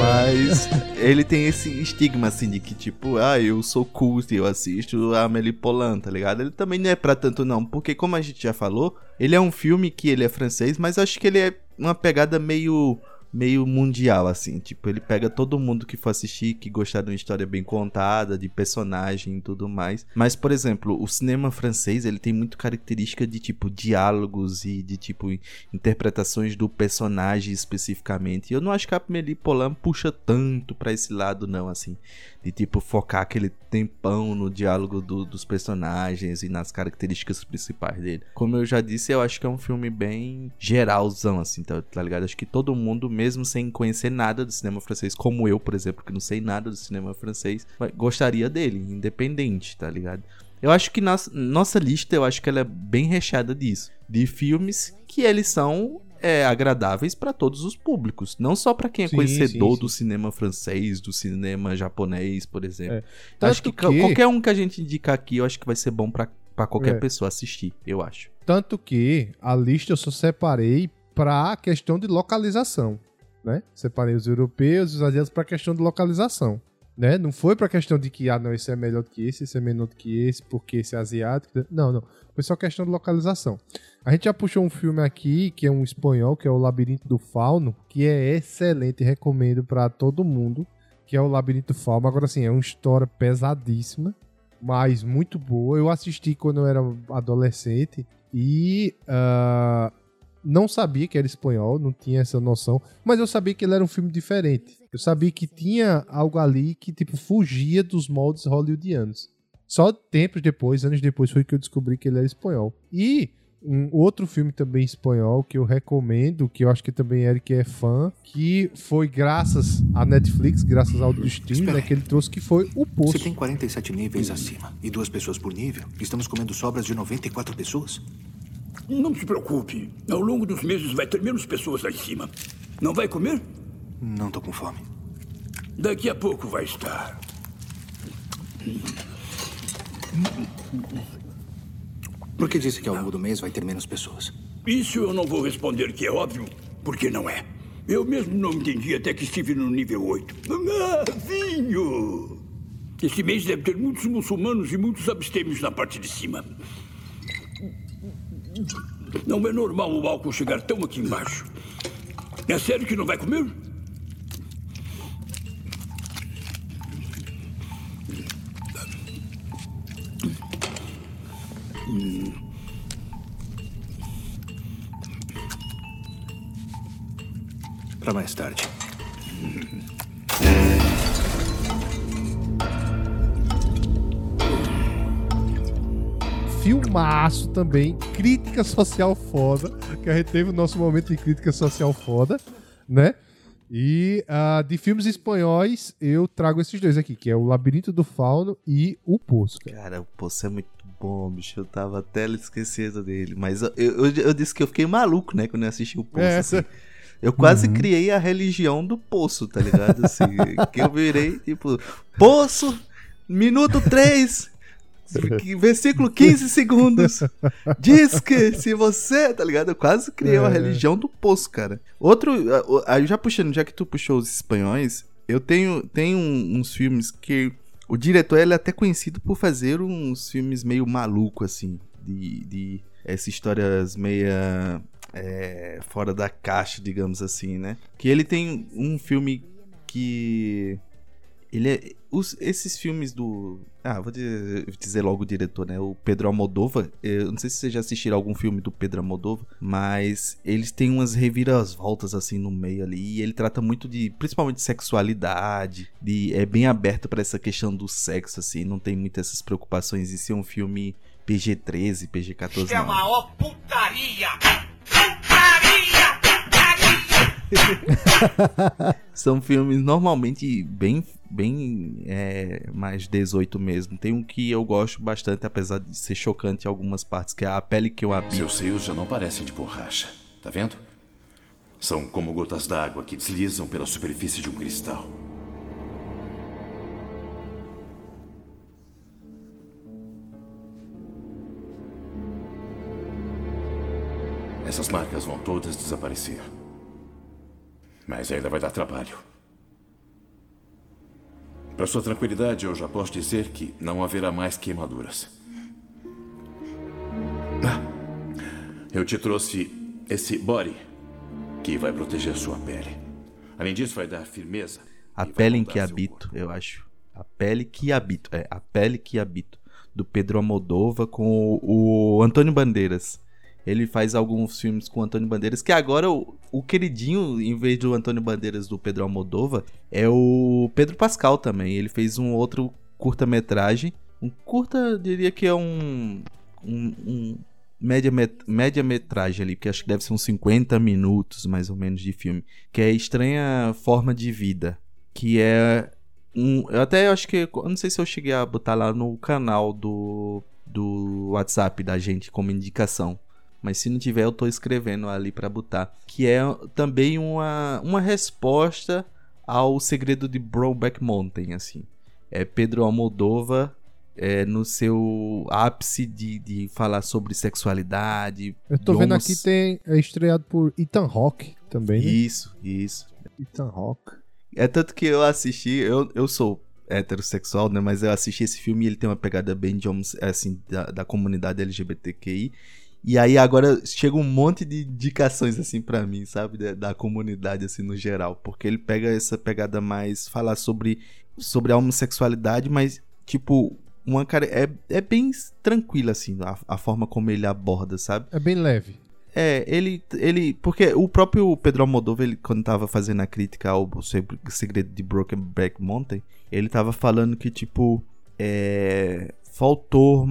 Speaker 3: Mas ele tem esse estigma, assim, de que, tipo, ah, eu sou cult, eu assisto a Amélie Polan, tá ligado? Ele também não é pra tanto, não. Porque, como a gente já falou, ele é um filme que ele é francês, mas acho que ele é uma pegada meio meio mundial, assim. Tipo, ele pega todo mundo que for assistir, que gostar de uma história bem contada, de personagem e tudo mais. Mas, por exemplo, o cinema francês, ele tem muito característica de, tipo, diálogos e de, tipo, interpretações do personagem especificamente. E eu não acho que a Amélie Polan puxa tanto para esse lado, não, assim de tipo focar aquele tempão no diálogo do, dos personagens e nas características principais dele. Como eu já disse, eu acho que é um filme bem geralzão, assim, tá, tá ligado? Acho que todo mundo, mesmo sem conhecer nada do cinema francês, como eu, por exemplo, que não sei nada do cinema francês, gostaria dele, independente, tá ligado? Eu acho que nossa, nossa lista, eu acho que ela é bem recheada disso. De filmes que eles são é, agradáveis para todos os públicos, não só para quem é sim, conhecedor sim, sim. do cinema francês, do cinema japonês, por exemplo. É. Acho que, que, qualquer um que a gente indicar aqui, eu acho que vai ser bom para qualquer é. pessoa assistir, eu acho.
Speaker 1: Tanto que a lista eu só separei para a questão de localização, né? Separei os europeus e os asiáticos para a questão de localização. Né? Não foi pra questão de que, ah, não, esse é melhor do que esse, esse é menor do que esse, porque esse é asiático. Não, não. Foi só questão de localização. A gente já puxou um filme aqui, que é um espanhol, que é o Labirinto do Fauno, que é excelente, recomendo para todo mundo, que é o Labirinto do Fauno. Agora, assim, é uma história pesadíssima, mas muito boa. Eu assisti quando eu era adolescente e uh, não sabia que era espanhol, não tinha essa noção, mas eu sabia que ele era um filme diferente. Eu sabia que tinha algo ali que tipo fugia dos moldes hollywoodianos. Só tempos depois, anos depois, foi que eu descobri que ele era espanhol. E um outro filme também espanhol que eu recomendo, que eu acho que também Eric é fã, que foi graças à Netflix, graças ao destino, né, que ele trouxe, que foi o Poço.
Speaker 5: Se tem 47 níveis acima e duas pessoas por nível, estamos comendo sobras de 94 pessoas?
Speaker 6: Não se preocupe. Ao longo dos meses vai ter menos pessoas lá em cima. Não vai comer?
Speaker 5: Não tô com fome.
Speaker 6: Daqui a pouco vai estar.
Speaker 5: Por que disse que ao longo do mês vai ter menos pessoas?
Speaker 6: Isso eu não vou responder que é óbvio, porque não é. Eu mesmo não entendi até que estive no nível 8. Ah, vinho! Esse mês deve ter muitos muçulmanos e muitos abstêmios na parte de cima. Não é normal o álcool chegar tão aqui embaixo. É sério que não vai comer?
Speaker 5: Para mais tarde.
Speaker 1: Filmaço também, crítica social foda, que a gente teve o nosso momento de crítica social foda, né? E uh, de filmes espanhóis, eu trago esses dois aqui, que é o Labirinto do Fauno e O Poço.
Speaker 3: Cara, cara o Poço é muito bom, bicho. Eu tava até esquecendo dele. Mas eu, eu, eu, disse que eu fiquei maluco, né, quando eu assisti O Poço. É, assim. Eu quase uhum. criei a religião do Poço, tá ligado? Assim, que eu virei, tipo, Poço, minuto 3, Versículo 15 segundos. Diz que se você. Tá ligado? Eu quase criei uma é. religião do poço, cara. Outro. Aí já puxando, já que tu puxou os espanhóis, eu tenho, tenho uns filmes que. O diretor ele é até conhecido por fazer uns filmes meio maluco, assim. De. de essas histórias meia. É, fora da caixa, digamos assim, né? Que ele tem um filme que ele é. Os, esses filmes do. Ah, vou dizer, dizer, logo o diretor, né? O Pedro Almodova. Eu não sei se vocês já assistiram algum filme do Pedro Almodova, mas eles têm umas reviravoltas assim no meio ali. E ele trata muito de. Principalmente de sexualidade. De, é bem aberto para essa questão do sexo, assim. Não tem muitas essas preocupações. Isso é um filme PG-13, PG-14. Isso
Speaker 7: é a maior putaria! Putaria!
Speaker 3: São filmes normalmente bem, bem é, mais 18 mesmo. Tem um que eu gosto bastante, apesar de ser chocante em algumas partes, que é A Pele Que Eu Habito.
Speaker 8: Seus seios já não parecem de borracha, tá vendo? São como gotas d'água que deslizam pela superfície de um cristal. Essas marcas vão todas desaparecer. Mas ainda vai dar trabalho. Para sua tranquilidade, eu já posso dizer que não haverá mais queimaduras. Ah, eu te trouxe esse body que vai proteger sua pele. Além disso, vai dar firmeza.
Speaker 3: A pele em que habito,
Speaker 8: corpo.
Speaker 3: eu acho. A pele que habito. É, a pele que habito. Do Pedro Almodova com o, o Antônio Bandeiras. Ele faz alguns filmes com o Antônio Bandeiras, que agora o, o queridinho, em vez do Antônio Bandeiras do Pedro Almodova, é o Pedro Pascal também. Ele fez um outro curta-metragem. Um curta, diria que é um. um, um média, média metragem ali, que acho que deve ser uns 50 minutos mais ou menos de filme. Que é Estranha Forma de Vida. Que é um. Eu até acho que. Eu não sei se eu cheguei a botar lá no canal do, do WhatsApp da gente como indicação. Mas se não tiver, eu tô escrevendo ali pra botar. Que é também uma, uma resposta ao segredo de Brokeback Mountain, assim. É Pedro Almodova é, no seu ápice de, de falar sobre sexualidade.
Speaker 1: Eu tô vendo aqui, tem, é estreado por Ethan Hawke também, né?
Speaker 3: Isso, isso.
Speaker 1: Ethan Hawke.
Speaker 3: É tanto que eu assisti, eu, eu sou heterossexual, né? Mas eu assisti esse filme e ele tem uma pegada bem de assim, da, da comunidade LGBTQI. E aí agora chega um monte de indicações, assim, pra mim, sabe? Da, da comunidade, assim, no geral. Porque ele pega essa pegada mais, falar sobre, sobre a homossexualidade, mas, tipo, uma cara. É, é bem tranquila, assim, a, a forma como ele aborda, sabe?
Speaker 1: É bem leve.
Speaker 3: É, ele, ele. Porque o próprio Pedro Almodóvar, ele, quando tava fazendo a crítica ao Se- Segredo de Brokenback Mountain, ele tava falando que, tipo, é, faltou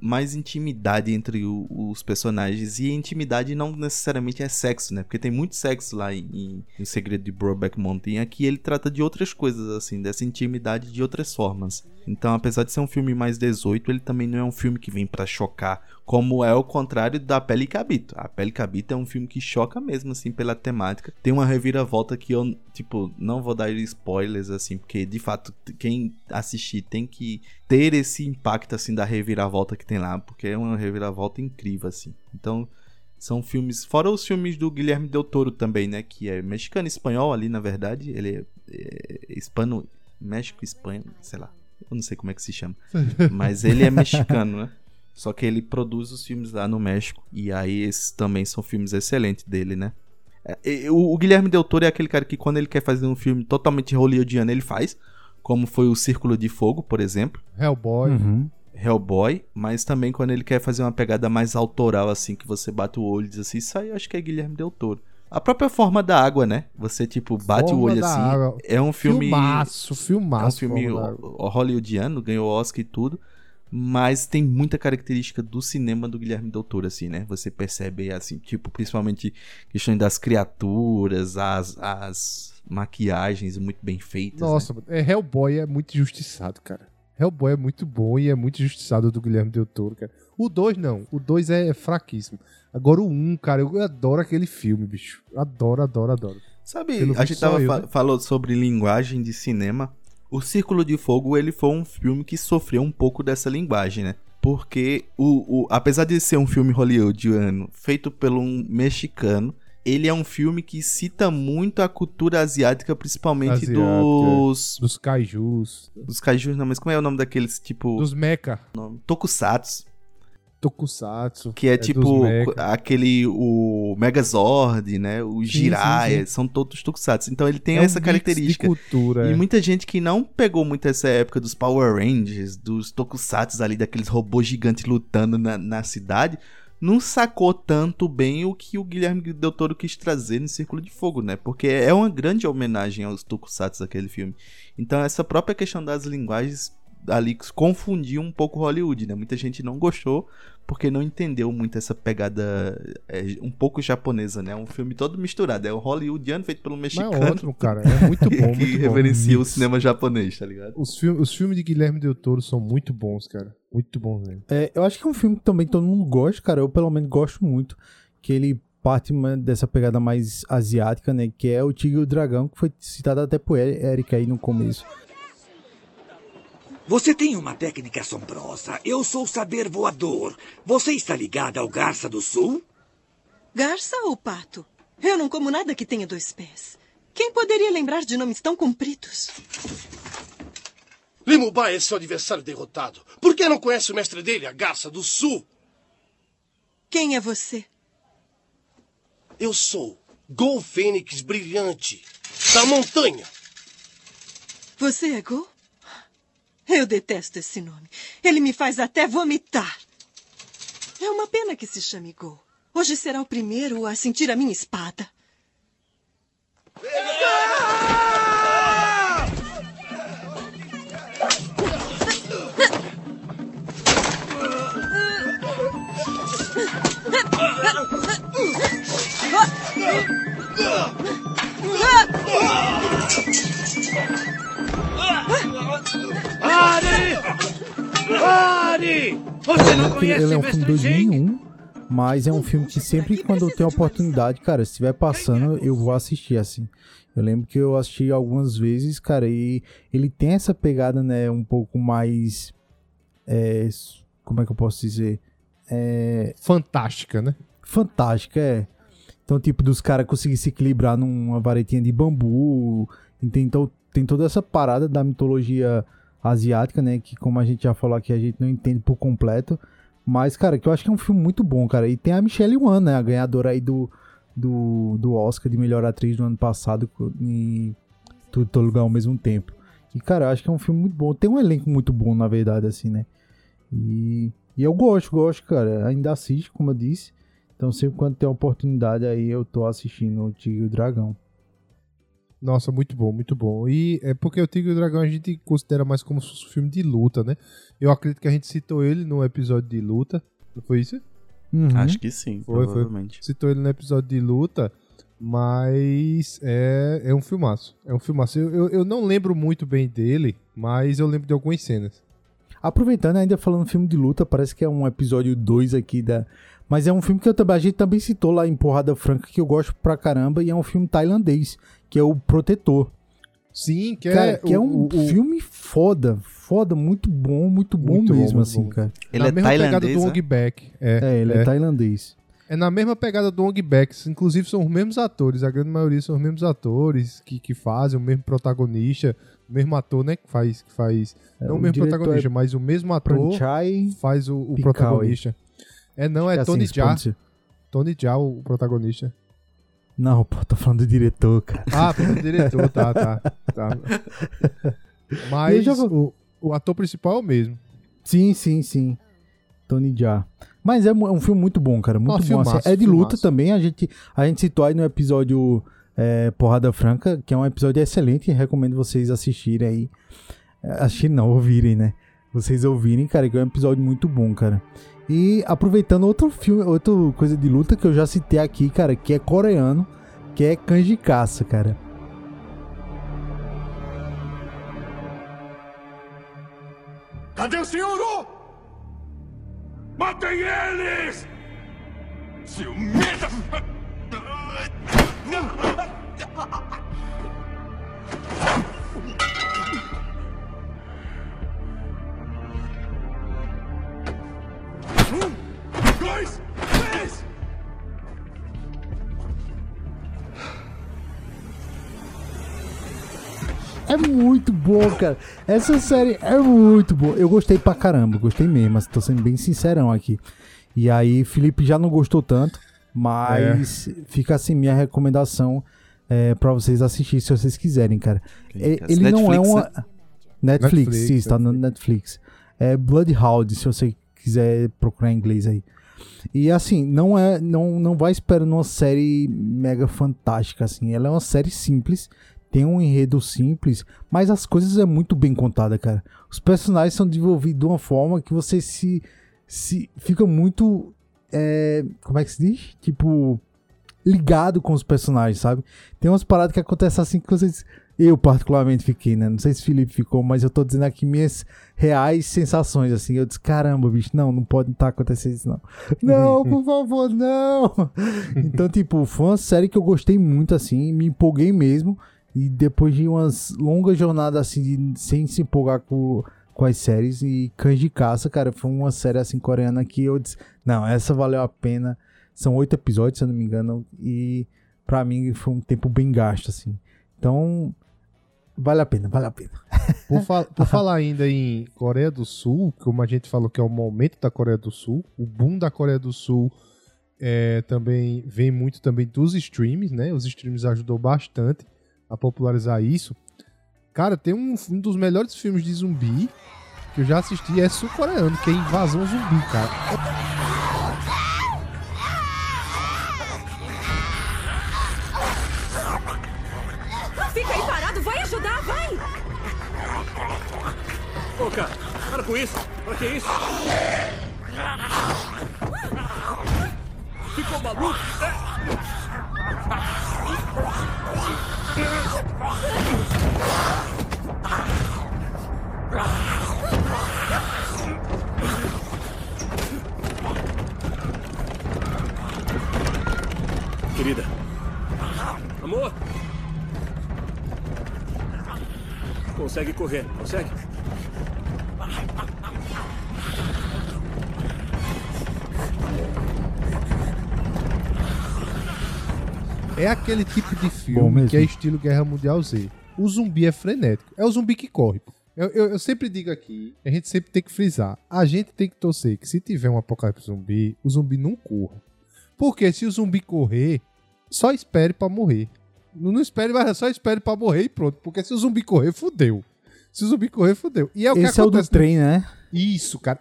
Speaker 3: mais intimidade entre o- os personagens. E intimidade não necessariamente é sexo, né? Porque tem muito sexo lá em, em, Segredo de Brokeback Mountain. Aqui ele trata de outras coisas, assim, dessa intimidade de outras formas. Então, apesar de ser um filme mais 18, ele também não é um filme que vem pra chocar, como é o contrário da Pele que Habito. A Pele que Habito é um filme que choca mesmo, assim, pela temática. Tem uma reviravolta que eu, tipo, não vou dar spoilers, assim, porque de fato, quem assistir tem que ter esse impacto, assim, da reviravolta que tem lá, porque é uma reviravolta incrível, assim. Então, são filmes, fora os filmes do Guilherme Del Toro também, né, que é mexicano e espanhol ali, na verdade, ele é, é hispano, México, Espanha, sei lá, eu não sei como é que se chama, mas ele é mexicano, né? Só que ele produz os filmes lá no México. E aí esses também são filmes excelentes dele, né? É, e- o, o Guilherme Del Toro é aquele cara que quando ele quer fazer um filme totalmente hollywoodiano, ele faz. Como foi o Círculo de Fogo, por exemplo.
Speaker 1: Hellboy.
Speaker 2: Uhum.
Speaker 3: Hellboy. Mas também quando ele quer fazer uma pegada mais autoral, assim, que você bate o olho e diz assim, isso aí eu acho que é Guilherme Del Toro. A própria forma da água, né? Você, tipo, bate o
Speaker 1: Forma
Speaker 3: olho
Speaker 1: da
Speaker 3: assim.
Speaker 1: Água.
Speaker 3: É um filme.
Speaker 1: Filmaço, filmaço.
Speaker 3: É um filme hollywoodiano, ganhou Oscar e tudo. Mas tem muita característica do cinema do Guilherme Del Toro, assim, né? Você percebe, assim, tipo, principalmente questões das criaturas, as, as maquiagens muito bem feitas. né?
Speaker 1: Nossa, é, Hellboy é muito injustiçado, cara. Hellboy é muito bom e é muito injustiçado do Guilherme Del Toro, cara. O 2 não, o 2 é fraquíssimo. Agora o 1, um, cara, eu adoro aquele filme, bicho. Adoro, adoro, adoro.
Speaker 3: Sabe,
Speaker 1: Pelo
Speaker 3: a gente tava
Speaker 1: eu,
Speaker 3: fa-
Speaker 1: né?
Speaker 3: falou sobre linguagem de cinema. O Círculo de Fogo, ele foi um filme que sofreu um pouco dessa linguagem, né? Porque, o, o, apesar de ser um filme hollywoodiano feito por um mexicano, ele é um filme que cita muito a cultura asiática, principalmente
Speaker 1: Asiática,
Speaker 3: dos...
Speaker 1: Dos kaijus,
Speaker 3: Dos kaijus, não, mas como é o nome daqueles, tipo...
Speaker 1: dos mecha?
Speaker 3: Tokusatsu.
Speaker 1: Tokusatsu.
Speaker 3: Que é,
Speaker 1: dos
Speaker 3: tipo aquele, o Megazord, né? O
Speaker 1: sim,
Speaker 3: Jiraiya,
Speaker 1: sim.
Speaker 3: são todos tokusatsu. Então ele tem
Speaker 1: É um
Speaker 3: essa
Speaker 1: mix
Speaker 3: característica.
Speaker 1: De cultura,
Speaker 3: E
Speaker 1: é.
Speaker 3: muita gente que não pegou muito essa época dos Power Rangers, dos Tokusatsu ali, daqueles robôs gigantes lutando na, na cidade, não sacou tanto bem o que o Guilherme Del Toro quis trazer no Círculo de Fogo, né? Porque é uma grande homenagem aos Tokusatsu daquele filme. Então essa própria questão das linguagens ali confundiu um pouco Hollywood, né? Muita gente não gostou porque não entendeu muito essa pegada é, um pouco japonesa, né? Um filme todo misturado. É o hollywoodiano feito pelo
Speaker 1: Mas
Speaker 3: mexicano.
Speaker 1: é ótimo, cara. É muito bom,
Speaker 3: que
Speaker 1: muito bom.
Speaker 3: reverencia o
Speaker 1: Mix.
Speaker 3: cinema japonês, tá ligado?
Speaker 1: Os, filmes, os filmes de Guilherme Del Toro são muito bons, cara. Muito bons mesmo.
Speaker 2: É, eu acho que é um filme que também todo mundo gosta, cara. Eu pelo menos gosto muito. Que ele parte dessa pegada mais asiática, né? Que é o Tigre e o Dragão, que foi citado até por Eri- Eric aí no começo.
Speaker 7: Você tem uma técnica assombrosa. Eu sou o saber voador. Você está ligada ao Garça do Sul?
Speaker 9: Garça ou pato? Eu não como nada que tenha dois pés. Quem poderia lembrar de nomes tão compridos?
Speaker 10: Limubai é seu adversário derrotado. Por que não conhece o mestre dele, a Garça do Sul?
Speaker 9: Quem é você?
Speaker 10: Eu sou Gol Fênix Brilhante, da montanha.
Speaker 9: Você é Go? Eu detesto esse nome. Ele me faz até vomitar. É uma pena que se chame Go. Hoje será o primeiro a sentir a minha espada.
Speaker 7: Pare! Pare! Você não
Speaker 2: Ele-
Speaker 7: conhece
Speaker 2: ele é um filme de
Speaker 7: Jing?
Speaker 2: 2001, mas é um filme que sempre quando eu tenho oportunidade, cara, se estiver passando, eu vou assistir, assim. Eu lembro que eu assisti algumas vezes, cara, e ele tem essa pegada, né, um pouco mais... é, como é que eu posso dizer? É,
Speaker 1: Fantástica, né?
Speaker 2: fantástica, é. Então, tipo, dos caras conseguirem se equilibrar numa varetinha de bambu. Tem, to- tem toda essa parada da mitologia asiática, né? Que, como a gente já falou aqui, a gente não entende por completo. Mas, cara, que eu acho que é um filme muito bom, cara. E tem a Michelle Wan, né? A ganhadora aí do, do, do Oscar de melhor atriz do ano passado em Tudo Todo Lugar ao mesmo tempo. E, cara, eu acho que é um filme muito bom. Tem um elenco muito bom, na verdade, assim, né? E, e eu gosto, gosto, cara. Ainda assisto, como eu disse. Então, sempre quando tem oportunidade aí, eu tô assistindo o Tigre e o Dragão.
Speaker 1: Nossa, muito bom, muito bom. E é porque o Tigre e o Dragão a gente considera mais como se fosse um filme de luta, né? Eu acredito que a gente citou ele no episódio de luta. Não foi isso?
Speaker 2: Uhum.
Speaker 3: Acho que sim,
Speaker 1: Foi, foi.
Speaker 3: provavelmente.
Speaker 1: Citou ele no episódio de luta, mas é, é um filmaço. É um filmaço. Eu, eu, eu não lembro muito bem dele, mas eu lembro de algumas cenas.
Speaker 2: Aproveitando, ainda falando filme de luta, parece que é um episódio 2 aqui da. Mas é um filme que eu, também- a gente também citou lá em Porrada Franca, que eu gosto pra caramba, e é um filme tailandês, que é o Protetor.
Speaker 1: Sim, que
Speaker 2: cara,
Speaker 1: é,
Speaker 2: que é
Speaker 1: o-
Speaker 2: um
Speaker 1: o-
Speaker 2: filme foda, foda, muito bom, muito bom
Speaker 1: Muito bom,
Speaker 2: mesmo,
Speaker 1: muito
Speaker 2: assim,
Speaker 1: bom.
Speaker 2: cara.
Speaker 3: Ele
Speaker 1: na
Speaker 3: é
Speaker 1: mesma pegada do
Speaker 3: né?
Speaker 1: Ong Bak. É,
Speaker 2: É, ele é, tailandês.
Speaker 1: É na mesma pegada do Ong Bak. Inclusive são os mesmos atores. A grande maioria são os mesmos atores que, que fazem, o mesmo protagonista, o mesmo ator, né? Que faz. Que faz
Speaker 2: É,
Speaker 1: não
Speaker 2: o
Speaker 1: o mesmo protagonista,
Speaker 2: é
Speaker 1: mas o mesmo ator
Speaker 2: Pranchai
Speaker 1: faz o, o protagonista. É, não, é
Speaker 2: Acho que
Speaker 1: Tony
Speaker 2: assim,
Speaker 1: Jaa. Tony Jaa, o protagonista.
Speaker 2: Não, pô, tô falando do diretor, cara.
Speaker 1: Ah, foi o diretor, tá, tá. tá. Mas
Speaker 2: já
Speaker 1: o, o ator principal é o mesmo.
Speaker 2: Sim, sim, sim. Tony Jaa. Mas é é um filme muito bom, cara. Muito
Speaker 1: Ó,
Speaker 2: bom.
Speaker 1: filmaço,
Speaker 2: assim. É de luta
Speaker 1: filmaço.
Speaker 2: também. A gente, a gente citou aí no episódio é, Porrada Franca, que é um episódio excelente. Recomendo vocês assistirem aí. É, Assistirem não, ouvirem, né? Vocês ouvirem, cara, que é um episódio muito bom, cara. E aproveitando outro filme, outra coisa de luta que eu já citei aqui, cara, que é coreano, que é Kanji Caça, cara.
Speaker 7: Cadê o senhor? Matem eles! Ciumenta! Um,
Speaker 2: É muito bom, cara. Essa série é muito boa. Eu gostei pra caramba, gostei mesmo, mas tô sendo bem sincerão aqui. E aí, Felipe já não gostou tanto, mas fica assim minha recomendação é, para vocês assistirem se vocês quiserem, cara. É,
Speaker 3: Netflix,
Speaker 2: ele não é
Speaker 3: né?
Speaker 2: uma. Netflix,
Speaker 1: Netflix,
Speaker 2: sim, está no Netflix. É Bloodhound, se você quiser procurar em inglês aí. E assim, não é, não, não vai esperando uma série mega fantástica assim. Ela é uma série simples, tem um enredo simples, mas as coisas é muito bem contada, cara. Os personagens são desenvolvidos de uma forma que você se, se fica muito é, como é que se diz? Tipo ligado com os personagens, sabe? Tem umas paradas que acontecem assim que vocês Eu particularmente fiquei, né? Não sei se Felipe ficou, mas eu tô dizendo aqui minhas reais sensações, assim. Eu disse, caramba, bicho, não, não pode estar tá acontecendo isso, não. Não, por favor, não! então, tipo, foi uma série que eu gostei muito, assim, me empolguei mesmo. E depois de umas longas jornadas, assim, de, sem se empolgar com, com as séries e Cães de Caça, cara, foi uma série, assim, coreana que eu disse, não, essa valeu a pena. São oito episódios, se eu não me engano, e para mim foi um tempo bem gasto, assim. Então, Vale a pena, vale a pena.
Speaker 1: Por, fa por falar ainda em Coreia do Sul, como a gente falou que é o momento da Coreia do Sul, o boom da Coreia do Sul é, também vem muito também dos streams, né? Os streams ajudou bastante a popularizar isso. Cara, tem um, um dos melhores filmes de zumbi que eu já assisti, é sul-coreano, que é Invasão Zumbi, cara.
Speaker 4: Ô, cara, para com isso. Pra que isso? Ficou maluco? Querida. Amor? Consegue correr, consegue?
Speaker 1: É aquele tipo de filme que é estilo Guerra Mundial Z. O zumbi é frenético. É o zumbi que corre. Eu, eu, eu, sempre digo aqui, a gente sempre tem que frisar. A gente tem que torcer que se tiver um apocalipse zumbi, o zumbi não corra. Porque se o zumbi correr, só espere para morrer. Não, não espere, mas só espere para morrer e pronto. Porque se o zumbi correr, fudeu. Se o zumbi correr, fudeu. E é o
Speaker 2: Esse
Speaker 1: que
Speaker 2: é o do trem, né?
Speaker 1: Isso, cara.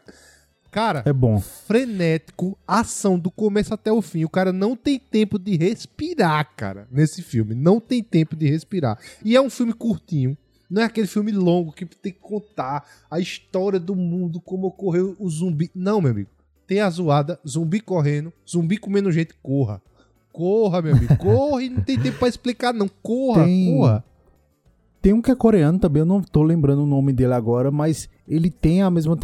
Speaker 1: Cara,
Speaker 2: é bom.
Speaker 1: Frenético, ação do começo até o fim. O cara não tem tempo de respirar, cara, nesse filme. Não tem tempo de respirar. E é um filme curtinho. Não é aquele filme longo que tem que contar a história do mundo, como ocorreu o zumbi. Não, meu amigo. Tem a zoada, zumbi correndo, zumbi comendo gente, corra. Corra, meu amigo. Corre, não tem tempo pra explicar, não. Corra, tem... corra.
Speaker 2: Tem um que é coreano também, eu não tô lembrando o nome dele agora, mas ele tem a mesma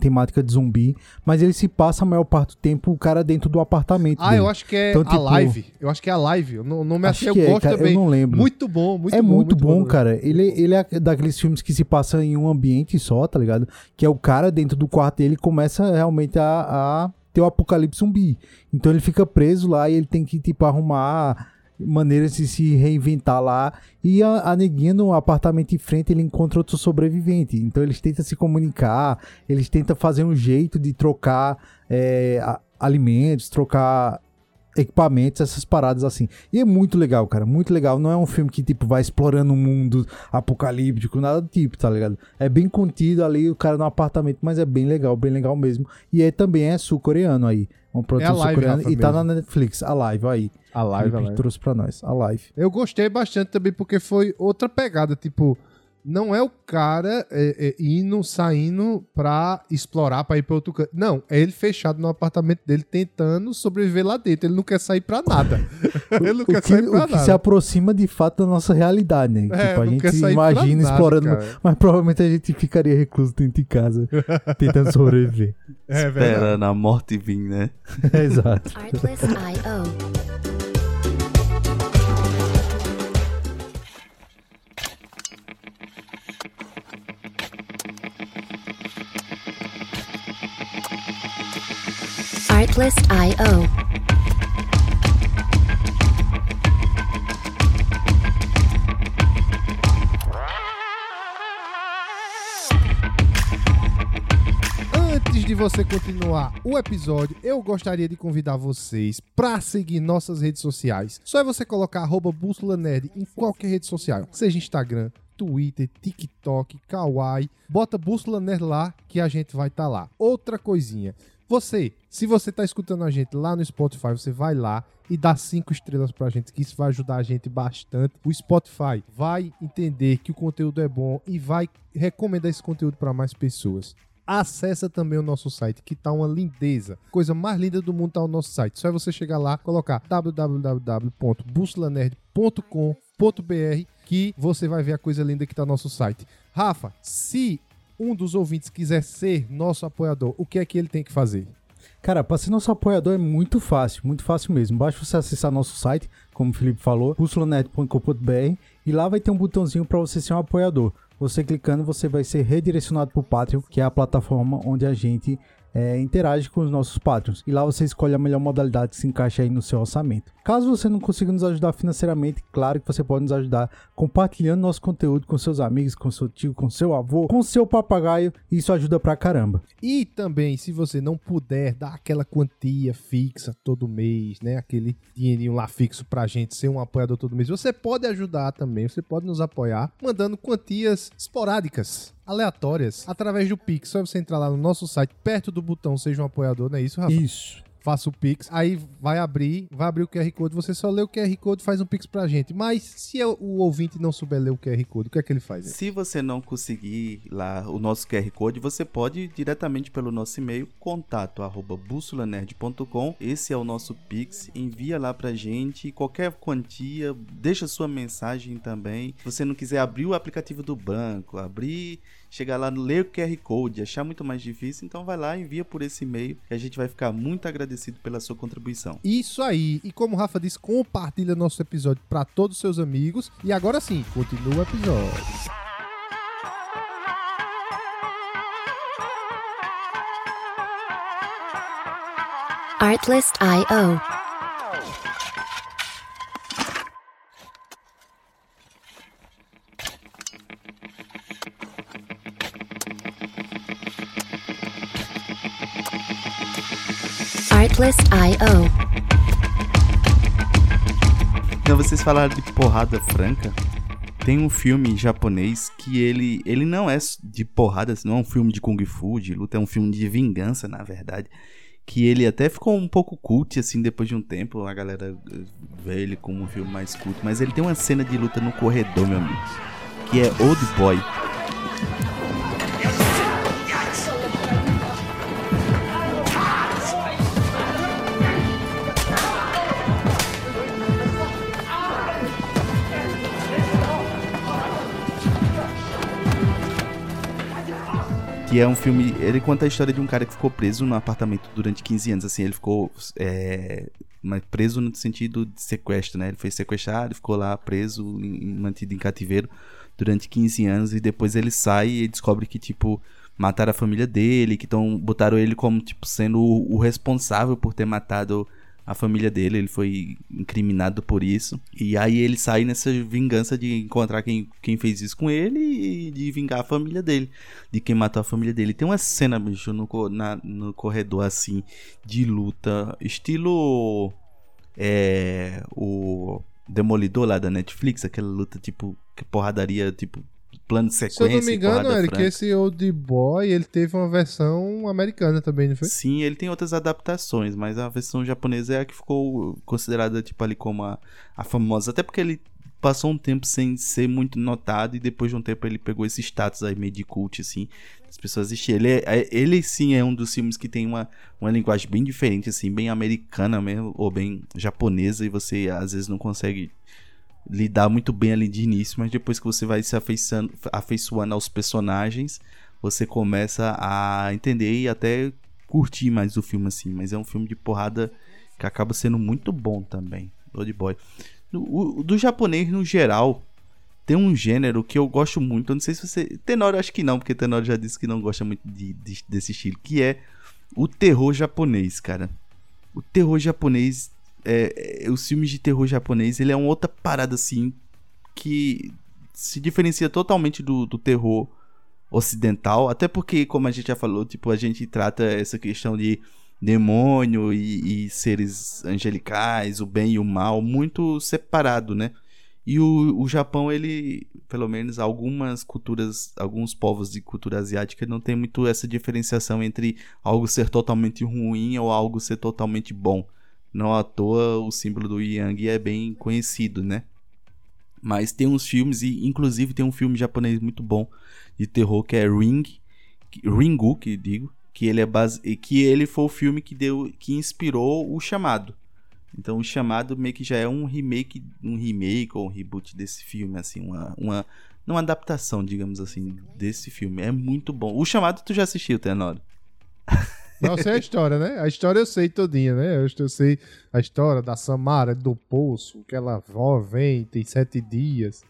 Speaker 2: temática de zumbi, mas ele se passa a maior parte do tempo o cara dentro do apartamento.
Speaker 1: Ah,
Speaker 2: dele.
Speaker 1: eu acho que é então, tipo, a live. Eu acho que é a live. Eu não, não me
Speaker 2: acho que eu é, gosto cara, também. Eu não lembro.
Speaker 1: Muito bom, muito
Speaker 2: é
Speaker 1: bom.
Speaker 2: Muito, muito bom, bom, cara. Ele, ele é daqueles filmes que se passa em um ambiente só, tá ligado? Que é o cara dentro do quarto dele começa realmente a, a ter o apocalipse zumbi. Então ele fica preso lá e ele tem que, tipo, arrumar maneiras de se reinventar lá. E a, a neguinha no apartamento em frente ele encontra outro sobrevivente. Então eles tentam se comunicar, eles tentam fazer um jeito de trocar é, alimentos, trocar equipamentos, essas paradas assim. E é muito legal, cara, muito legal. Não é um filme que, tipo, vai explorando um mundo apocalíptico, nada do tipo, tá ligado? É bem contido ali, o cara no apartamento, mas é bem legal, bem legal mesmo. E é, também é sul-coreano aí. Uma produção é sul-coreana e tá mesmo. na Netflix, a live aí.
Speaker 1: A live, a live.
Speaker 2: trouxe pra nós, a live.
Speaker 1: Eu gostei bastante também porque foi outra pegada, tipo não é o cara é, é, indo, saindo pra explorar, pra ir pra outro canto. Não, é ele fechado no apartamento dele tentando sobreviver lá dentro. Ele não quer sair pra nada. ele não
Speaker 2: o
Speaker 1: quer
Speaker 2: que,
Speaker 1: sair pra
Speaker 2: o
Speaker 1: nada.
Speaker 2: que se aproxima de fato da nossa realidade, né? É, tipo, a gente imagina nada, explorando, cara. mas provavelmente a gente ficaria recluso dentro de casa, tentando sobreviver.
Speaker 3: É, Esperando a morte vir, né?
Speaker 2: exato.
Speaker 1: Artlist.io. Antes de você continuar o episódio, eu gostaria de convidar vocês para seguir nossas redes sociais. Só é você colocar arroba Bússola Nerd em qualquer rede social, seja Instagram, Twitter, TikTok, Kawaii. Bota Bússola Nerd lá que a gente vai estar tá lá. Outra coisinha. Você, se você está escutando a gente lá no Spotify, você vai lá e dá cinco estrelas pra gente, que isso vai ajudar a gente bastante. O Spotify vai entender que o conteúdo é bom e vai recomendar esse conteúdo para mais pessoas. Acessa também o nosso site, que tá uma lindeza. Coisa mais linda do mundo tá o nosso site. Só é você chegar lá, colocar www.bussolanerd.com.br que você vai ver a coisa linda que tá no nosso site. Rafa, se um dos ouvintes quiser ser nosso apoiador, o que é que ele tem que fazer?
Speaker 2: Cara, para ser nosso apoiador é muito fácil, muito fácil mesmo. Basta você acessar nosso site, como o Felipe falou, bussolanet.com.br e lá vai ter um botãozinho para você ser um apoiador. Você clicando, você vai ser redirecionado para o Patreon, que é a plataforma onde a gente é, interage com os nossos patrons. E lá você escolhe a melhor modalidade que se encaixa aí no seu orçamento. Caso você não consiga nos ajudar financeiramente, claro que você pode nos ajudar compartilhando nosso conteúdo com seus amigos, com seu tio, com seu avô, com seu papagaio. Isso ajuda pra caramba.
Speaker 1: E também, se você não puder dar aquela quantia fixa todo mês, né? Aquele dinheirinho lá fixo pra gente ser um apoiador todo mês, você pode ajudar também, você pode nos apoiar mandando quantias esporádicas aleatórias através do Pix. Só você entrar lá no nosso site, perto do botão Seja um Apoiador, não é isso, Rafa?
Speaker 2: Isso
Speaker 1: faça o Pix, aí vai abrir, vai abrir o QR Code, você só lê o QR Code e faz um Pix pra gente. Mas se o ouvinte não souber ler o QR Code, o que é que ele faz? Aí?
Speaker 3: Se você não conseguir lá o nosso QR Code, você pode ir diretamente pelo nosso e-mail, contato arroba bussolanerd.com. Esse é o nosso Pix, envia lá pra gente qualquer quantia, deixa sua mensagem também. Se você não quiser abrir o aplicativo do banco, abrir chegar lá, ler o QR Code, achar muito mais difícil, então vai lá, envia por esse e-mail e a gente vai ficar muito agradecido pela sua contribuição.
Speaker 1: Isso aí. E como o Rafa disse, compartilha nosso episódio para todos os seus amigos. E agora sim, continua o episódio.
Speaker 11: Artlist.io Artlist.io
Speaker 3: Então vocês falaram de porrada franca. Tem um filme japonês que ele, ele não é de porrada, não é um filme de kung fu, de luta, é um filme de vingança, na verdade. Que ele até ficou um pouco cult, assim, depois de um tempo. A galera vê ele como um filme mais cult. Mas ele tem uma cena de luta no corredor, meu amigo. Que é Old Boy. Que é um filme. Ele conta a história de um cara que ficou preso no apartamento durante 15 anos. Assim, ele ficou é, preso no sentido de sequestro, né? Ele foi sequestrado, ficou lá preso, mantido em cativeiro durante 15 anos. E depois ele sai e descobre que, tipo, mataram a família dele, que então botaram ele como, tipo, sendo o, o responsável por ter matado a família dele, ele foi incriminado por isso. E aí ele sai nessa vingança de encontrar quem, quem fez isso com ele e de vingar a família dele, de quem matou a família dele. Tem uma cena, bicho, no, na, no corredor assim, de luta, estilo. É. O Demolidor lá da Netflix, aquela luta tipo. Que porradaria, tipo plano de sequência. Se
Speaker 1: eu não me engano, Eric, franca. esse Old Boy, ele teve uma versão americana também, não foi?
Speaker 3: Sim, ele tem outras adaptações, mas a versão japonesa é a que ficou considerada, tipo, ali como a, a famosa. Até porque ele passou um tempo sem ser muito notado e depois de um tempo ele pegou esse status aí meio de cult, assim. As pessoas assistiam. Ele, é, é, ele sim é um dos filmes que tem uma, uma linguagem bem diferente, assim, bem americana mesmo, ou bem japonesa, e você às vezes não consegue lidar muito bem ali de início, mas depois que você vai se afeiçoando, afeiçoando aos personagens, você começa a entender e até curtir mais o filme assim. Mas é um filme de porrada que acaba sendo muito bom também. Old Boy. O, o, do japonês no geral, tem um gênero que eu gosto muito. Eu não sei se você. Tenório, acho que não, porque Tenório já disse que não gosta muito de, de, desse estilo. Que é o terror japonês, cara. O terror japonês é, é, os filmes de terror japonês, ele é uma outra parada assim que se diferencia totalmente do, do terror ocidental, até porque, como a gente já falou, tipo, a gente trata essa questão de demônio e, e seres angelicais, o bem e o mal, muito separado, né? E o, o Japão, ele, pelo menos algumas culturas, alguns povos de cultura asiática não tem muito essa diferenciação entre algo ser totalmente ruim ou algo ser totalmente bom. Não à toa o símbolo do Yang é bem conhecido, né? Mas tem uns filmes, e inclusive tem um filme japonês muito bom de terror que é Ring, Ringu, que digo, que ele é base, que ele foi o filme que deu, que inspirou o chamado. Então o chamado meio que já é um remake, um remake ou um reboot desse filme, assim, uma, uma, uma adaptação, digamos assim, desse filme. É muito bom. O chamado tu já assistiu, Tenório?
Speaker 1: Não, eu sei a história, né? A história eu sei todinha, né? Eu, sei a história da Samara, do poço, que ela ó, vem, tem sete dias.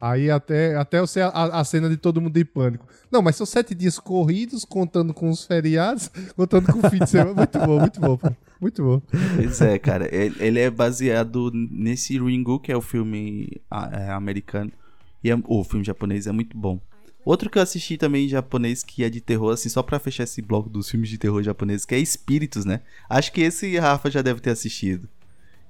Speaker 1: Aí até, até eu sei a, a cena de todo mundo em pânico. Não, mas são sete dias corridos, contando com os feriados, contando com o fim de semana. Muito bom, muito bom. Pô. Muito bom.
Speaker 3: Pois é, cara. Ele, ele é baseado nesse Ringu, que é o filme é, americano. E é, o filme japonês é muito bom. Outro que eu assisti também em japonês que é de terror, assim, só pra fechar esse bloco dos filmes de terror japoneses, que é Espíritos, né? Acho que esse Rafa já deve ter assistido.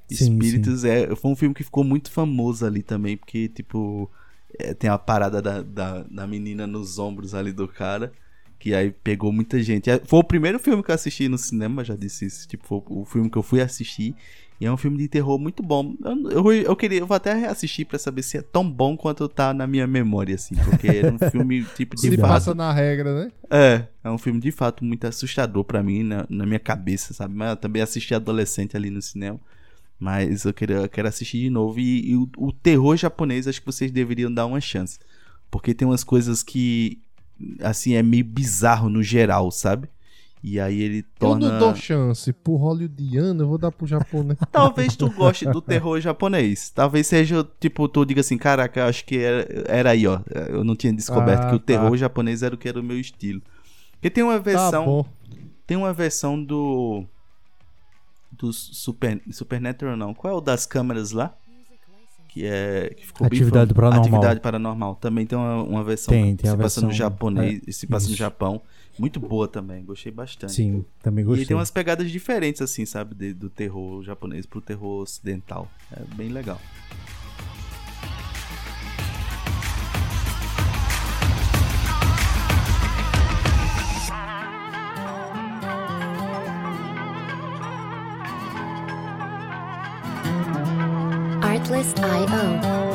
Speaker 3: Sim, Espíritos sim. É, foi um filme que ficou muito famoso ali também, porque, tipo, é, tem a parada da, da, da, menina nos ombros ali do cara, que aí pegou muita gente. É, foi o primeiro filme que eu assisti no cinema, já disse isso, tipo, foi o filme que eu fui assistir. E é um filme de terror muito bom. Eu, eu, eu queria, eu vou até reassistir para saber se é tão bom quanto tá na minha memória, assim. Porque é um filme tipo de
Speaker 1: se
Speaker 3: fato.
Speaker 1: passa na regra, né?
Speaker 3: É, é um filme de fato muito assustador para mim, na, na, minha cabeça, sabe? Mas eu também assisti adolescente ali no cinema. Mas eu, queria, eu quero assistir de novo. E, e o, o terror japonês, acho que vocês deveriam dar uma chance. Porque tem umas coisas que, assim, é meio bizarro no geral, sabe? E aí ele torna.
Speaker 1: Eu não dou chance pro hollywoodiano, eu vou dar pro japonês.
Speaker 3: Talvez tu goste do terror japonês. Talvez seja, tipo, tu diga assim, caraca, eu acho que era, era aí, ó. Eu não tinha descoberto ah, que o terror tá. japonês era o que era o meu estilo. Porque tem uma versão. Tá tem uma versão do. Do Super, Supernatural, não. Qual é o das câmeras lá? Que é. Que ficou
Speaker 2: Atividade Paranormal.
Speaker 3: Atividade Paranormal. Também tem uma, uma versão
Speaker 2: tem, tem
Speaker 3: que se
Speaker 2: passa
Speaker 3: no japonês. É, se passa isso. no Japão muito boa também, gostei bastante.
Speaker 2: Sim, também gostei.
Speaker 3: E tem umas pegadas diferentes, assim, sabe, de, do terror japonês pro terror ocidental. É bem legal.
Speaker 11: Artlist.io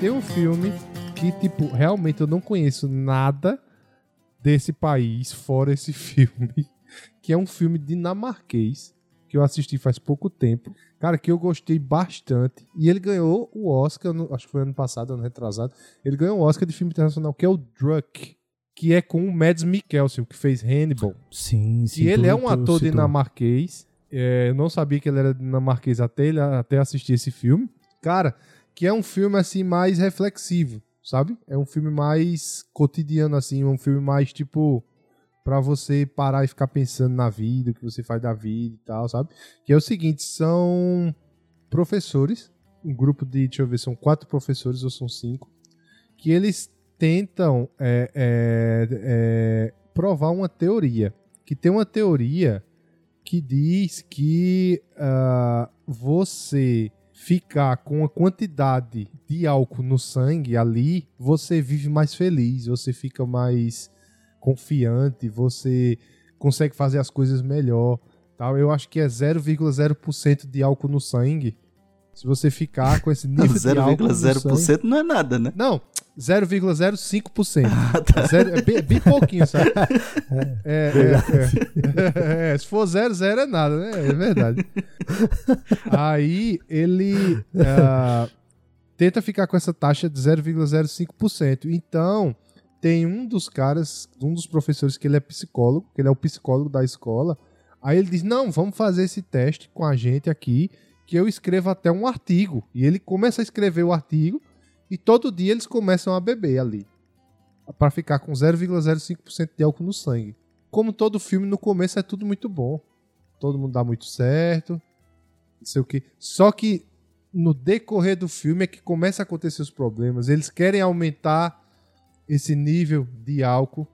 Speaker 1: tem um filme que, tipo, realmente eu não conheço nada desse país fora esse filme, que é um filme dinamarquês que eu assisti faz pouco tempo. Cara, que eu gostei bastante. E ele ganhou o Oscar, acho que foi ano passado, ano retrasado. Ele ganhou o Oscar de filme internacional, que é o Druck. Que é com o Mads Mikkelsen, que fez Hannibal.
Speaker 2: Sim, sim.
Speaker 1: E ele é um ator dinamarquês. É, eu não sabia que ele era dinamarquês até, até assistir esse filme. Cara, que é um filme assim mais reflexivo, sabe? É um filme mais cotidiano assim, um filme mais tipo para você parar e ficar pensando na vida, o que você faz da vida e tal, sabe? Que é o seguinte, são professores, um grupo de, deixa eu ver, são quatro professores ou são cinco, que eles tentam é, é, é, provar uma teoria. Que tem uma teoria que diz que uh, você ficar com a quantidade de álcool no sangue ali, você vive mais feliz, você fica mais confiante, você consegue fazer as coisas melhor. Tal. Eu acho que é 0,0% de álcool no sangue. Se você ficar com esse nível de álcool 0,0%
Speaker 3: não é nada, né?
Speaker 1: Não, 0,05%. Ah, tá. Zero, é bem, bem, pouquinho, sabe? É, é, é, é, se for 0, 0 é nada, né? É verdade. Aí ele uh, tenta ficar com essa taxa de 0,05%. Então, tem um dos caras, um dos professores que ele é psicólogo, que ele é o psicólogo da escola. Aí ele diz: Não, vamos fazer esse teste com a gente aqui, que eu escrevo até um artigo. E ele começa a escrever o artigo e todo dia eles começam a beber ali. para ficar com 0,05% de álcool no sangue. Como todo filme, no começo é tudo muito bom. Todo mundo dá muito certo. Não sei o que. Só que no decorrer do filme é que começa a acontecer os problemas. Eles querem aumentar esse nível de álcool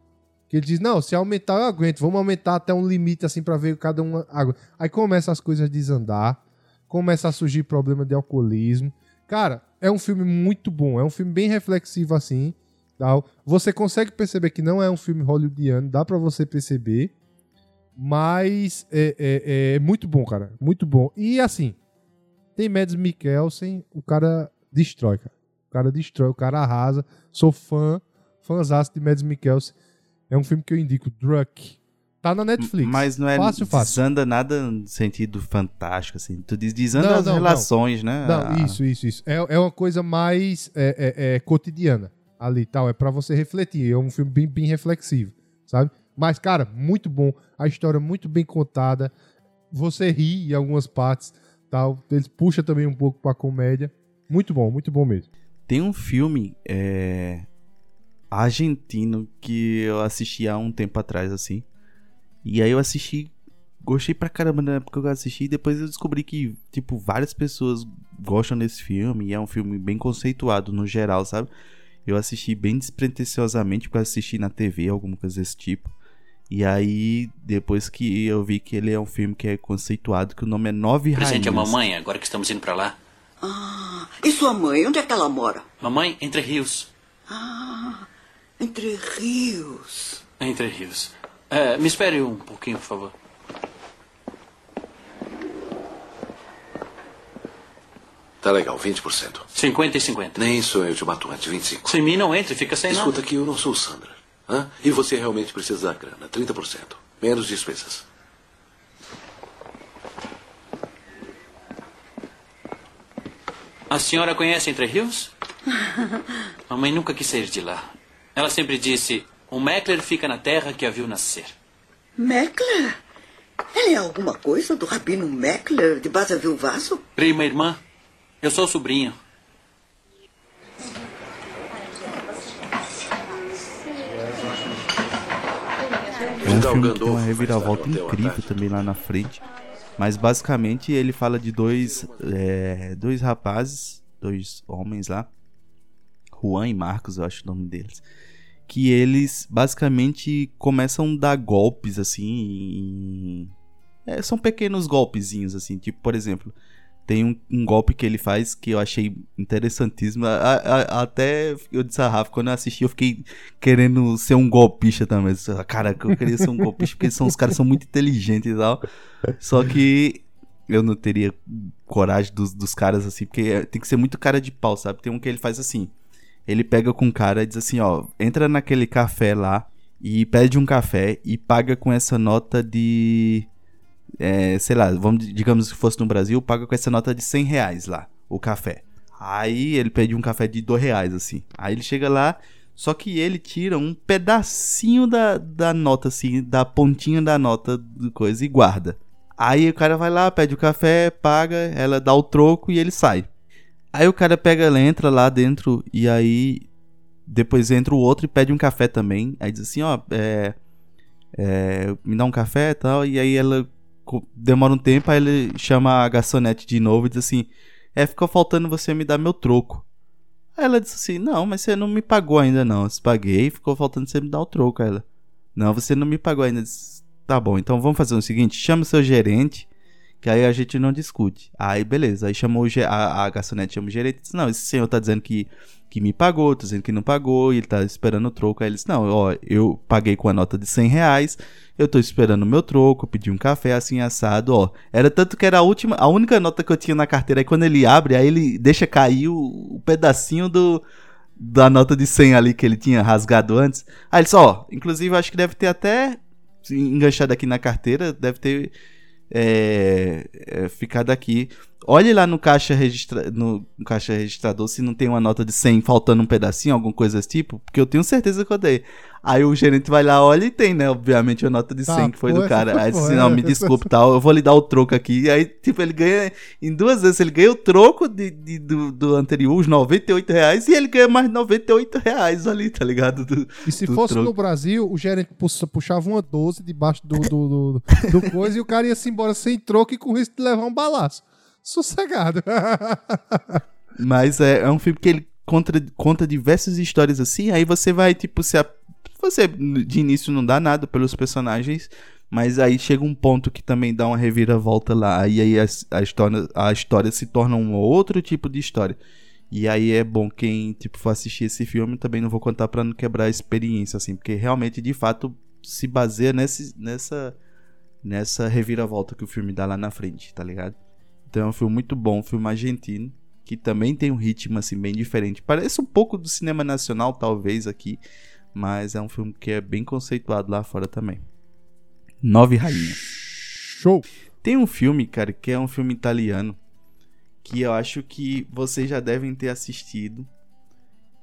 Speaker 1: Que ele diz, não, se aumentar eu aguento, vamos aumentar até um limite assim pra ver cada um. Aí começa as coisas a desandar, começa a surgir problema de alcoolismo. Cara, é um filme muito bom, é um filme bem reflexivo assim. Tal. Você consegue perceber que não é um filme hollywoodiano, dá pra você perceber. Mas é, é, é muito bom, cara. Muito bom. E assim, tem Mads Mikkelsen, o cara destrói, cara. O cara destrói, o cara arrasa. Sou fã, fãzaço de Mads Mikkelsen. É um filme que eu indico, Druck. Tá na Netflix.
Speaker 3: Mas não é
Speaker 1: fácil, fácil.
Speaker 3: desanda nada no sentido fantástico, assim. Tu diz desanda
Speaker 1: Não,
Speaker 3: as
Speaker 1: não, não.
Speaker 3: relações, né?
Speaker 1: Não,
Speaker 3: Ah,
Speaker 1: isso, isso, isso. É, é uma coisa mais é, é, é, cotidiana ali tal. É pra você refletir. É um filme bem, bem reflexivo, sabe? Mas, cara, muito bom. A história muito bem contada. Você ri em algumas partes, tal. Eles puxa também um pouco pra comédia. Muito bom, muito bom mesmo.
Speaker 3: Tem um filme é, argentino que eu assisti há um tempo atrás, assim. E aí eu assisti, gostei pra caramba na época que eu assisti. E depois eu descobri que, tipo, várias pessoas gostam desse filme. E é um filme bem conceituado no geral, sabe? Eu assisti bem despretensiosamente, porque eu assisti na TV, alguma coisa desse tipo. E aí, depois que eu vi que ele é um filme que é conceituado, que o nome é Nove
Speaker 11: Presente à
Speaker 3: Rainhas.
Speaker 11: mamãe, agora que estamos indo pra lá.
Speaker 12: Ah, e sua mãe, onde é que ela mora?
Speaker 11: Mamãe, Entre Rios.
Speaker 12: Ah, Entre Rios.
Speaker 11: Entre Rios. É, me espere um pouquinho, por favor.
Speaker 5: Tá legal, 20%.
Speaker 11: 50 e 50.
Speaker 5: Nem sou eu te mato antes, 25.
Speaker 11: Se mim não entre, fica sem
Speaker 5: Escuta
Speaker 11: nada.
Speaker 5: aqui, eu não sou o Sandra. Hã? E você realmente precisa da grana, 30%. Menos despesas.
Speaker 11: A senhora conhece Entre Rios? Mamãe nunca quis sair de lá. Ela sempre disse: o Meckler fica na terra que a viu nascer.
Speaker 12: Meckler? Ela é alguma coisa do Rabino Meckler de Basaville Vaso?
Speaker 11: Prima irmã, eu sou o sobrinho.
Speaker 3: É um
Speaker 5: Vidal
Speaker 3: filme que tem uma reviravolta incrível também lá na frente. Mas basicamente ele fala de dois, é, dois rapazes, dois homens lá, Juan e Marcos, eu acho o nome deles, que eles basicamente começam a dar golpes assim. é, são pequenos golpezinhos assim, tipo por exemplo. Tem um, um golpe que ele faz que eu achei interessantíssimo. A- a- a- até eu disse a Rafa, quando eu assisti, eu fiquei querendo ser um golpista também. Cara, eu queria ser um golpista, porque são, os caras são muito inteligentes e tal. Só que eu não teria coragem dos, dos caras assim, porque tem que ser muito cara de pau, sabe? Tem um que ele faz assim. Ele pega com o cara e diz assim, ó, entra naquele café lá e pede um café e paga com essa nota de é, sei lá, vamos, digamos que fosse no Brasil, paga com essa nota de 100 reais lá, o café. Aí ele pede um café de 2 reais, assim. Aí ele chega lá, só que ele tira um pedacinho da, da nota, assim, da pontinha da nota do coisa e guarda. Aí o cara vai lá, pede o café, paga, ela dá o troco e ele sai. Aí o cara pega, ela entra lá dentro e aí depois entra o outro e pede um café também. Aí diz assim, ó, é, é, me dá um café e tal. E aí ela demora um tempo, aí ele chama a garçonete de novo e diz assim: É, ficou faltando você me dar meu troco. Aí ela disse assim: Não, mas você não me pagou ainda não. Eu paguei, ficou faltando você me dar o troco. Aí ela: Não, você não me pagou ainda. Disse, tá bom, então vamos fazer o seguinte: chama o seu gerente, que aí a gente não discute. Aí beleza, aí chamou a, a garçonete, chama o gerente disse: Não, esse senhor tá dizendo que, que me pagou, tá dizendo que não pagou, e ele tá esperando o troco. Aí ele disse: Não, ó, eu paguei com a nota de 100 reais. Eu tô esperando o meu troco, pedi um café assim assado, ó. Era tanto que era a última, a única nota que eu tinha na carteira. Aí quando ele abre, aí ele deixa cair o, o pedacinho do da nota de 100 ali que ele tinha rasgado antes. Aí ele disse, ó, inclusive acho que deve ter até enganchado aqui na carteira, deve ter é, é, ficado aqui. Olhe lá no caixa, registra no caixa registrador se não tem uma nota de 100 faltando um pedacinho, alguma coisa desse tipo, porque eu tenho certeza que eu dei. Aí o gerente vai lá, olha e tem, né? Obviamente a nota de 100
Speaker 1: Tá,
Speaker 3: que foi
Speaker 1: pô,
Speaker 3: do cara. Aí disse,
Speaker 1: boa,
Speaker 3: não,
Speaker 1: é.
Speaker 3: me desculpe, tal, eu vou lhe dar o troco aqui. E aí, tipo, ele ganha em duas vezes, ele ganha o troco de, de- do, do anterior, os 98 reais, e ele ganha mais 98 reais ali, tá ligado? Do-
Speaker 1: E se fosse
Speaker 3: troco.
Speaker 1: no Brasil, o gerente puxa- puxava uma 12 debaixo do, do, do, do coisa e o cara ia se embora sem troco e com risco de levar um balaço. Sossegado.
Speaker 3: Mas é, é um filme que ele conta, conta diversas histórias assim, aí você vai, tipo, se, a- você de início não dá nada pelos personagens, mas aí chega um ponto que também dá uma reviravolta lá, e aí a, a história, a história se torna um outro tipo de história. E aí é bom quem tipo for assistir esse filme, também não vou contar para não quebrar a experiência assim, porque realmente de fato se baseia nesse, nessa nessa reviravolta que o filme dá lá na frente, tá ligado? Então é um filme muito bom, um filme argentino, que também tem um ritmo assim bem diferente. Parece um pouco do cinema nacional talvez aqui, mas é um filme que é bem conceituado lá fora também. Nove Rainhas.
Speaker 1: Show!
Speaker 3: Tem um filme, cara, que é um filme italiano, que eu acho que vocês já devem ter assistido.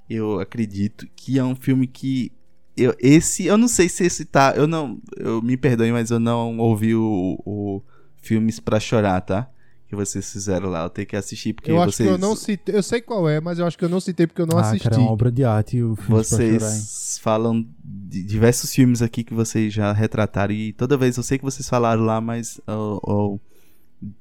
Speaker 3: Eu acredito que é um filme que eu, esse, eu não sei se esse tá, eu não, eu me perdoe, mas eu não ouvi o, o filmes para chorar, tá? Que vocês fizeram lá, eu tenho que assistir porque
Speaker 1: eu acho
Speaker 3: vocês
Speaker 1: que eu não citei, eu sei qual é, mas eu acho que eu não citei porque eu não
Speaker 2: ah,
Speaker 1: assisti.
Speaker 2: Cara, é uma obra de arte o filme
Speaker 3: Vocês falam de diversos filmes aqui que vocês já retrataram e toda vez eu sei que vocês falaram lá, mas eu, eu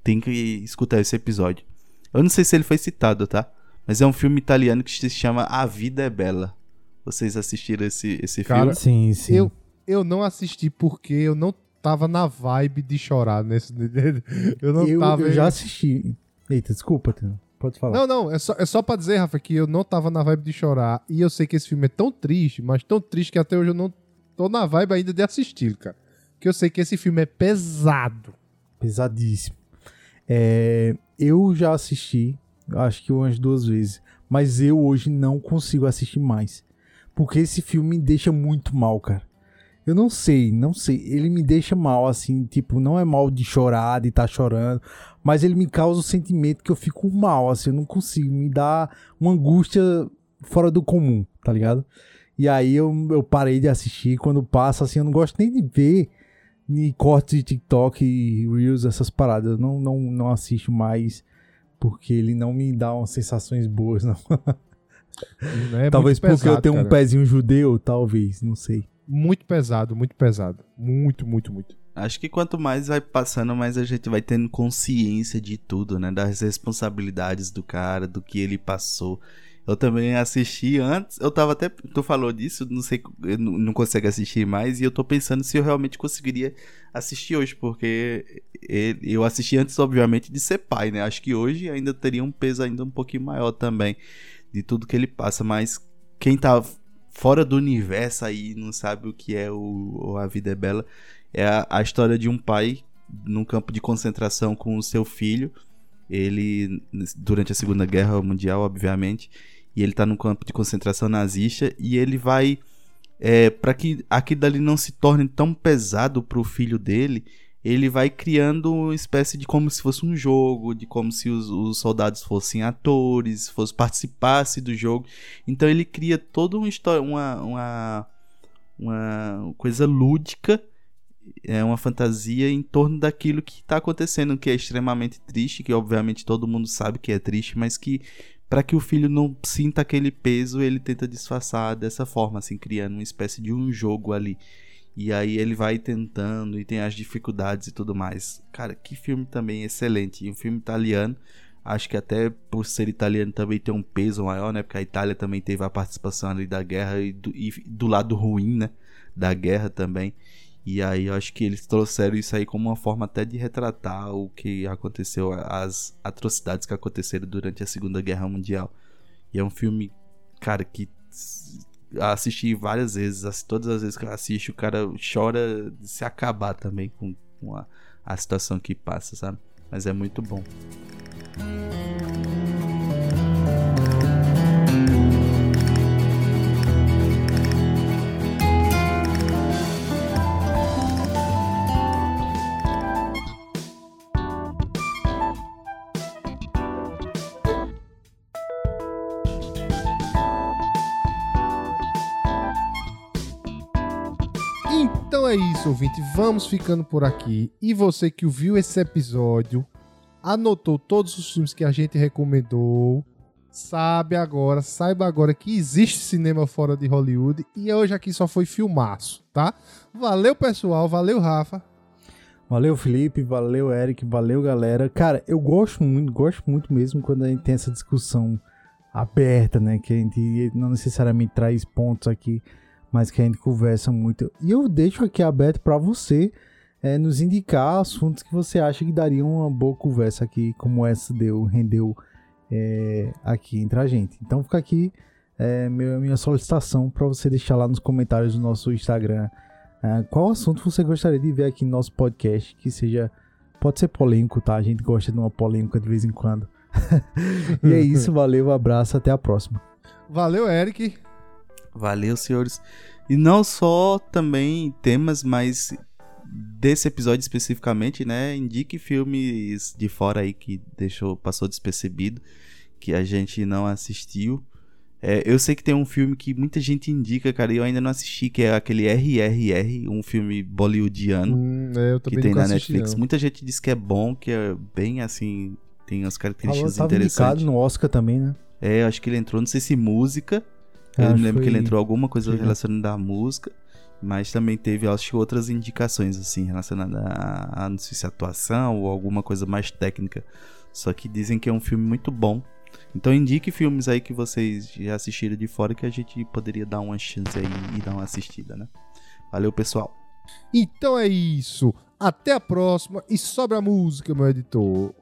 Speaker 3: tem que escutar esse episódio. Eu não sei se ele foi citado, tá? Mas é um filme italiano que se chama A Vida é Bela. Vocês assistiram esse, esse
Speaker 1: Cara,
Speaker 3: filme?
Speaker 2: Sim, sim.
Speaker 1: Eu, eu não assisti porque eu não tava na vibe de chorar nesse. Eu não
Speaker 2: eu,
Speaker 1: tava.
Speaker 2: eu já assisti. Eita, desculpa. Pode falar.
Speaker 1: Não, não, é só, é só pra dizer, Rafa, que eu não tava na vibe de chorar. E eu sei que esse filme é tão triste, mas tão triste que até hoje eu não tô na vibe ainda de assistir, cara. Porque eu sei que esse filme é pesado.
Speaker 2: Pesadíssimo. É, eu já assisti, acho que umas duas vezes. Mas eu hoje não consigo assistir mais. Porque esse filme me deixa muito mal, cara. Eu não sei, não sei. Ele me deixa mal, assim, tipo, não é mal de chorar, de estar tá chorando, mas ele me causa o sentimento que eu fico mal, assim, eu não consigo. Me dá uma angústia fora do comum, tá ligado? E aí eu, eu parei de assistir. Quando passa, assim, eu não gosto nem de ver ni cortes de TikTok e Reels, essas paradas. Eu não, não, não assisto mais porque ele não me dá umas sensações boas, não.
Speaker 1: É
Speaker 2: talvez porque eu
Speaker 1: pesado,
Speaker 2: tenho um
Speaker 1: cara.
Speaker 2: pezinho judeu, talvez, não sei.
Speaker 1: Muito pesado, muito pesado. Muito, muito, muito.
Speaker 3: Acho que quanto mais vai passando, mais a gente vai tendo consciência de tudo, né? Das responsabilidades do cara, do que ele passou. Eu também assisti antes, eu tava até. Tu falou disso, não sei, não não consigo assistir mais, e eu tô pensando se eu realmente conseguiria assistir hoje, porque eu assisti antes, obviamente, de ser pai, né? Acho que hoje ainda teria um peso ainda um pouquinho maior também, de tudo que ele passa, mas quem tá fora do universo aí, não sabe o que é o, A Vida é Bela, é a, a história de um pai num campo de concentração com o seu filho. Ele, durante a Segunda Guerra Mundial, obviamente, e ele tá num campo de concentração nazista e ele vai. É, para que aquilo dali não se torne tão pesado pro filho dele, ele vai criando uma espécie de como se fosse um jogo, de como se os, os soldados fossem atores, fosse participasse do jogo. Então ele cria toda uma história, uma, uma, uma coisa lúdica, é uma fantasia em torno daquilo que está acontecendo, que é extremamente triste, que obviamente todo mundo sabe que é triste, mas que para que o filho não sinta aquele peso, ele tenta disfarçar dessa forma, assim, criando uma espécie de um jogo ali. E aí ele vai tentando e tem as dificuldades e tudo mais. Cara, que filme também excelente. E um filme italiano. Acho que até por ser italiano também tem um peso maior, né? Porque a Itália também teve a participação ali da guerra e do, e do lado ruim, né? Da guerra também. E aí eu acho que eles trouxeram isso aí como uma forma até de retratar o que aconteceu, as atrocidades que aconteceram durante a Segunda Guerra Mundial. E é um filme, cara, que assisti várias vezes, todas as vezes que eu assisto, o cara chora de se acabar também com, com a, a situação que passa, sabe? Mas é muito bom.
Speaker 1: É isso, ouvinte. Vamos ficando por aqui. E você que ouviu esse episódio, anotou todos os filmes que a gente recomendou, sabe agora, saiba agora que existe cinema fora de Hollywood e hoje aqui só foi filmaço, tá? Valeu, pessoal. Valeu, Rafa.
Speaker 2: Valeu, Felipe. Valeu, Eric. Valeu, galera. Cara, eu gosto muito, gosto muito mesmo quando a gente tem essa discussão aberta, né? Que a gente não necessariamente traz pontos aqui mas que a gente conversa muito. E eu deixo aqui aberto para você é, nos indicar assuntos que você acha que daria uma boa conversa aqui, como essa deu, rendeu é, aqui entre a gente. Então fica aqui é, minha, minha solicitação para você deixar lá nos comentários do nosso Instagram é, qual assunto você gostaria de ver aqui no nosso podcast que seja pode ser polêmico, tá? A gente gosta de uma polêmica de vez em quando. e é isso, valeu, um abraço, até a próxima.
Speaker 1: Valeu, Eric.
Speaker 3: Valeu, senhores. E não só também temas, mas desse episódio especificamente, né? Indique filmes de fora aí que deixou, passou despercebido, que a gente não assistiu. É, eu sei que tem um filme que muita gente indica, cara, e eu ainda não assisti, que é aquele RRR, um filme bollywoodiano
Speaker 1: hum, é,
Speaker 3: que tem na Netflix. Não. Muita gente diz que é bom, que é bem assim, tem as características
Speaker 2: Falou,
Speaker 3: interessantes.
Speaker 2: no Oscar também, né?
Speaker 3: É, acho que ele entrou, não sei se música. Eu me lembro foi... que ele entrou alguma coisa relacionada à música. Mas também teve, acho que outras indicações, assim, relacionadas a, a, não sei se atuação ou alguma coisa mais técnica. Só que dizem que é um filme muito bom. Então indique filmes aí que vocês já assistiram de fora que a gente poderia dar uma chance aí e dar uma assistida, né? Valeu, pessoal.
Speaker 1: Então é isso. Até a próxima e sobre a música, meu editor.